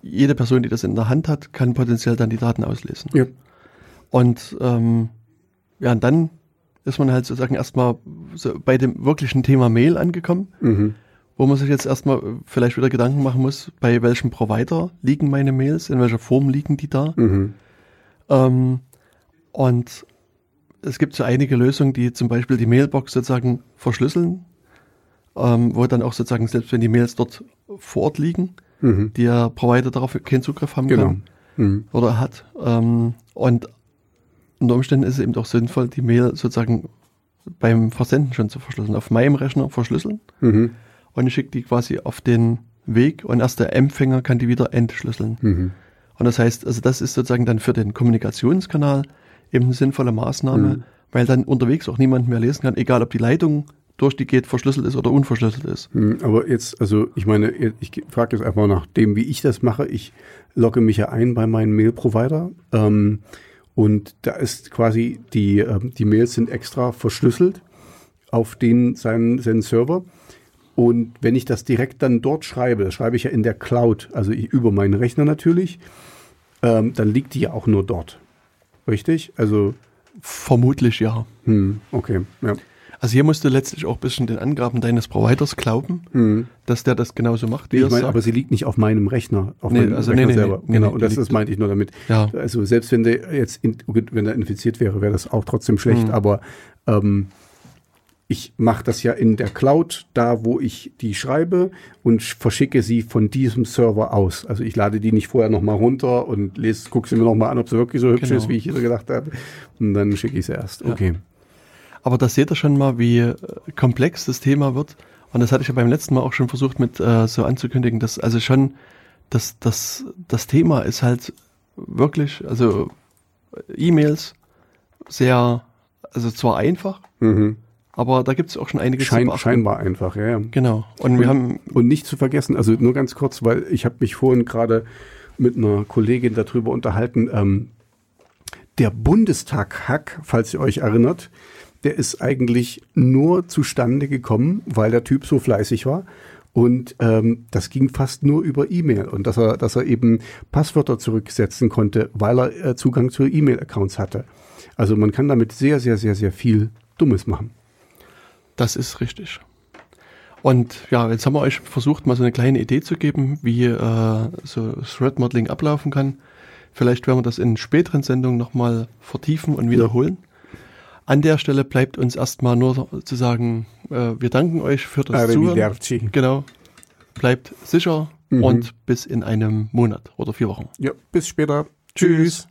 jede Person, die das in der Hand hat, kann potenziell dann die Daten auslesen. Ja. Und ähm, ja, und dann ist man halt sozusagen erstmal so bei dem wirklichen Thema Mail angekommen, Mhm. wo man sich jetzt erstmal vielleicht wieder Gedanken machen muss, bei welchem Provider liegen meine Mails, in welcher Form liegen die da. Mhm. Ähm, und es gibt so einige Lösungen, die zum Beispiel die Mailbox sozusagen verschlüsseln, ähm, wo dann auch sozusagen, selbst wenn die Mails dort vor Ort liegen, Mhm. der Provider darauf keinen Zugriff haben Genau. kann Mhm. oder hat. Ähm, und unter Umständen ist es eben auch sinnvoll, die Mail sozusagen beim Versenden schon zu verschlüsseln. Auf meinem Rechner verschlüsseln Mhm. und ich schicke die quasi auf den Weg und erst der Empfänger kann die wieder entschlüsseln. Mhm. Und das heißt, also das ist sozusagen dann für den Kommunikationskanal eben eine sinnvolle Maßnahme, Mhm. weil dann unterwegs auch niemand mehr lesen kann, egal ob die Leitung durch die geht, verschlüsselt ist oder unverschlüsselt ist. Mhm. Aber jetzt, also ich meine, ich frage jetzt einfach nach dem, wie ich das mache. Ich logge mich ja ein bei meinem Mail-Provider. Ähm, und da ist quasi die, ähm, die Mails sind extra verschlüsselt auf den seinen, seinen Server. Und wenn ich das direkt dann dort schreibe, das schreibe ich ja in der Cloud, also ich, über meinen Rechner natürlich, ähm, dann liegt die ja auch nur dort. Richtig? Also, Vermutlich ja. hm, okay, ja. Also hier musst du letztlich auch ein bisschen den Angaben deines Providers glauben, Hm. dass der das genauso macht, wie Nee, ich meine, aber sie liegt nicht auf meinem Rechner, auf Nee, meinem also Rechner nee, nee, selber. nee, genau, nee, und das, das meinte ich nur damit. ja. Also selbst wenn der jetzt in, wenn er infiziert wäre, wäre das auch trotzdem schlecht. Mhm. Aber ähm, ich mache das ja in der Cloud, da wo ich die schreibe und sch- verschicke sie von diesem Server aus. Also ich lade die nicht vorher nochmal runter und lese, gucke sie mir nochmal an, ob sie wirklich so hübsch Genau. ist, wie ich so gedacht habe. Und dann schicke ich sie erst. Ja. Okay. Aber da seht ihr schon mal, wie äh, komplex das Thema wird. Und das hatte ich ja beim letzten Mal auch schon versucht mit äh, so anzukündigen, dass also schon das, das, das Thema ist halt wirklich, also E-Mails sehr, also zwar einfach, Mhm. Aber da gibt es auch schon einiges Schein, scheinbar einfach, ja. ja. Genau. Und wir haben, Und nicht zu vergessen, also nur ganz kurz, weil ich habe mich vorhin gerade mit einer Kollegin darüber unterhalten, ähm, der Bundestag-Hack, falls ihr euch erinnert, der ist eigentlich nur zustande gekommen, weil der Typ so fleißig war. Und ähm, das ging fast nur über E-Mail und dass er, dass er eben Passwörter zurücksetzen konnte, weil er äh, Zugang zu E-Mail-Accounts hatte. Also man kann damit sehr, sehr, sehr, sehr viel Dummes machen. Das ist richtig. Und ja, jetzt haben wir euch versucht, mal so eine kleine Idee zu geben, wie äh, so Thread Modeling ablaufen kann. Vielleicht werden wir das in späteren Sendungen nochmal vertiefen und wiederholen. An der Stelle bleibt uns erstmal nur zu sagen, äh, wir danken euch für das Zuhören. Arrivederci. Genau. Bleibt sicher Mhm. und bis in einem Monat oder vier Wochen. Ja, bis später. Tschüss.